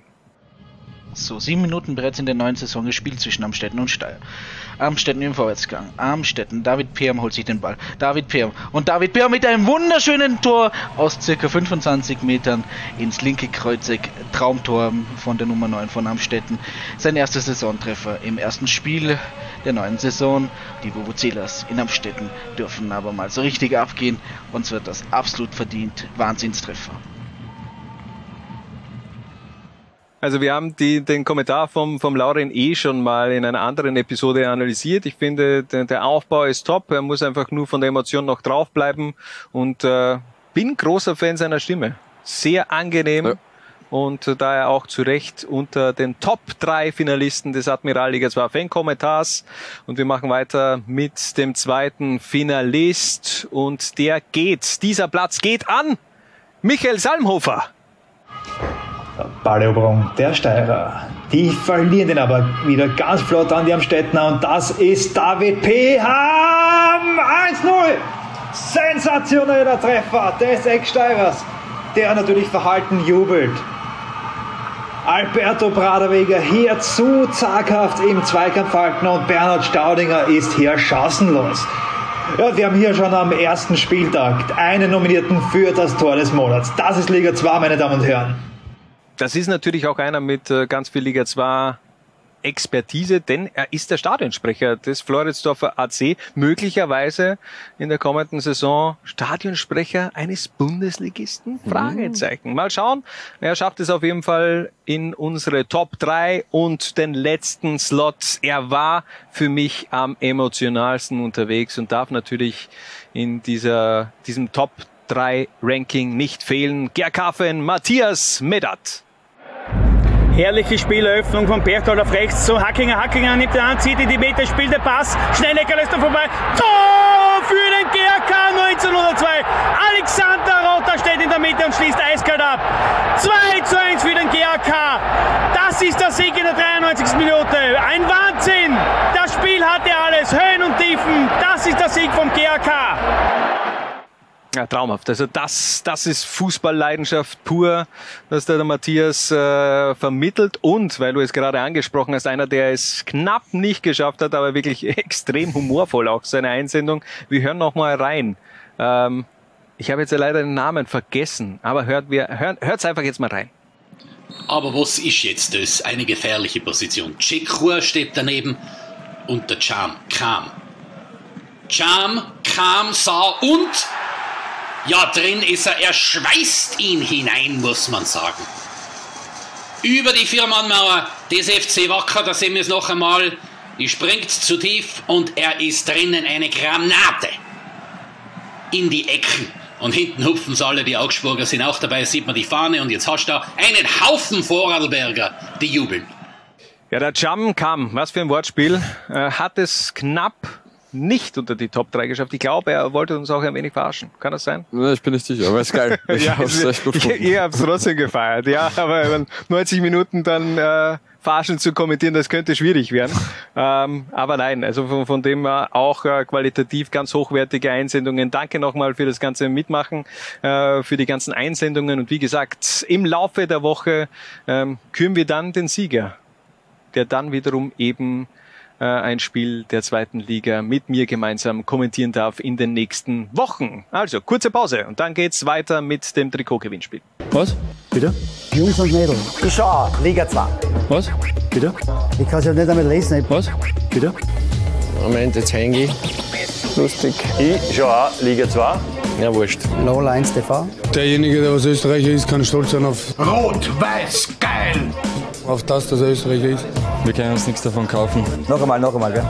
So, sieben Minuten bereits in der neuen Saison gespielt zwischen Amstetten und Steyr. Amstetten im Vorwärtsgang. Amstetten, David Perm holt sich den Ball. David Perm. Und David Perm mit einem wunderschönen Tor aus circa 25 Metern ins linke Kreuzeck. Traumtor von der Nummer 9 von Amstetten. Sein erster Saisontreffer im ersten Spiel der neuen Saison. Die Vuvuzelas in Amstetten dürfen aber mal so richtig abgehen. Und zwar das absolut verdient Wahnsinnstreffer. Also wir haben die, den Kommentar vom, vom Lauren eh schon mal in einer anderen Episode analysiert. Ich finde, der, der Aufbau ist top. Er muss einfach nur von der Emotion noch draufbleiben und äh, bin großer Fan seiner Stimme. Sehr angenehm. Und äh, daher auch zu Recht unter den Top 3 Finalisten des Admiral Liga 2 Fan-Kommentars. Und wir machen weiter mit dem zweiten Finalist. Und der geht, dieser Platz geht an Michael Salmhofer. Balleroberung der Steirer. Die verlieren den aber wieder ganz flott an die Amstettner und das ist David Peham 1-0. Sensationeller Treffer des Ex-Steirers, der natürlich verhalten jubelt. Alberto Braderweger hier zu zaghaft im Zweikampf halten und Bernhard Staudinger ist hier chancenlos. Ja, wir haben hier schon am ersten Spieltag einen Nominierten für das Tor des Monats. Das ist Liga 2, meine Damen und Herren. Das ist natürlich auch einer mit äh, ganz viel Liga 2 Expertise, denn er ist der Stadionsprecher des Floridsdorfer AC, möglicherweise in der kommenden Saison Stadionsprecher eines Bundesligisten? Fragezeichen. Mal schauen. Er schafft es auf jeden Fall in unsere Top 3 und den letzten Slot. Er war für mich am emotionalsten unterwegs und darf natürlich in dieser, diesem Top 3 Ranking nicht fehlen. Gerkafen Matthias Medat. Herrliche Spieleröffnung von Berthold auf rechts zu Hackinger. Hackinger nimmt den an, zieht in die Mitte, spielt den Pass. Schnellecker lässt er vorbei. Tor für den GRK 1902. Alexander Rotter steht in der Mitte und schließt eiskalt ab. 2 zu 1 für den GRK. Das ist der Sieg in der 93. Minute. Ein Wahnsinn. Das Spiel hatte alles. Höhen und Tiefen. Das ist der Sieg vom GRK. Ja, traumhaft. Also das, das ist Fußballleidenschaft pur, was der, der Matthias äh, vermittelt. Und, weil du es gerade angesprochen hast, einer, der es knapp nicht geschafft hat, aber wirklich *laughs* extrem humorvoll auch seine Einsendung. Wir hören noch mal rein. Ähm, ich habe jetzt ja leider den Namen vergessen, aber hört wir, hört, hört's einfach jetzt mal rein. Aber was ist jetzt das? Eine gefährliche Position. Chekur steht daneben und der Cham kam. Cham kam, sah und ja, drin ist er. Er schweißt ihn hinein, muss man sagen. Über die Viermannmauer des FC Wacker, da sehen wir es noch einmal. Die springt zu tief und er ist drinnen eine Granate in die Ecken. Und hinten hupfen sie alle, die Augsburger sind auch dabei, sieht man die Fahne und jetzt hast du einen Haufen Vorarlberger, die jubeln. Ja, der Jam kam, was für ein Wortspiel, äh, hat es knapp nicht unter die Top 3 geschafft. Ich glaube, er wollte uns auch ein wenig verarschen. Kann das sein? Ja, ich bin nicht sicher, aber ist geil. *laughs* Ich ja, hab's echt gut gefunden. *laughs* ich hab's trotzdem gefeiert. Ja, aber wenn 90 Minuten dann äh, Passagen zu kommentieren, das könnte schwierig werden. *laughs* ähm, aber nein, also von, von dem auch äh, qualitativ ganz hochwertige Einsendungen. Danke nochmal für das ganze Mitmachen, äh, für die ganzen Einsendungen. Und wie gesagt, im Laufe der Woche ähm, küren wir dann den Sieger, der dann wiederum eben äh, ein Spiel der zweiten Liga mit mir gemeinsam kommentieren darf in den nächsten Wochen. Also, kurze Pause und dann geht's weiter mit dem Trikot-Gewinnspiel. Was? Bitte? Jungs und Mädels. Ich schau, Liga 2. Was? Bitte? Ich kann es ja nicht damit lesen. Was? Bitte? Moment, jetzt hänge ich. Lustig. Ich schau auch Liga 2. Ja, wurscht. Lola 1 TV. Derjenige, der was Österreicher ist, kann stolz sein auf, Rot-Weiß, geil! Auf das, dass er Österreicher ist. Wir können uns nichts davon kaufen. Noch einmal, noch einmal, gell?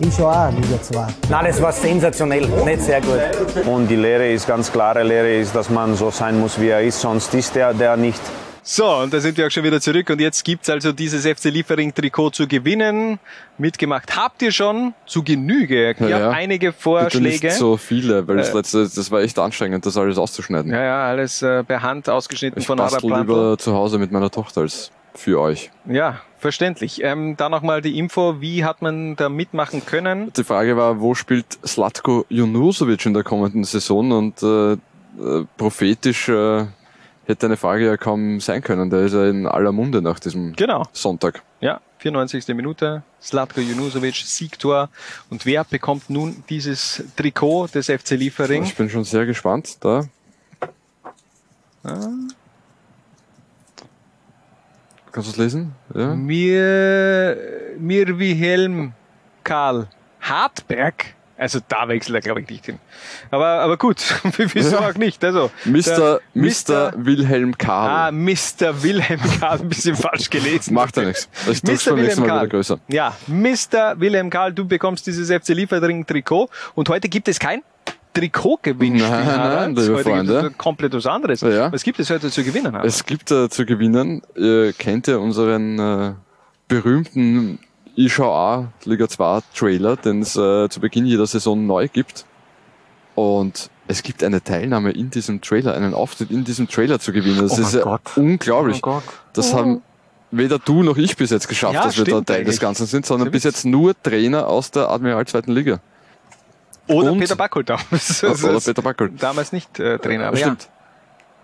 ich schau auch Liga 2. Nein, das war sensationell, nicht sehr gut. Und die Lehre ist ganz klare Lehre ist, dass man so sein muss, wie er ist, sonst ist der, der nicht. So, und da sind wir auch schon wieder zurück und jetzt gibt's also dieses FC Liefering Trikot zu gewinnen. Mitgemacht habt ihr schon zu Genüge. Ich Ja, habe ja. einige Bitte Vorschläge. nicht so viele, weil das Äh, letzte, das war echt anstrengend, das alles auszuschneiden. Ja, ja, alles äh, per Hand ausgeschnitten Ich von bastel Plantel. lieber zu Hause mit meiner Tochter als für euch. Ja, verständlich. Ähm, da nochmal die Info, wie hat man da mitmachen können? Die Frage war, wo spielt Slatko Junusovic in der kommenden Saison? Und äh, äh, prophetisch äh, hätte eine Frage ja kaum sein können. Der ist ja in aller Munde nach diesem Genau. Sonntag. Ja, 94. Minute, Slatko Junusovic, Siegtor. Und wer bekommt nun dieses Trikot des FC Liefering? Ich bin schon sehr gespannt. Da. Ah, Kannst du es lesen? Ja. Mir, mir Wilhelm Karl Hartberg. Also da wechselt er, glaube ich, nicht hin. Aber, aber gut, *laughs* wieso Ja. auch nicht? Also, Mr. Mr. Wilhelm Karl. Ah, Mr. Wilhelm Karl, ein bisschen falsch gelesen. Macht ja nichts. Ich drück's Mr. beim nächsten Mal Karl. wieder größer. Ja, Mr. Wilhelm Karl, du bekommst dieses FC Liefering Trikot und heute gibt es kein Trikotgewinnspiel. Nein, nein, Harald. liebe Freunde. es komplett was anderes. Ja. Was gibt es heute zu gewinnen? Harald? Es gibt äh, zu gewinnen, ihr kennt ja unseren äh, berühmten ISHA Liga 2 Trailer, den es äh, zu Beginn jeder Saison neu gibt. Und es gibt eine Teilnahme in diesem Trailer, einen Auftritt in diesem Trailer zu gewinnen. Das Oh ist ja Gott. unglaublich. Oh mein Gott. Das Oh. haben weder du noch ich bis jetzt geschafft, Ja, dass wir da Teil des. Ganzen sind, sondern bis jetzt nur Trainer aus der Admiral zweiten Liga. Oder Und- Peter damals. *laughs* Oder Peter Backel. Damals nicht äh, Trainer. Aber Stimmt.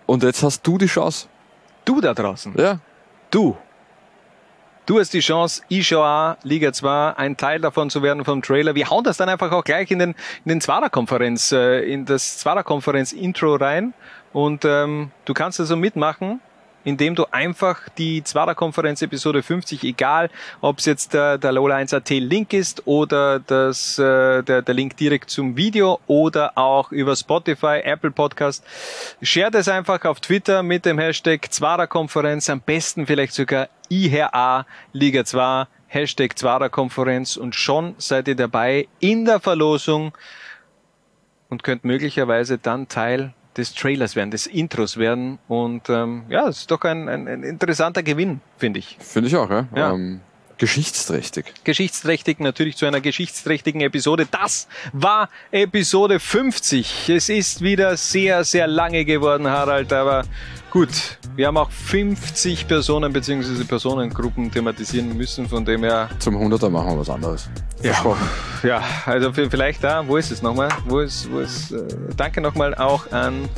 Und jetzt hast du die Chance. Ja, du da draußen. Ja. Du. Du hast die Chance, ISHA Liga 2, ein Teil davon zu werden vom Trailer. Wir hauen das dann einfach auch gleich in den, in den Zwarer-Konferenz, äh, in das Zwarer-Konferenz-Intro rein. Und ähm, du kannst also mitmachen, indem du einfach die Zwarer-Konferenz Episode 50, egal ob es jetzt der, der Lola 1.at Link ist oder das, äh, der, der Link direkt zum Video oder auch über Spotify, Apple Podcast, share das einfach auf Twitter mit dem Hashtag Zwarer-Konferenz, am besten vielleicht sogar IHA Liga 2, Hashtag Zwarer-Konferenz und schon seid ihr dabei in der Verlosung und könnt möglicherweise dann Teil des Trailers werden, des Intros werden. Und ähm, ja, es ist doch ein, ein, ein interessanter Gewinn, finde ich. Finde ich auch, ja. Ja. Ähm, geschichtsträchtig. Geschichtsträchtig, natürlich zu einer geschichtsträchtigen Episode. Das war Episode 50. Es ist wieder sehr, sehr lange geworden, Harald, aber gut, wir haben auch 50 Personen bzw. Personengruppen thematisieren müssen, von dem her Zum 100er machen wir was anderes. Ja. Ja, also vielleicht da, wo ist es nochmal? Wo ist, wo ist, äh, danke nochmal auch an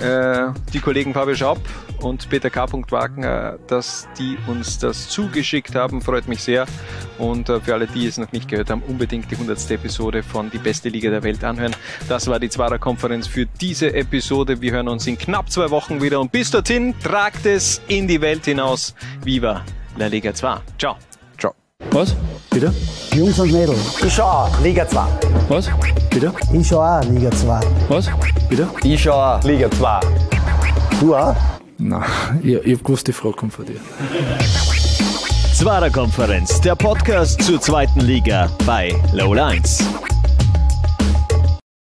äh, die Kollegen Fabio Schaub und Peter K. Wagner, dass die uns das zugeschickt haben, freut mich sehr. Und äh, für alle, die es noch nicht gehört haben, unbedingt die 100. Episode von Die beste Liga der Welt anhören. Das war die Zwarer Konferenz für diese Episode. Wir hören uns in knapp zwei Wochen wieder und bis dorthin tragt es in die Welt hinaus. Viva La Liga 2. Ciao. Ciao. Was? Bitte? Jungs und Mädels. Ich schau auch Liga 2. Was? Bitte? Ich schau auch Liga 2. Was? Bitte? Ich schau auch Liga 2. Du auch? Nein, ich, ich hab gewusst, die Frage kommt von dir. Zwarer Konferenz, der Podcast zur zweiten Liga bei Low Lines.